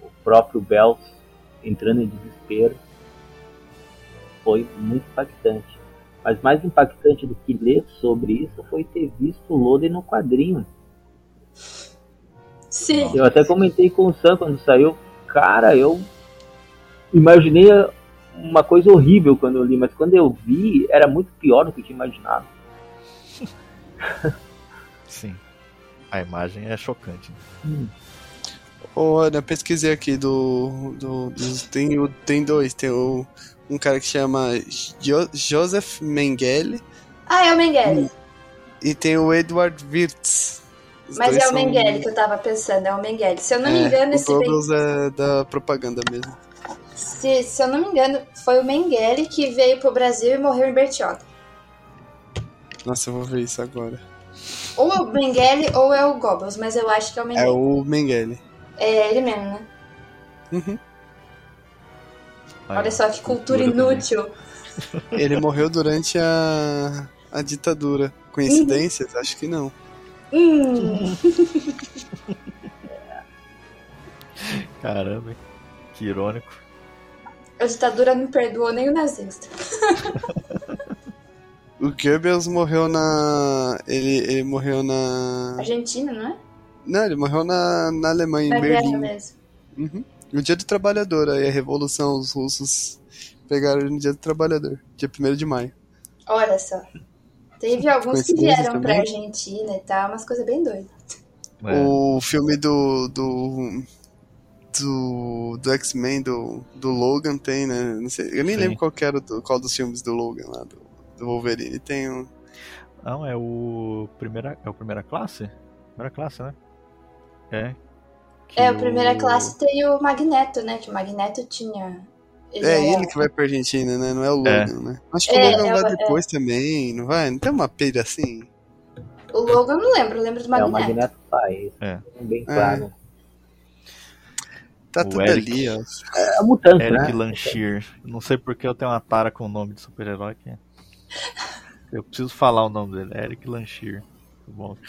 o próprio Bells entrando em desespero. Foi muito impactante. Mas mais impactante do que ler sobre isso foi ter visto o Loden no quadrinho. Sim. Eu até comentei com o Sam quando saiu. Cara, eu imaginei uma coisa horrível quando eu li, mas quando eu vi, era muito pior do que eu tinha imaginado. Sim. A imagem é chocante. Olha, eu pesquisei aqui do. do, dos- tem, o- tem dois. Tem o, um cara que chama Jo- Joseph Mengele Ah, é o Mengele. e tem o Edward Wirtz. Os Mas é o são- Mengele que eu tava pensando, é o Mengele. Se eu não me É, engano, o esse Goebbels é da propaganda mesmo. se, se eu não me engano, foi o Mengele que veio pro Brasil e morreu em Bertioga. Nossa, eu vou ver isso agora. Ou é o Mengele ou é o Goebbels, mas eu acho que é o É Mengele. o Mengele. É ele mesmo, né? Uhum. Olha só que cultura também. inútil. Ele morreu durante a, a ditadura. Coincidências? Acho que não. Hum, Caramba, que irônico. a ditadura não perdoou nem o nazista. O Goebbels morreu na. Ele, ele morreu na. Argentina, não é? Não, ele morreu na, na Alemanha, Na em Berlim. mesmo. Uhum. No dia do trabalhador, aí a revolução, os russos pegaram ele no dia do trabalhador, dia 1 de maio. Olha só. Teve alguns que vieram pra? Argentina e tal, umas coisas bem doidas. É, O filme do. do. do, do X-Men, do, do Logan tem, né? Não sei, eu nem Sim. lembro qual que era do, qual dos filmes do Logan lá, do, do Wolverine. Tem um. Não, é o primeira, é o primeira classe? Primeira classe, né? É. Que É, o primeira o- classe tem o Magneto, né? Que o Magneto tinha. É era- ele que vai pra Argentina, né? Não é o É. Logan, né? Acho que É, o Logan é, vai é. depois também, não vai? Não tem uma pira assim? O Logan eu não lembro, eu lembro do É o Magneto. Magneto pai, isso É. é bem claro. Tá O tudo Eric. ali, ó. É a mutante, Eric né? Lanchier. Não sei porque eu tenho uma tara com o nome de super-herói é. Eu preciso falar o nome dele. Eric Lanchier. Bom.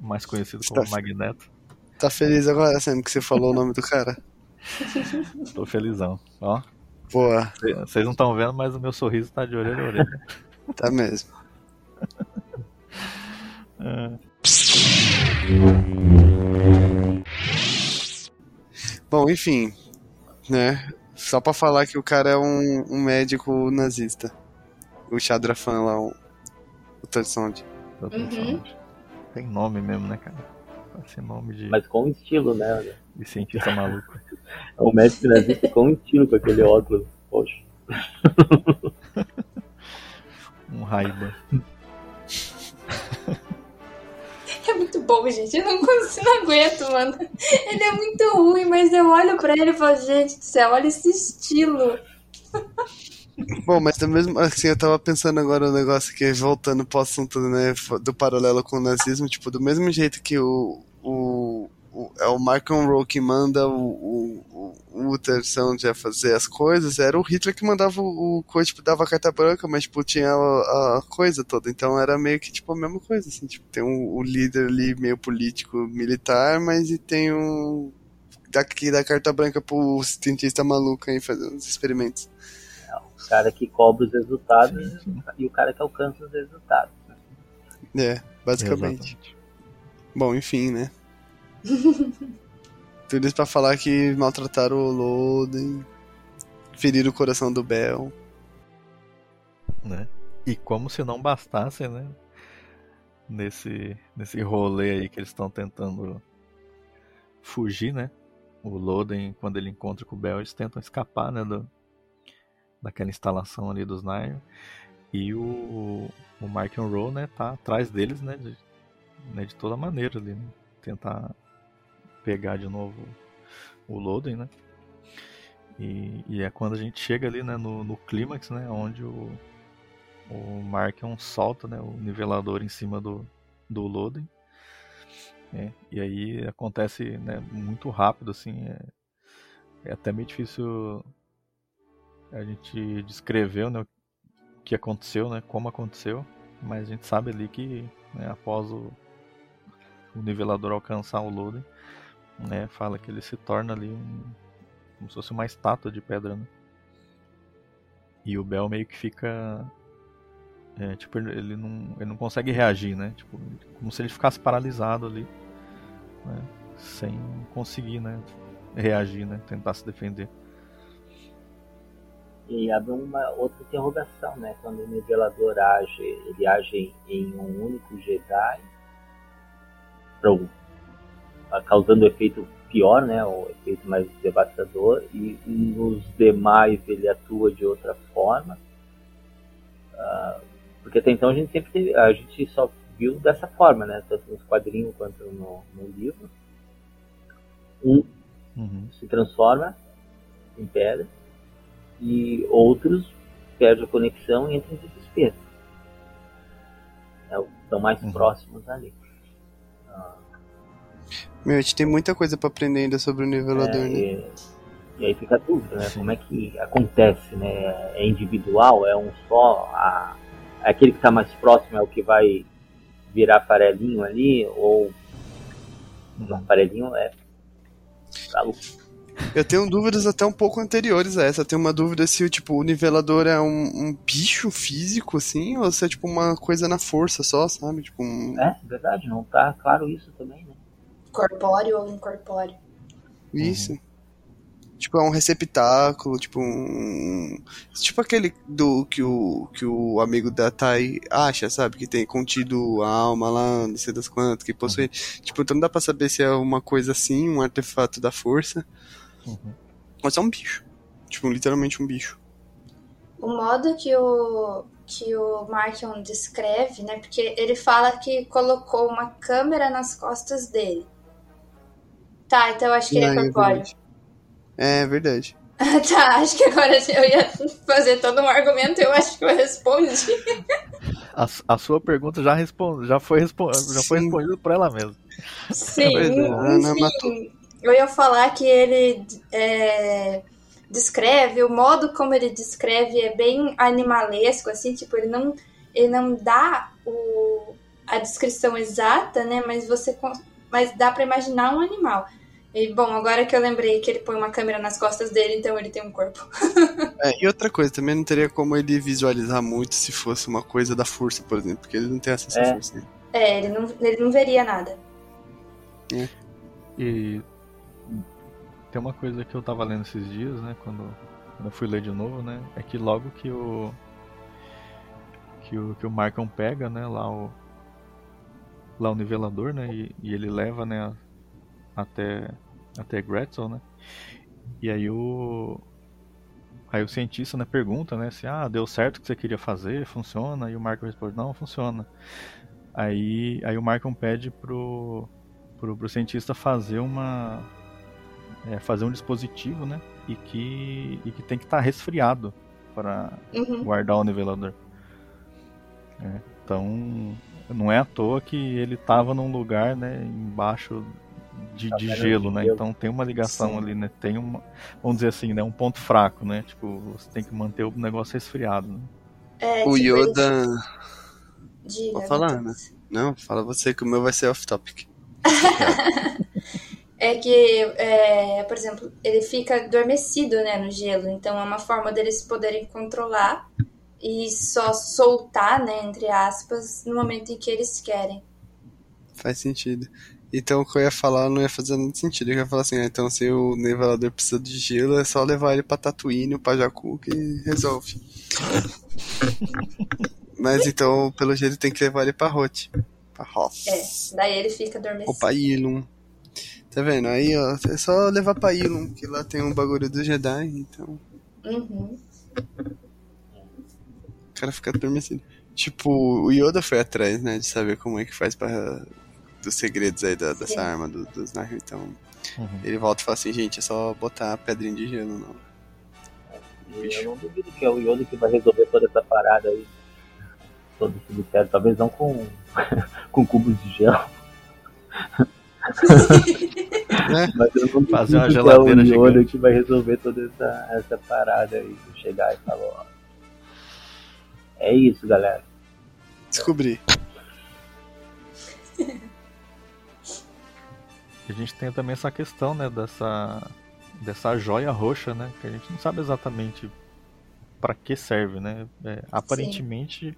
Mais conhecido como Magneto. Tá feliz agora, sendo que você falou o nome do cara? Tô felizão. Ó, Boa, vocês não estão vendo, mas o meu sorriso tá de orelha a orelha. tá mesmo. É. Bom, enfim, né? Só pra falar que o cara é um, um médico nazista. O Chadrafan lá, o, o pensando. Tem nome mesmo, né, cara? Parece nome de, Mas com estilo, né? de cientista maluco. É um médico nazista com estilo, com aquele óculos. Poxa. Um Raiba. É muito bom, gente. Eu não consigo, não aguento, mano. Ele é muito ruim, mas eu olho pra ele e falo, gente do céu, olha esse estilo. Bom, mas do mesmo assim, eu tava pensando agora um negócio que, voltando pro assunto, né, do paralelo com o nazismo, tipo, do mesmo jeito que o. o, o é o Markham Rowe que manda o, o, o Uther Sound a fazer as coisas, era o Hitler que mandava o, o coisa, tipo, dava a carta branca, mas, tipo, tinha a, a coisa toda. Então era meio que, tipo, a mesma coisa, assim, tipo, tem o, o líder ali meio político, militar, mas e tem o. Daqui dá carta branca pro cientista maluco aí fazendo os experimentos. O cara que cobra os resultados e o cara que alcança os resultados. É, basicamente. Exatamente. Bom, enfim, né? Tudo isso pra falar que maltrataram o Loden, feriram o coração do Bel. né? E como se não bastasse, né? Nesse, nesse rolê aí que eles estão tentando fugir, né? O Loden, quando ele encontra com o Bel, eles tentam escapar, né? Do, daquela instalação ali dos Nile. E o, o Mark Roll, né? Tá atrás deles, né? De, né, de toda maneira ali, né? Tentar pegar de novo o Loden, né? E, e é quando a gente chega ali, né? No, no clímax, né? Onde o, o Markion solta né, o nivelador em cima do, do Loden. É, e aí acontece né, muito rápido, assim. É, é até meio difícil a gente descrever né, o que aconteceu, né, como aconteceu. Mas a gente sabe ali que né, após o, o nivelador alcançar o Loden, né, fala que ele se torna ali um, como se fosse uma estátua de pedra. Né? E o Bel meio que fica é, tipo, ele não, ele não consegue reagir, né? Tipo, como se ele ficasse paralisado ali, né? Sem conseguir, né? Reagir, né? Tentar se defender. E abre uma outra interrogação, né? Quando o nivelador age, ele age em um único Jedi, pro, causando o efeito pior, né? O efeito mais devastador, e nos demais ele atua de outra forma. Ah, porque até então a gente sempre teve, a gente só viu dessa forma, né? Tanto nos quadrinhos quanto no, no livro. Um Uhum. se transforma em pedra e outros perdem a conexão e entram em desespero. É, estão mais Uhum. próximos ali. Meu, a gente tem muita coisa pra aprender ainda sobre o nivelador, É, né? e, e aí fica a dúvida, né? Sim. Como é que acontece, né? É individual, é um só, a, aquele que está mais próximo é o que vai virar farelinho ali, ou não, farelinho é lu- Eu tenho dúvidas até um pouco anteriores a essa. Eu tenho uma dúvida se tipo, o nivelador é um, um bicho físico, assim, ou se é tipo uma coisa na força só, sabe? Tipo um. É, verdade, não tá claro isso também, né? Corpóreo ou incorpóreo. Isso. Tipo, é um receptáculo, tipo um. Tipo aquele do que o, que o amigo da Tai acha, sabe? Que tem contido a alma lá, não sei das quantas, que possui. Tipo, então não dá pra saber se é uma coisa assim, um artefato da força. Uhum. Mas é um bicho. Tipo, literalmente um bicho. O modo que o que o Markion descreve, né? Porque ele fala que colocou uma câmera nas costas dele. Tá, então eu acho que ele é é corpóreo. verdade. É verdade. tá, acho que agora eu ia fazer todo um argumento, eu acho que eu respondi. a, a, sua pergunta já, responde, já foi, responde, já foi respondida por ela mesma. Sim, é, enfim, eu ia falar que ele é, descreve, o modo como ele descreve é bem animalesco, assim, tipo, ele não, ele não dá o, a descrição exata, né, mas você mas dá para imaginar um animal. E, bom, agora que eu lembrei que ele põe uma câmera nas costas dele, então ele tem um corpo. é, e outra coisa, também não teria como ele visualizar muito se fosse uma coisa da força, por exemplo, porque ele não tem acesso é. à força. Né? É, ele não, ele não veria nada. É. E tem uma coisa que eu tava lendo esses dias, né, quando, quando eu fui ler de novo, né, é que logo que o que o, que o Markham pega, né, lá o lá o nivelador, né, e, e ele leva, né, até até Gretzel, né? E aí o aí o cientista, né, pergunta, né, se ah, deu certo o que você queria fazer, funciona? E o Markham responde: "Não, funciona". Aí aí o Markham pede pro pro, pro cientista fazer uma é, fazer um dispositivo, né, e que e que tem que estar tá resfriado para uhum. guardar o nivelador. É, então não é à toa que ele estava num lugar, né, embaixo de, de gelo, né? Então tem uma ligação Sim. ali, né? Tem uma, vamos dizer assim, né? Um ponto fraco, né? Tipo, você tem que manter o negócio resfriado. Né? É, o tipo Yoda. Diga, Pode falar, né? Não, fala você que o meu vai ser off-topic. é que, é, por exemplo, ele fica adormecido né, no gelo, então é uma forma deles poderem controlar e só soltar, né, entre aspas, no momento em que eles querem. Faz sentido. Então o que eu ia falar não ia fazer muito sentido. Eu ia falar assim, ah, então se o nivelador precisa de gelo, é só levar ele pra Tatooine ou pra Jakku que resolve. Mas então, pelo jeito, tem que levar ele pra Hot. Pra Hoth. É, daí ele fica adormecido. Ou pra Ilum. Tá vendo? Aí, ó, é só levar pra Ilum, que lá tem um bagulho do Jedi, então... Uhum. O cara fica adormecido. Tipo, o Yoda foi atrás, né, de saber como é que faz pra dos segredos aí da, dessa Sim. arma do, dos navios. Então, uhum. ele volta e fala assim, gente, é só botar a pedrinha de gelo, não. eu não duvido que é o Yoda que vai resolver toda essa parada aí. Todo esse mistério. Talvez não com, com cubos de gelo. é. Mas eu não Fazer uma geladeira que é o Yoda que vai resolver toda essa, essa parada aí. Chegar e falar, ó. É isso, galera. Descobri. a gente tem também essa questão, né, dessa dessa joia roxa, né, que a gente não sabe exatamente para que serve, né? É, aparentemente Sim.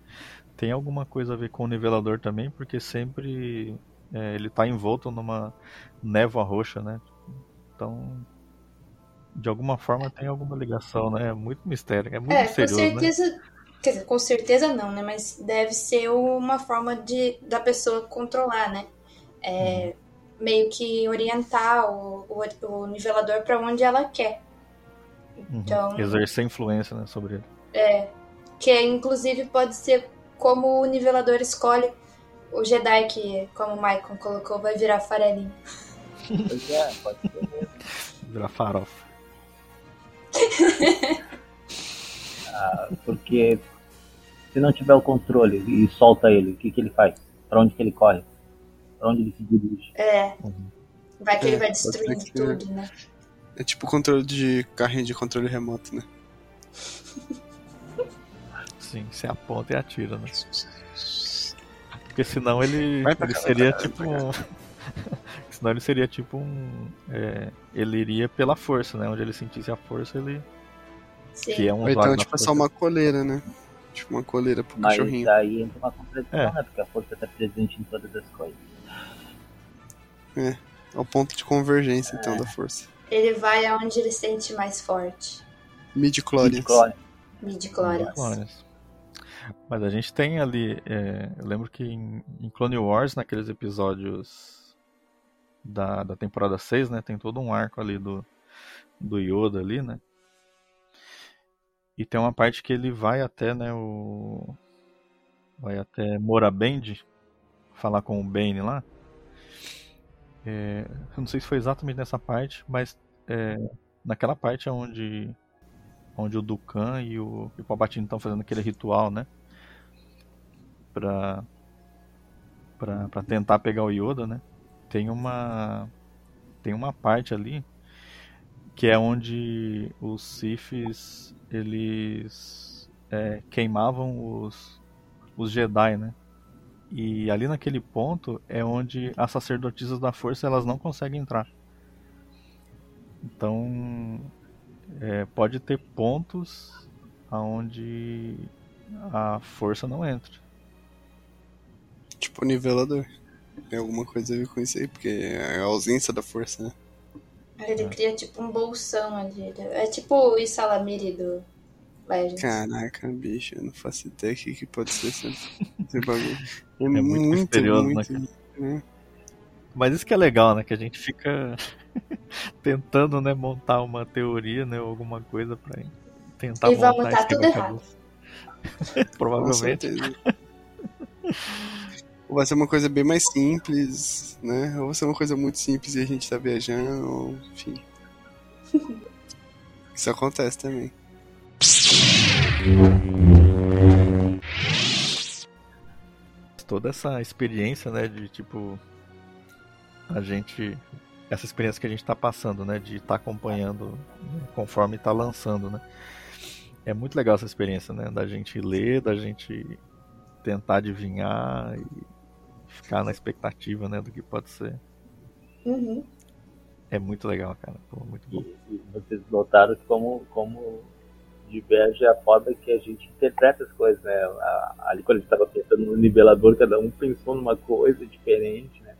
tem alguma coisa a ver com o nivelador também, porque sempre é, ele está envolto numa névoa roxa, né? Então, de alguma forma tem alguma ligação, né? É muito mistério, é muito é, misterioso, com né? certeza, né? Quer dizer, com certeza não, né? Mas deve ser uma forma de da pessoa controlar, né? É, uhum meio que orientar o, o, o nivelador para onde ela quer. Uhum. Então, Exercer influência né, sobre ele. É. Que inclusive pode ser como o nivelador escolhe o Jedi que, como o Maicon colocou, vai virar farelinho. Pois é, pode ser mesmo. Virar farofa. ah, porque se não tiver o controle e solta ele, o que, que ele faz? Para onde que ele corre? Pra onde ele se dirige. É. Uhum. Vai que é, ele vai destruindo que... tudo, né? É tipo controle de carrinho de controle remoto, né? Sim, você aponta e atira, né? Porque senão ele, ele seria tipo um... senão ele seria tipo um. É, ele iria pela força, né? Onde ele sentisse a força, ele. Sim. Que é um Ou então, tipo, é só uma coleira, né? Tipo uma coleira pro Mas cachorrinho. Mas aí entra uma contradição, é. né? Porque a força tá presente em todas as coisas. É, é o ponto de convergência, então, é. da força. Ele vai aonde ele sente mais forte. Midi-chlorians. Midi-chlorians. Mas a gente tem ali, é, eu lembro que em, em, Clone Wars, naqueles episódios da, da temporada 6, né, tem todo um arco ali do, do Yoda ali, né? E tem uma parte que ele vai até, né, o vai até Morabend falar com o Bane lá. É, eu não sei se foi exatamente nessa parte, mas é, naquela parte onde, onde o Dukan e o, e o Palpatine estão fazendo aquele ritual, né? pra, pra, pra tentar pegar o Yoda, né? Tem uma tem uma parte ali que é onde os Siths eles é, queimavam os, os Jedi, né? E ali naquele ponto é onde as sacerdotisas da força elas não conseguem entrar. Então é, pode ter pontos aonde a força não entra. Tipo nivelador. Tem alguma coisa a ver com isso aí, porque é a ausência da força, né? Ele cria tipo um bolsão ali. É tipo o Isalamiri do Legends. Caraca, bicho, eu não faço ideia o que, que pode ser esse, esse bagulho. É, É muito muito, misterioso, né, muito. né? Mas isso que é legal, né? Que a gente fica tentando, né, montar uma teoria, né, ou alguma coisa pra tentar E vamos montar tá esse tudo. Com Provavelmente. Ou vai ser uma coisa bem mais simples, né? Ou vai ser uma coisa muito simples e a gente tá viajando, ou, enfim. Isso acontece também. Toda essa experiência, né, de tipo a gente essa experiência que a gente tá passando, né, de estar acompanhando né, conforme tá lançando, né? É muito legal essa experiência, né, da gente ler, da gente tentar adivinhar e ficar na expectativa, né, do que pode ser. Uhum. É muito legal, cara. Pô, muito bom. E, e vocês notaram como, como diverge a forma que a gente interpreta as coisas, né? A- Ali quando a gente estava pensando no nivelador, cada um pensou numa coisa diferente, né?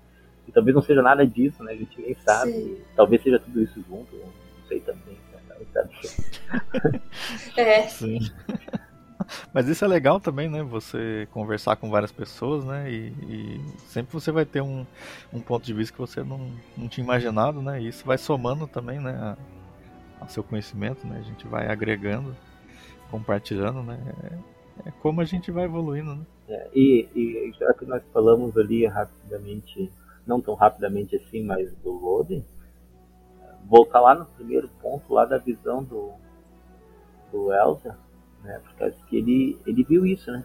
E talvez não seja nada disso, né? A gente nem sabe. Sim. Talvez seja tudo isso junto, não sei também. né? Sabe? É. Sim. Mas isso é legal também, né? Você conversar com várias pessoas, né? E, e sempre você vai ter um, um ponto de vista que você não, não tinha imaginado, né? E isso vai somando também, né? a- ao seu conhecimento, né? A gente vai agregando, compartilhando, né? É, é como a gente vai evoluindo, né? É, e, e já que nós falamos ali rapidamente, não tão rapidamente assim, mas do loading, voltar lá no primeiro ponto, lá da visão do, do Elsa, né, por causa que ele, ele viu isso, né?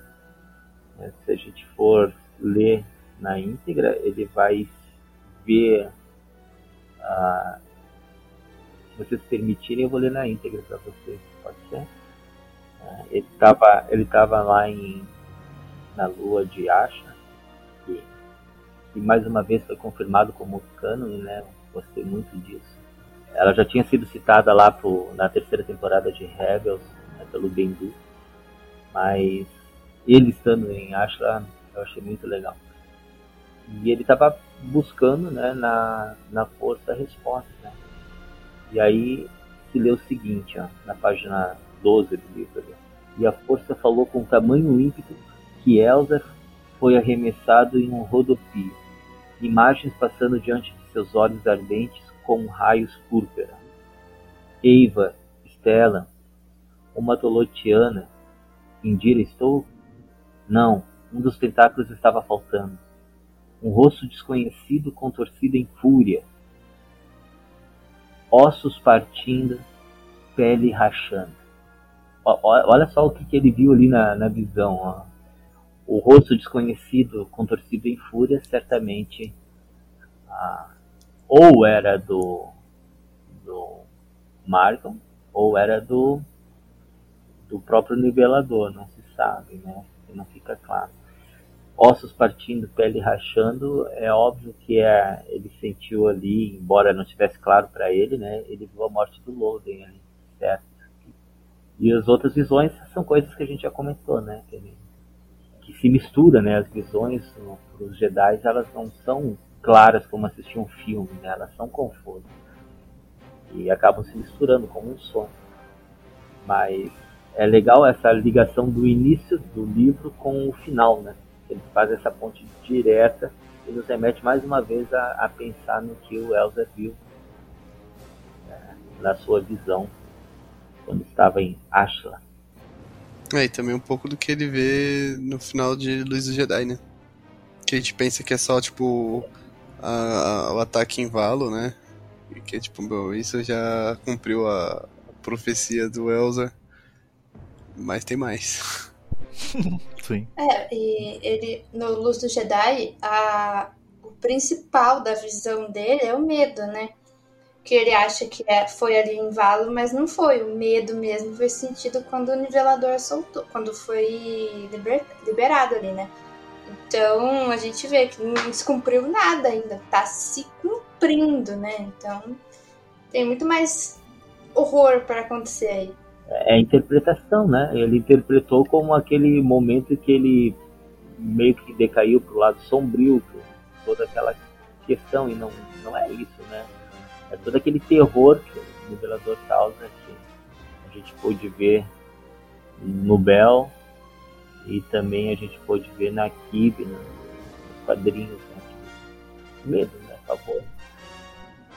É, se a gente for ler na íntegra, ele vai ver, ah, se vocês permitirem, eu vou ler na íntegra para vocês, pode ser? É, ele estava ele tava lá em na lua de Asha, que, que mais uma vez foi confirmado como canon, né? Gostei muito disso. Ela já tinha sido citada lá pro, na terceira temporada de Rebels, né, pelo Bendu, mas ele estando em Asha, eu achei muito legal. E ele estava buscando, né, na, na força a resposta, né? E aí se lê o seguinte, ó, na página 12 do livro. ali. E a força falou com tamanho ímpeto que Elsa foi arremessado em um rodopio, imagens passando diante de seus olhos ardentes como raios púrpura. Eiva, Stella, uma Tolotiana, Indira estou? Não, um dos tentáculos estava faltando. Um rosto desconhecido contorcido em fúria. Ossos partindo, pele rachando. Olha só o que, que ele viu ali na, na visão. Ó. O rosto desconhecido, contorcido em fúria, certamente ah, ou era do, do Margon, ou era do, do próprio nivelador, não se sabe, né? Não fica claro. Ossos partindo, pele rachando, é óbvio que é, ele sentiu ali, embora não estivesse claro para ele, né? Ele viu a morte do Loden ali, certo? E as outras visões são coisas que a gente já comentou, né? Que, ele- que se mistura, né? As visões para os Jedi, elas não são claras como assistir um filme, né? Elas são confusas. E acabam se misturando como um sonho. Mas é legal essa ligação do início do livro com o final, né? Eles fazem essa ponte direta e nos remete mais uma vez a, a pensar no que o Elsa viu né, na sua visão quando estava em Ashla. É, e também um pouco do que ele vê no final de Luz do Jedi, né? Que a gente pensa que é só, tipo, a- a- o ataque em Valo, né? E que, tipo, meu, isso já cumpriu a, a profecia do Elza. Mas tem mais. Sim. É, e ele, no Luz do Jedi, a, o principal da visão dele é o medo, né? Que ele acha que é, foi ali em Valo, mas não foi. O medo mesmo foi sentido quando o nivelador soltou, quando foi liber, liberado ali, né? Então a gente vê que não descumpriu nada ainda, tá se cumprindo, né? Então tem muito mais horror para acontecer aí. É a interpretação, né? Ele interpretou como aquele momento que ele meio que decaiu pro lado sombrio, toda aquela questão, e não, não é isso, né? É todo aquele terror que o nivelador causa que a gente pôde ver no Bell e também a gente pôde ver na Kib, nos quadrinhos, né? Medo, né? Favor.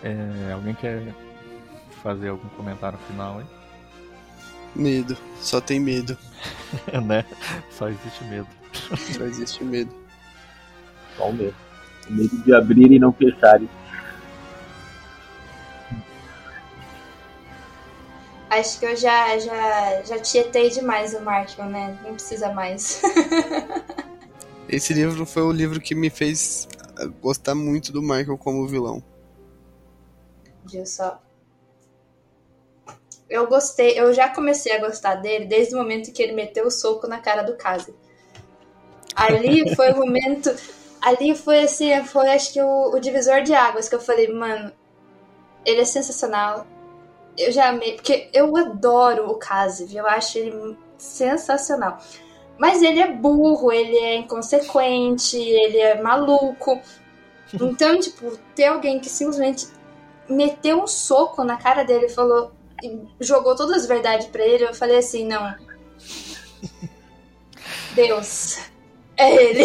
É, alguém quer fazer algum comentário final aí? Medo. Só tem medo. né? Só existe medo. Só existe medo. Só o medo. O medo de abrir e não fecharem. Acho que eu já, já, já tietei demais o Markman, né? Não precisa mais. Esse livro foi o livro que me fez gostar muito do Michael como vilão. Viu só? Eu gostei, eu já comecei a gostar dele desde o momento que ele meteu o soco na cara do Kazi. Ali foi o momento. Ali foi assim, foi acho que o, o divisor de águas que eu falei, mano, ele é sensacional. Eu já amei, porque eu adoro o Kazi, eu acho ele sensacional. Mas ele é burro, ele é inconsequente, ele é maluco. Então, tipo, ter alguém que simplesmente meteu um soco na cara dele e falou, jogou todas as verdades para ele, eu falei assim, não. Deus, é ele.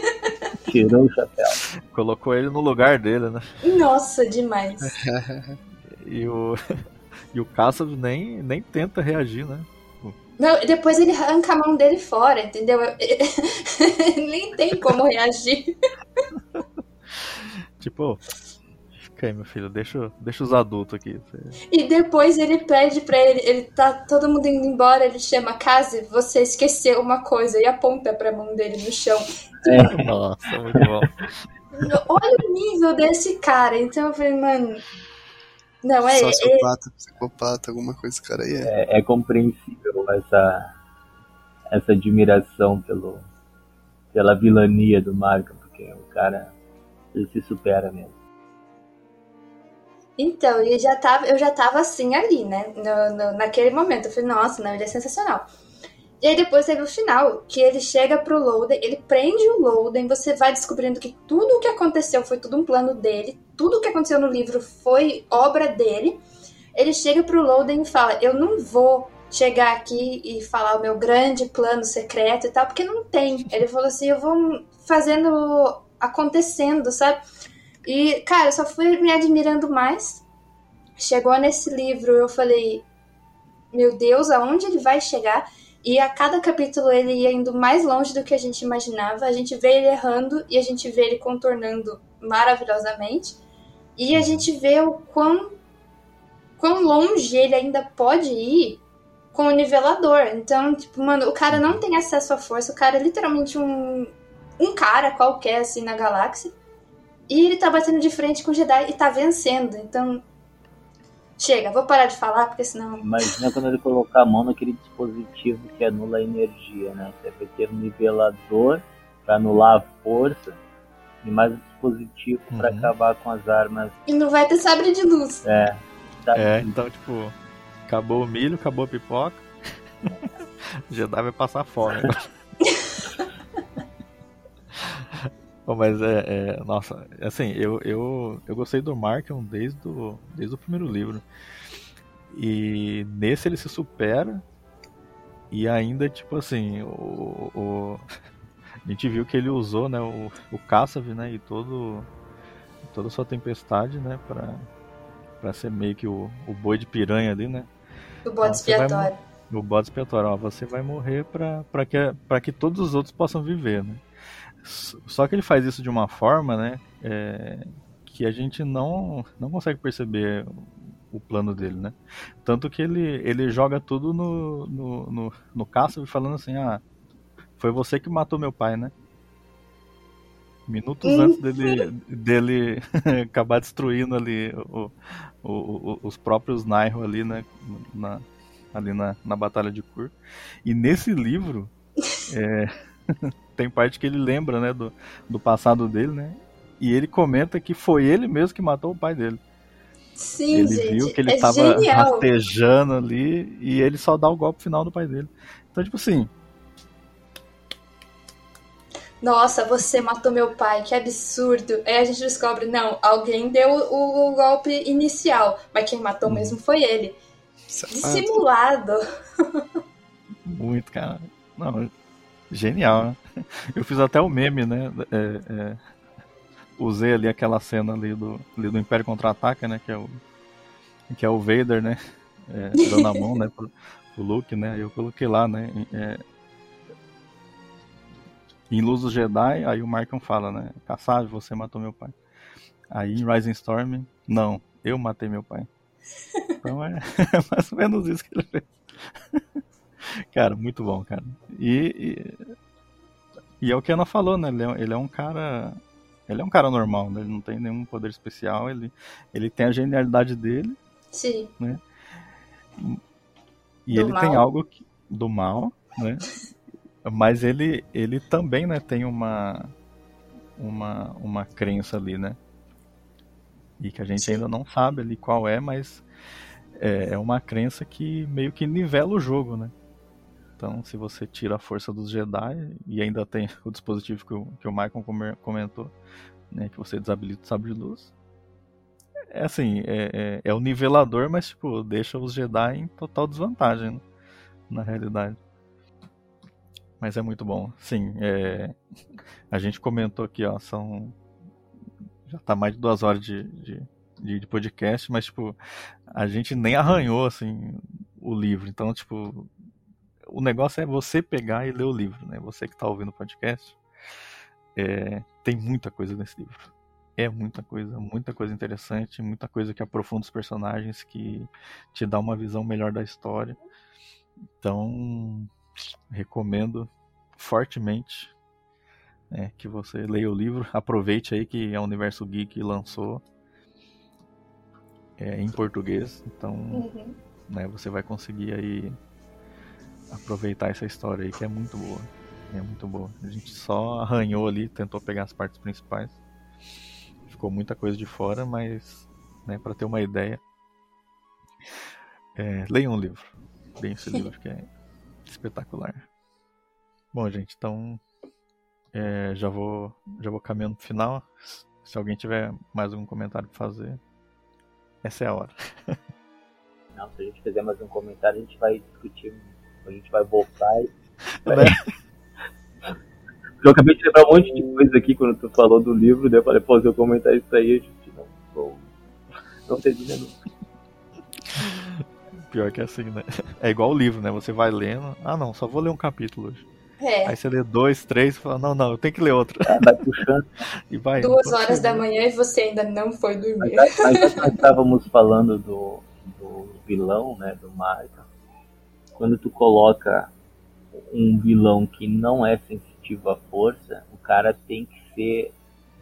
Tirou o chapéu. Colocou ele no lugar dele, né? Nossa, demais. e o e o Kassav nem nem tenta reagir, né? Não, depois ele arranca a mão dele fora, entendeu? Nem tem como reagir. tipo, fica aí, meu filho, deixa, deixa os adultos aqui. E depois ele pede pra ele, ele tá todo mundo indo embora, ele chama Kazi, você esqueceu uma coisa e aponta pra mão dele no chão. É. Nossa, muito bom. Olha o nível desse cara, então eu falei, mano. Não, é. Sociopata, é... psicopata, alguma coisa, cara aí é. é. É, compreensível essa, essa admiração pelo, pela vilania do Marco, porque o cara ele se supera mesmo. Então, ele já tava, eu já tava assim ali, né? No, no, naquele momento. Eu falei, nossa, não, ele é sensacional. E aí depois teve o final, que ele chega pro Loden, ele prende o Loden, você vai descobrindo que tudo o que aconteceu foi tudo um plano dele, tudo o que aconteceu no livro foi obra dele. Ele chega pro Loden e fala: Eu não vou chegar aqui e falar o meu grande plano secreto e tal, porque não tem. Ele falou assim: Eu vou fazendo acontecendo, sabe? E, cara, só fui me admirando mais. Chegou nesse livro, eu falei: Meu Deus, aonde ele vai chegar? E a cada capítulo ele ia indo mais longe do que a gente imaginava. A gente vê ele errando e a gente vê ele contornando maravilhosamente. E a gente vê o quão, quão longe ele ainda pode ir com o nivelador. Então, tipo, mano, o cara não tem acesso à força. O cara é literalmente um, um cara qualquer, assim, na galáxia. E ele tá batendo de frente com o Jedi e tá vencendo. Então, Chega, vou parar de falar, porque senão. Imagina quando ele colocar a mão naquele dispositivo que anula a energia, né? Você vai ter um nivelador para anular a força e mais um dispositivo uhum. para acabar com as armas. E não vai ter sabre de luz. É. É, então, tipo, acabou o milho, acabou a pipoca. Jedi vai passar fome. Bom, mas é, é, Nossa, assim, eu, eu, eu gostei do Markham desde o, desde o primeiro livro. E nesse ele se supera. E ainda, tipo assim, o, o a gente viu que ele usou né, o, o Kassav, né? E todo, toda a sua tempestade, né? Pra, pra ser meio que o, o boi de piranha ali, né? O bode expiatório. O bode expiatório, ó, você vai morrer pra, pra, que, pra que todos os outros possam viver, né? Só que ele faz isso de uma forma, né? É, que a gente não, não consegue perceber o plano dele, né? Tanto que ele, ele joga tudo no, no, no, no falando assim, ah, foi você que matou meu pai, né? Minutos antes dele, dele acabar destruindo ali o, o, o, os próprios Nairo ali, né? Na, ali na, na Batalha de Kur. E nesse livro é, tem parte que ele lembra, né, do, do passado dele, né? E ele comenta que foi ele mesmo que matou o pai dele. Sim, ele gente. viu que ele é tava genial. rastejando ali e ele só dá o golpe final do pai dele. Então, tipo assim, Nossa, você matou meu pai, que absurdo. Aí a gente descobre, não, alguém deu o, o golpe inicial, mas quem matou Uhum. mesmo foi ele. Safado. Dissimulado. muito, cara. Não, genial, né? Eu fiz até o meme, né? É, é, usei ali aquela cena ali do, ali do Império Contra-Ataca, né? Que é o, que é o Vader, né? É, dando a mão, né? Pro, pro Luke, né? Eu coloquei lá, né? é, em Luz do Jedi, aí o Markham fala, né? Kassab, você matou meu pai. Aí em Rising Storm, não, eu matei meu pai. Então é mais ou menos isso que ele fez. Cara, muito bom, cara. E, e, e é o que a Ana falou, né? Ele é, ele é um cara. Ele é um cara normal, né? Ele não tem nenhum poder especial. Ele, ele tem a genialidade dele Sim. e Do ele tem mal. algo que- do mal, né? Mas ele, ele também, né, tem uma, uma, uma crença ali, né? E que a gente Sim. ainda não sabe ali qual é, mas é, é uma crença que meio que nivela o jogo, né? Então, se você tira a força dos Jedi e ainda tem o dispositivo que o, que o Michael come- comentou, né, que você desabilita o sabre de luz, é assim, é, é, é o nivelador, mas tipo, deixa os Jedi em total desvantagem, né? na realidade. Mas é muito bom. Sim, é, a gente comentou aqui, ó, são já tá mais de duas horas de, de, de- de podcast, mas tipo, a gente nem arranhou assim o livro. Então, tipo, o negócio é você pegar e ler o livro, né? Você que tá ouvindo o podcast, é, tem muita coisa nesse livro. É muita coisa, muita coisa interessante, muita coisa que aprofunda os personagens, que te dá uma visão melhor da história. Então, recomendo fortemente né, que você leia o livro. Aproveite aí que a Universo Geek lançou é, em português, então Uhum. né, você vai conseguir aí aproveitar essa história aí que é muito boa. É muito boa. A gente só arranhou ali, tentou pegar as partes principais. Ficou muita coisa de fora, mas né, para ter uma ideia, é, leiam um livro. Leiam esse livro que é espetacular. Bom, gente, então é, já vou já vou caminhando pro final. Se alguém tiver mais algum comentário para fazer, essa é a hora. Não, se a gente fizer mais um comentário, a gente vai discutir, a gente vai voltar e. Né? Eu acabei de lembrar um monte de coisa aqui quando tu falou do livro, daí eu falei, pô, se eu comentar isso aí, a gente não, não, não termina nunca. Pior que é assim, né? É igual o livro, né? Você vai lendo. Ah, não, só vou ler um capítulo hoje. É. Aí você lê dois, três e fala: Não, não, eu tenho que ler outro. Ah, Vai puxando. E vai. Duas horas da manhã e você ainda não foi dormir. Mas mas nós estávamos falando do, do vilão, né, do Marca, quando tu coloca um vilão que não é sensitivo à força, o cara tem que ser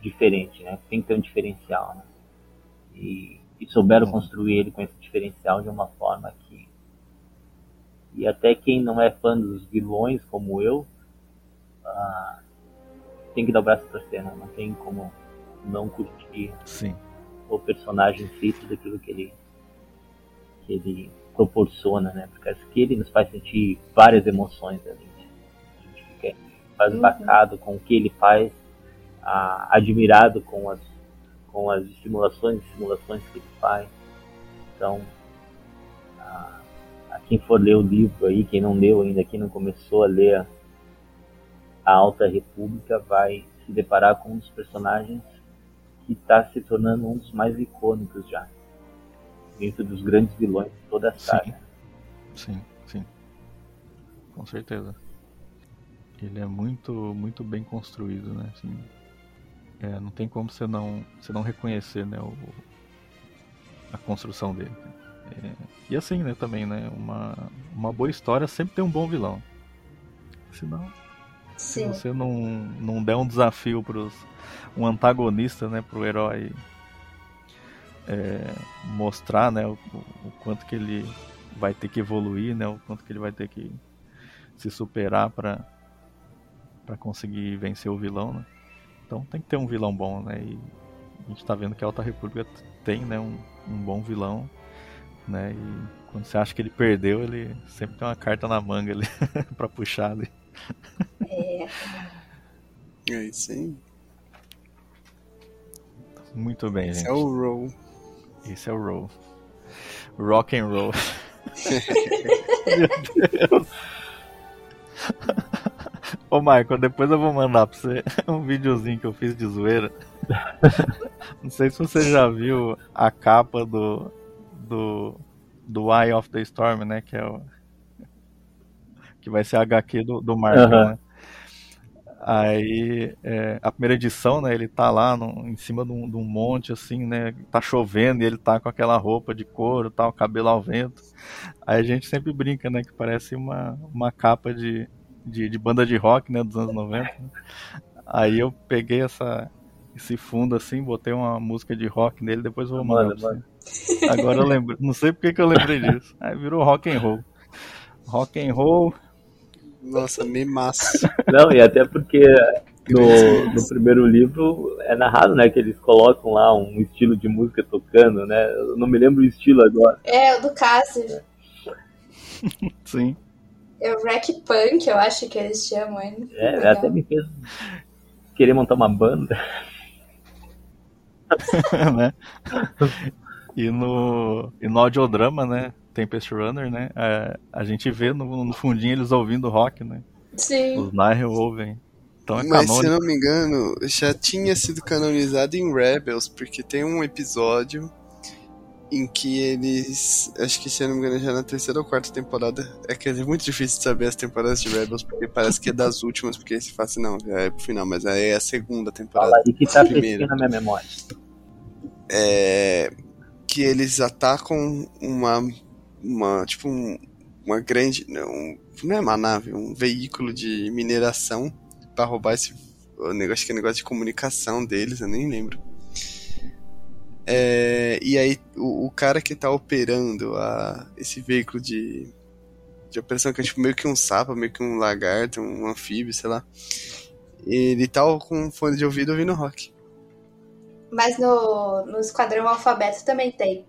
diferente, né? Tem que ter um diferencial, né? E, e souberam construir ele com esse diferencial de uma forma que e até quem não é fã dos vilões como eu ah, tem que dar o braço pra cena, não tem como não curtir Sim, o personagem em si, tudo aquilo que ele, que ele proporciona, né? Porque acho que ele nos faz sentir várias emoções ali. né? A gente fica embasbacado com o que ele faz, ah, admirado com as, com as estimulações e simulações que ele faz. Então, ah, a quem for ler o livro aí, quem não leu ainda, quem não começou a ler a, a Alta República, vai se deparar com um dos personagens que está se tornando um dos mais icônicos já. Dentro dos grandes vilões de toda a Sim. saga. sim, sim. Com certeza. Ele é muito, muito bem construído, né? Assim, é, não tem como você não, você não reconhecer, né? O, a construção dele. É, e assim, né? Também, né? Uma, uma boa história sempre tem um bom vilão. Senão, Sim. Se você não, não der um desafio pros. um antagonista, né, pro herói é, mostrar, né, o, o quanto que ele vai ter que evoluir, né, o quanto que ele vai ter que se superar para para conseguir vencer o vilão, né? Então tem que ter um vilão bom, né? E a gente tá vendo que a Alta República tem, né, um, um bom vilão, né? E quando você acha que ele perdeu, ele sempre tem uma carta na manga ali para puxar ali. É. É isso aí. Muito bem, Esse gente. é o roll. Esse é o roll. Rock and roll. Meu Deus. Ô Michael, depois eu vou mandar pra você um videozinho que eu fiz de zoeira. Não sei se você já viu a capa do. do. do Eye of the Storm, né? Que é o. Que vai ser a HQ do, do Marvel, né? Aí, é, a primeira edição, né, ele tá lá no- em cima de um, de um monte, assim, né, tá chovendo e ele tá com aquela roupa de couro, tal, cabelo ao vento. Aí a gente sempre brinca, né, que parece uma, uma capa de, de, de banda de rock, né, dos anos 90. né. Aí eu peguei essa, esse fundo, assim, botei uma música de rock nele, depois eu vou mandar. Agora eu lembro, não sei porque que eu lembrei disso. Aí virou rock and roll. Rock and roll, Nossa, me massa. Não, e até porque no, no primeiro livro é narrado, né, que eles colocam lá um estilo de música tocando, né? Eu não me lembro o estilo agora. É, o do Cássio. sim. É o Rack Punk, eu acho que eles chamam ele. É, Legal. até me fez querer montar uma banda. né? E no, e no audiodrama, né? Tempest Runner, né? é, a gente vê no, no fundinho eles ouvindo rock, né? Sim. Os Nihil ouvem. Então é Mas se canônico. eu não me engano, já tinha sido canonizado em Rebels, porque tem um episódio em que eles. Acho que se eu não me engano, já na terceira ou quarta temporada. É que é muito difícil de saber as temporadas de Rebels, porque parece que é das últimas, porque se fala assim, não, já é pro final, mas aí é a segunda temporada. Fala aí que tá na minha memória. é, que eles atacam uma, uma tipo um- uma grande, não, não é uma nave, um veículo de mineração para roubar esse negócio, que é negócio de comunicação deles, eu nem lembro. É, e aí o, o cara que tá operando a, esse veículo de, de operação, que é tipo meio que um sapo, meio que um lagarto, um anfíbio, sei lá. Ele tá com fone de ouvido ouvindo rock. Mas no, no Esquadrão Alfabeto também tem.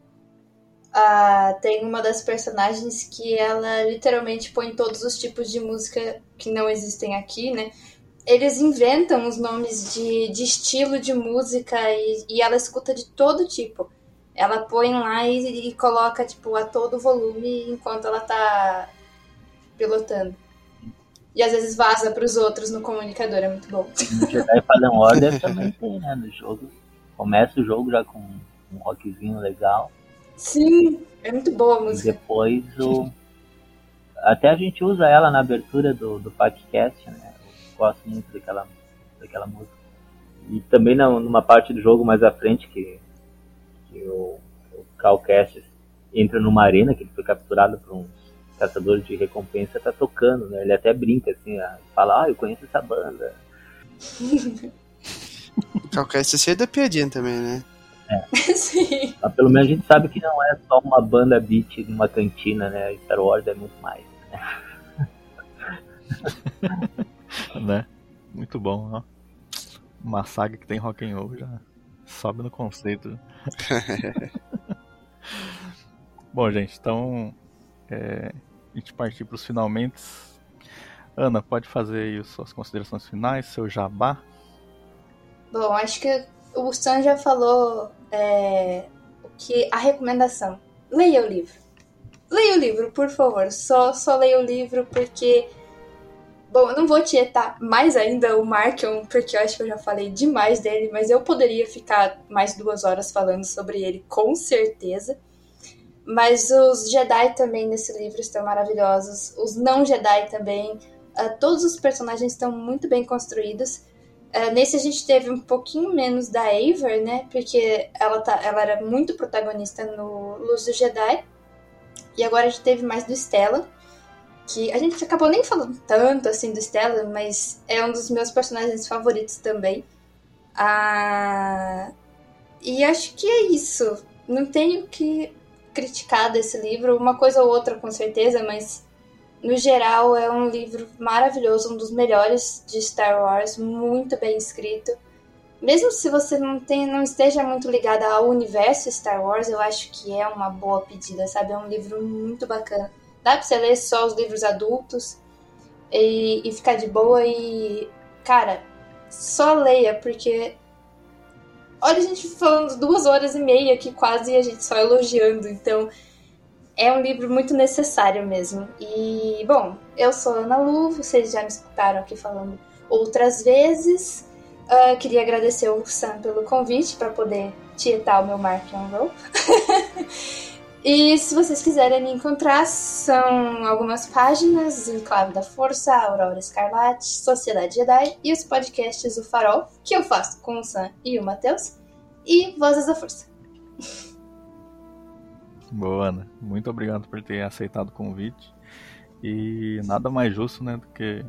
Ah, tem uma das personagens que ela literalmente põe todos os tipos de música que não existem aqui, né? Eles inventam os nomes de, de estilo de música e, e ela escuta de todo tipo. Ela põe lá e, e coloca, tipo, a todo volume enquanto ela tá pilotando. E às vezes vaza pros outros no comunicador, é muito bom. No Jedi Fallen Order também tem, né, no jogo. Começa o jogo já com um rockzinho legal. Sim, é muito boa a E música. depois o. Até a gente usa ela na abertura do, do podcast, né? Eu gosto muito daquela, daquela música. E também na, numa parte do jogo mais à frente que, que o, o Cal entra numa arena que ele foi capturado por uns caçadores de recompensa, tá tocando, né? Ele até brinca assim, fala, ah, eu conheço essa banda. O Calcast é cheio da piadinha também, né? Sim. Mas pelo menos a gente sabe que não é só uma banda beat numa cantina, né? Star Wars é muito mais. né? Muito bom, ó. Uma saga que tem rock and roll já sobe no conceito. bom, gente, então é, a gente partir para os finalmente. Ana, pode fazer aí as suas considerações finais, seu jabá. Bom, acho que o Sam já falou é, que a recomendação. Leia o livro. Leia o livro, por favor. Só, só leia o livro porque. Bom, eu não vou tietar mais ainda o Markion, porque eu acho que eu já falei demais dele, mas eu poderia ficar mais duas horas falando sobre ele, com certeza. Mas os Jedi também nesse livro estão maravilhosos. Os não Jedi também. Ah, todos os personagens estão muito bem construídos. Uh, nesse a gente teve um pouquinho menos da Aver, né? Porque ela, tá, ela era muito protagonista no Luz do Jedi. E agora a gente teve mais do Stella. que a gente acabou nem falando tanto assim do Stellan, mas é um dos meus personagens favoritos também. Ah, e acho que é isso. Não tenho que criticar desse livro, uma coisa ou outra com certeza, mas no geral é um livro maravilhoso, um dos melhores de Star Wars, muito bem escrito. Mesmo se você não, tem, não esteja muito ligada ao universo Star Wars, eu acho que é uma boa pedida, sabe? É um livro muito bacana. Dá pra você ler só os livros adultos e, e ficar de boa e. Cara, só leia, porque. Olha a gente falando duas horas e meia aqui quase e a gente só elogiando. Então, é um livro muito necessário mesmo. E, bom, eu sou Ana Lu, vocês já me escutaram aqui falando outras vezes. Uh, queria agradecer o Sam pelo convite para poder tietar o meu Mark on Roll. E se vocês quiserem me encontrar, são algumas páginas: Enclave da Força, Aurora Escarlate, Sociedade Jedi e os podcasts O Farol, que eu faço com o Sam e o Matheus, e Vozes da Força. Boa, Ana. Muito obrigado por ter aceitado o convite. E nada mais justo né, do que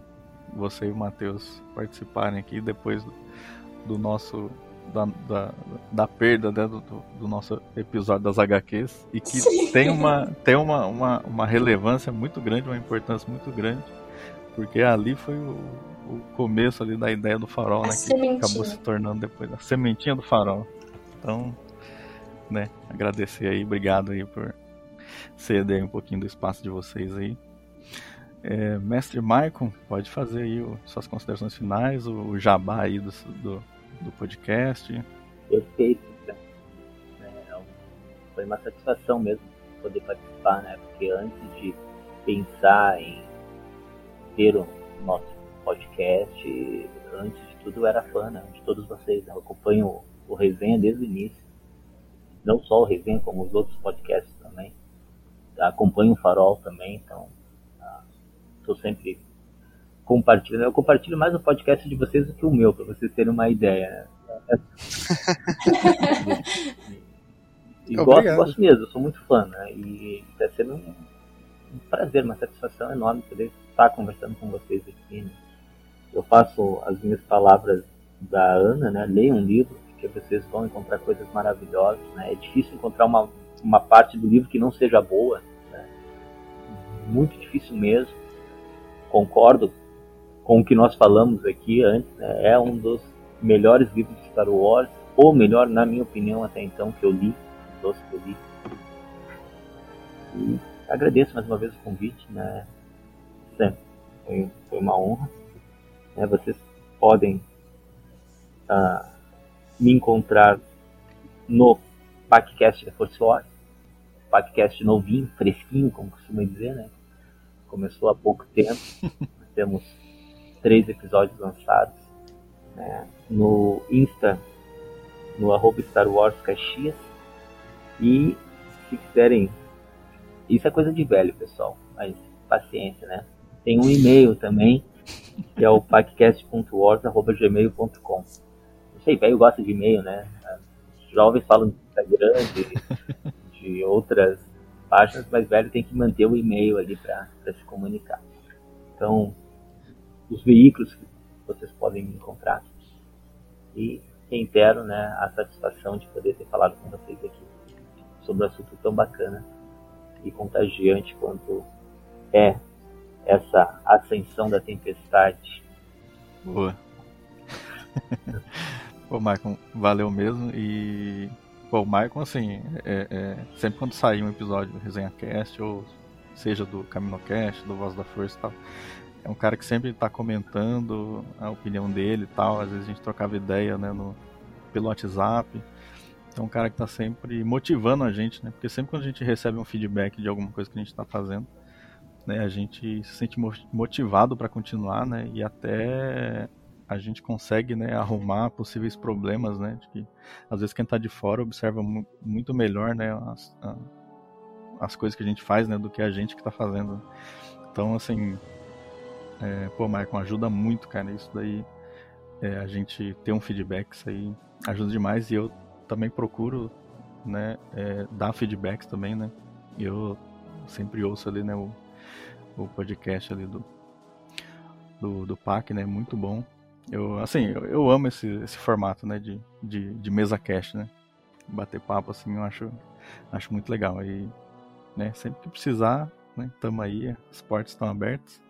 você e o Matheus participarem aqui depois do, nosso da, da, da perda né, do, do, nosso episódio das HQs e que Sim. tem, uma, tem uma, uma, uma, relevância muito grande, uma importância muito grande, porque ali foi o, o começo ali da ideia do farol, né, que acabou se tornando depois a sementinha do farol. Então, né, agradecer aí, obrigado aí por ceder um pouquinho do espaço de vocês aí. É, Mestre Maicon, pode fazer aí o, suas considerações finais, o, o jabá aí do, do do podcast. Perfeito. É, foi uma satisfação mesmo poder participar, né? Porque antes de pensar em ter o nosso podcast, antes de tudo eu era fã né, de todos vocês. Né? Eu acompanho o Resenha desde o início. Não só o Resenha, como os outros podcasts também. Acompanho o Farol também, então estou ah, sempre compartilhando. Eu compartilho mais o podcast de vocês do que o meu, para vocês terem uma ideia. e gosto, gosto mesmo, eu sou muito fã, né? E está sendo um, um, prazer, uma satisfação enorme poder estar conversando com vocês aqui. Né? Eu faço as minhas palavras da Ana, né? Leiam um livro, que vocês vão encontrar coisas maravilhosas. Né? É difícil encontrar uma, uma parte do livro que não seja boa. Né? Muito difícil mesmo. Concordo com o que nós falamos aqui antes, né, é um dos melhores livros de Star Wars, ou melhor, na minha opinião, até então, que eu li, dos que eu li. E agradeço mais uma vez o convite, né? Foi, foi uma honra. Né, vocês podem uh, me encontrar no podcast da Force Wars, podcast novinho, fresquinho, como costuma dizer, né? Começou há pouco tempo. temos três episódios lançados. Né? No Insta, no arroba Star Wars Caxias. E se quiserem. Isso é coisa de velho, pessoal. Mas paciência, né? Tem um e-mail também, que é o podcast.wars.gmail.com. Sei, velho gosta de e-mail, né? Os jovens falam de Instagram, de, de outras páginas, mas velho tem que manter o e-mail ali para se comunicar. Então, os veículos que vocês podem encontrar. E reitero né, a satisfação de poder ter falado com vocês aqui sobre um assunto tão bacana e contagiante quanto é essa ascensão da tempestade. Boa. Pô, Maicon, valeu mesmo. E, pô, o Maicon, assim, é, é, sempre quando sair um episódio do Resenha Cast, ou seja do CaminoCast, do Voz da Força e tal, é um cara que sempre está comentando a opinião dele e tal. Às vezes a gente trocava ideia né, no, pelo WhatsApp. É um cara que está sempre motivando a gente, né? Porque sempre quando a gente recebe um feedback de alguma coisa que a gente está fazendo, né, a gente se sente motivado para continuar, né? E até a gente consegue, né, arrumar possíveis problemas, né? De que às vezes quem está de fora observa muito melhor, né, as, as coisas que a gente faz, né, do que a gente que está fazendo. Então, assim, é, pô, Maicon, ajuda muito, cara. Isso daí, é, a gente ter um feedback, isso aí ajuda demais. E eu também procuro, né, é, dar feedbacks também, né. Eu sempre ouço ali, né, o, o podcast ali do, do, do PAC, né? Muito bom. Eu, assim, eu, eu amo esse, esse formato, né? De, de, de mesa cast, né? Bater papo, assim, eu acho, acho muito legal. E, né, sempre que precisar, né? Tamo aí, as portas estão abertas.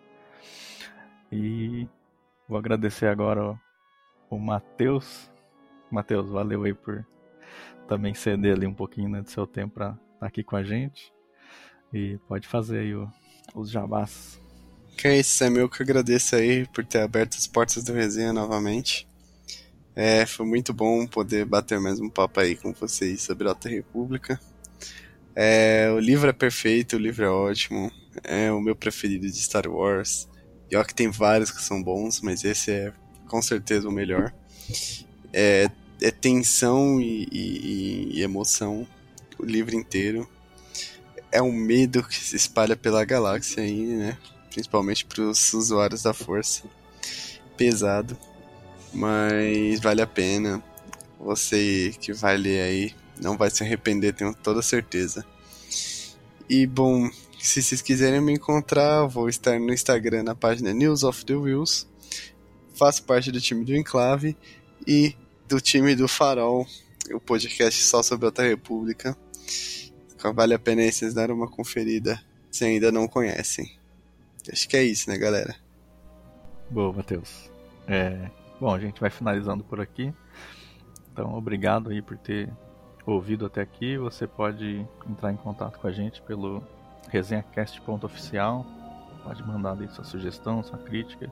E vou agradecer agora o, o Matheus. Matheus, valeu aí por também ceder ali um pouquinho né, do seu tempo para estar tá aqui com a gente. E pode fazer aí o, os jabás. Que é isso, Samuel, que eu agradeço aí por ter aberto as portas do resenha novamente. É, foi muito bom poder bater mais um papo aí com vocês sobre a Alta República. É, o livro é perfeito, o livro é ótimo, é o meu preferido de Star Wars. E ó que tem vários que são bons, mas esse é com certeza o melhor. É, é tensão e, e, e emoção o livro inteiro. É um medo que se espalha pela galáxia aí, né? Principalmente para os usuários da força. Pesado, mas vale a pena. Você que vai ler aí não vai se arrepender, tenho toda certeza. E bom, se vocês quiserem me encontrar, vou estar no Instagram na página News of the Wheels. Faço parte do time do Enclave e do time do Farol, o podcast só sobre Alta República. Vale a pena vocês darem uma conferida se ainda não conhecem. Acho que é isso, né, galera? Boa, Matheus. É... Bom, a gente vai finalizando por aqui. Então, obrigado aí por ter ouvido até aqui. Você pode entrar em contato com a gente pelo resenhacast.oficial. Pode mandar aí sua sugestão, sua crítica,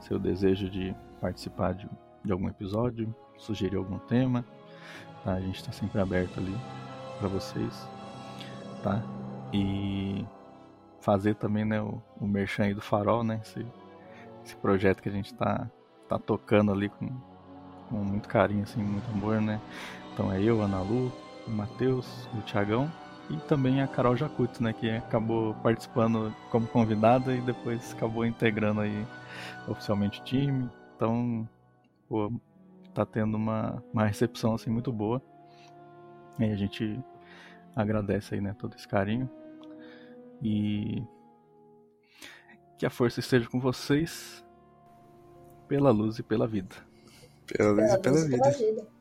seu desejo de participar de, de algum episódio, sugerir algum tema. Tá? A gente está sempre aberto ali para vocês. Tá? E fazer também né, o, o merchan aí do Farol, né? Esse, esse projeto que a gente está tá tocando ali com, com muito carinho, assim, muito amor, né? Então é eu, Ana Lu, o Matheus, o Thiagão e também a Carol Jacuto, né, que acabou participando como convidada e depois acabou integrando aí oficialmente o time. Então, pô, tá tendo uma, uma recepção assim muito boa. E a gente agradece aí, né, todo esse carinho. E que a força esteja com vocês pela luz e pela vida. Pela luz e pela vida.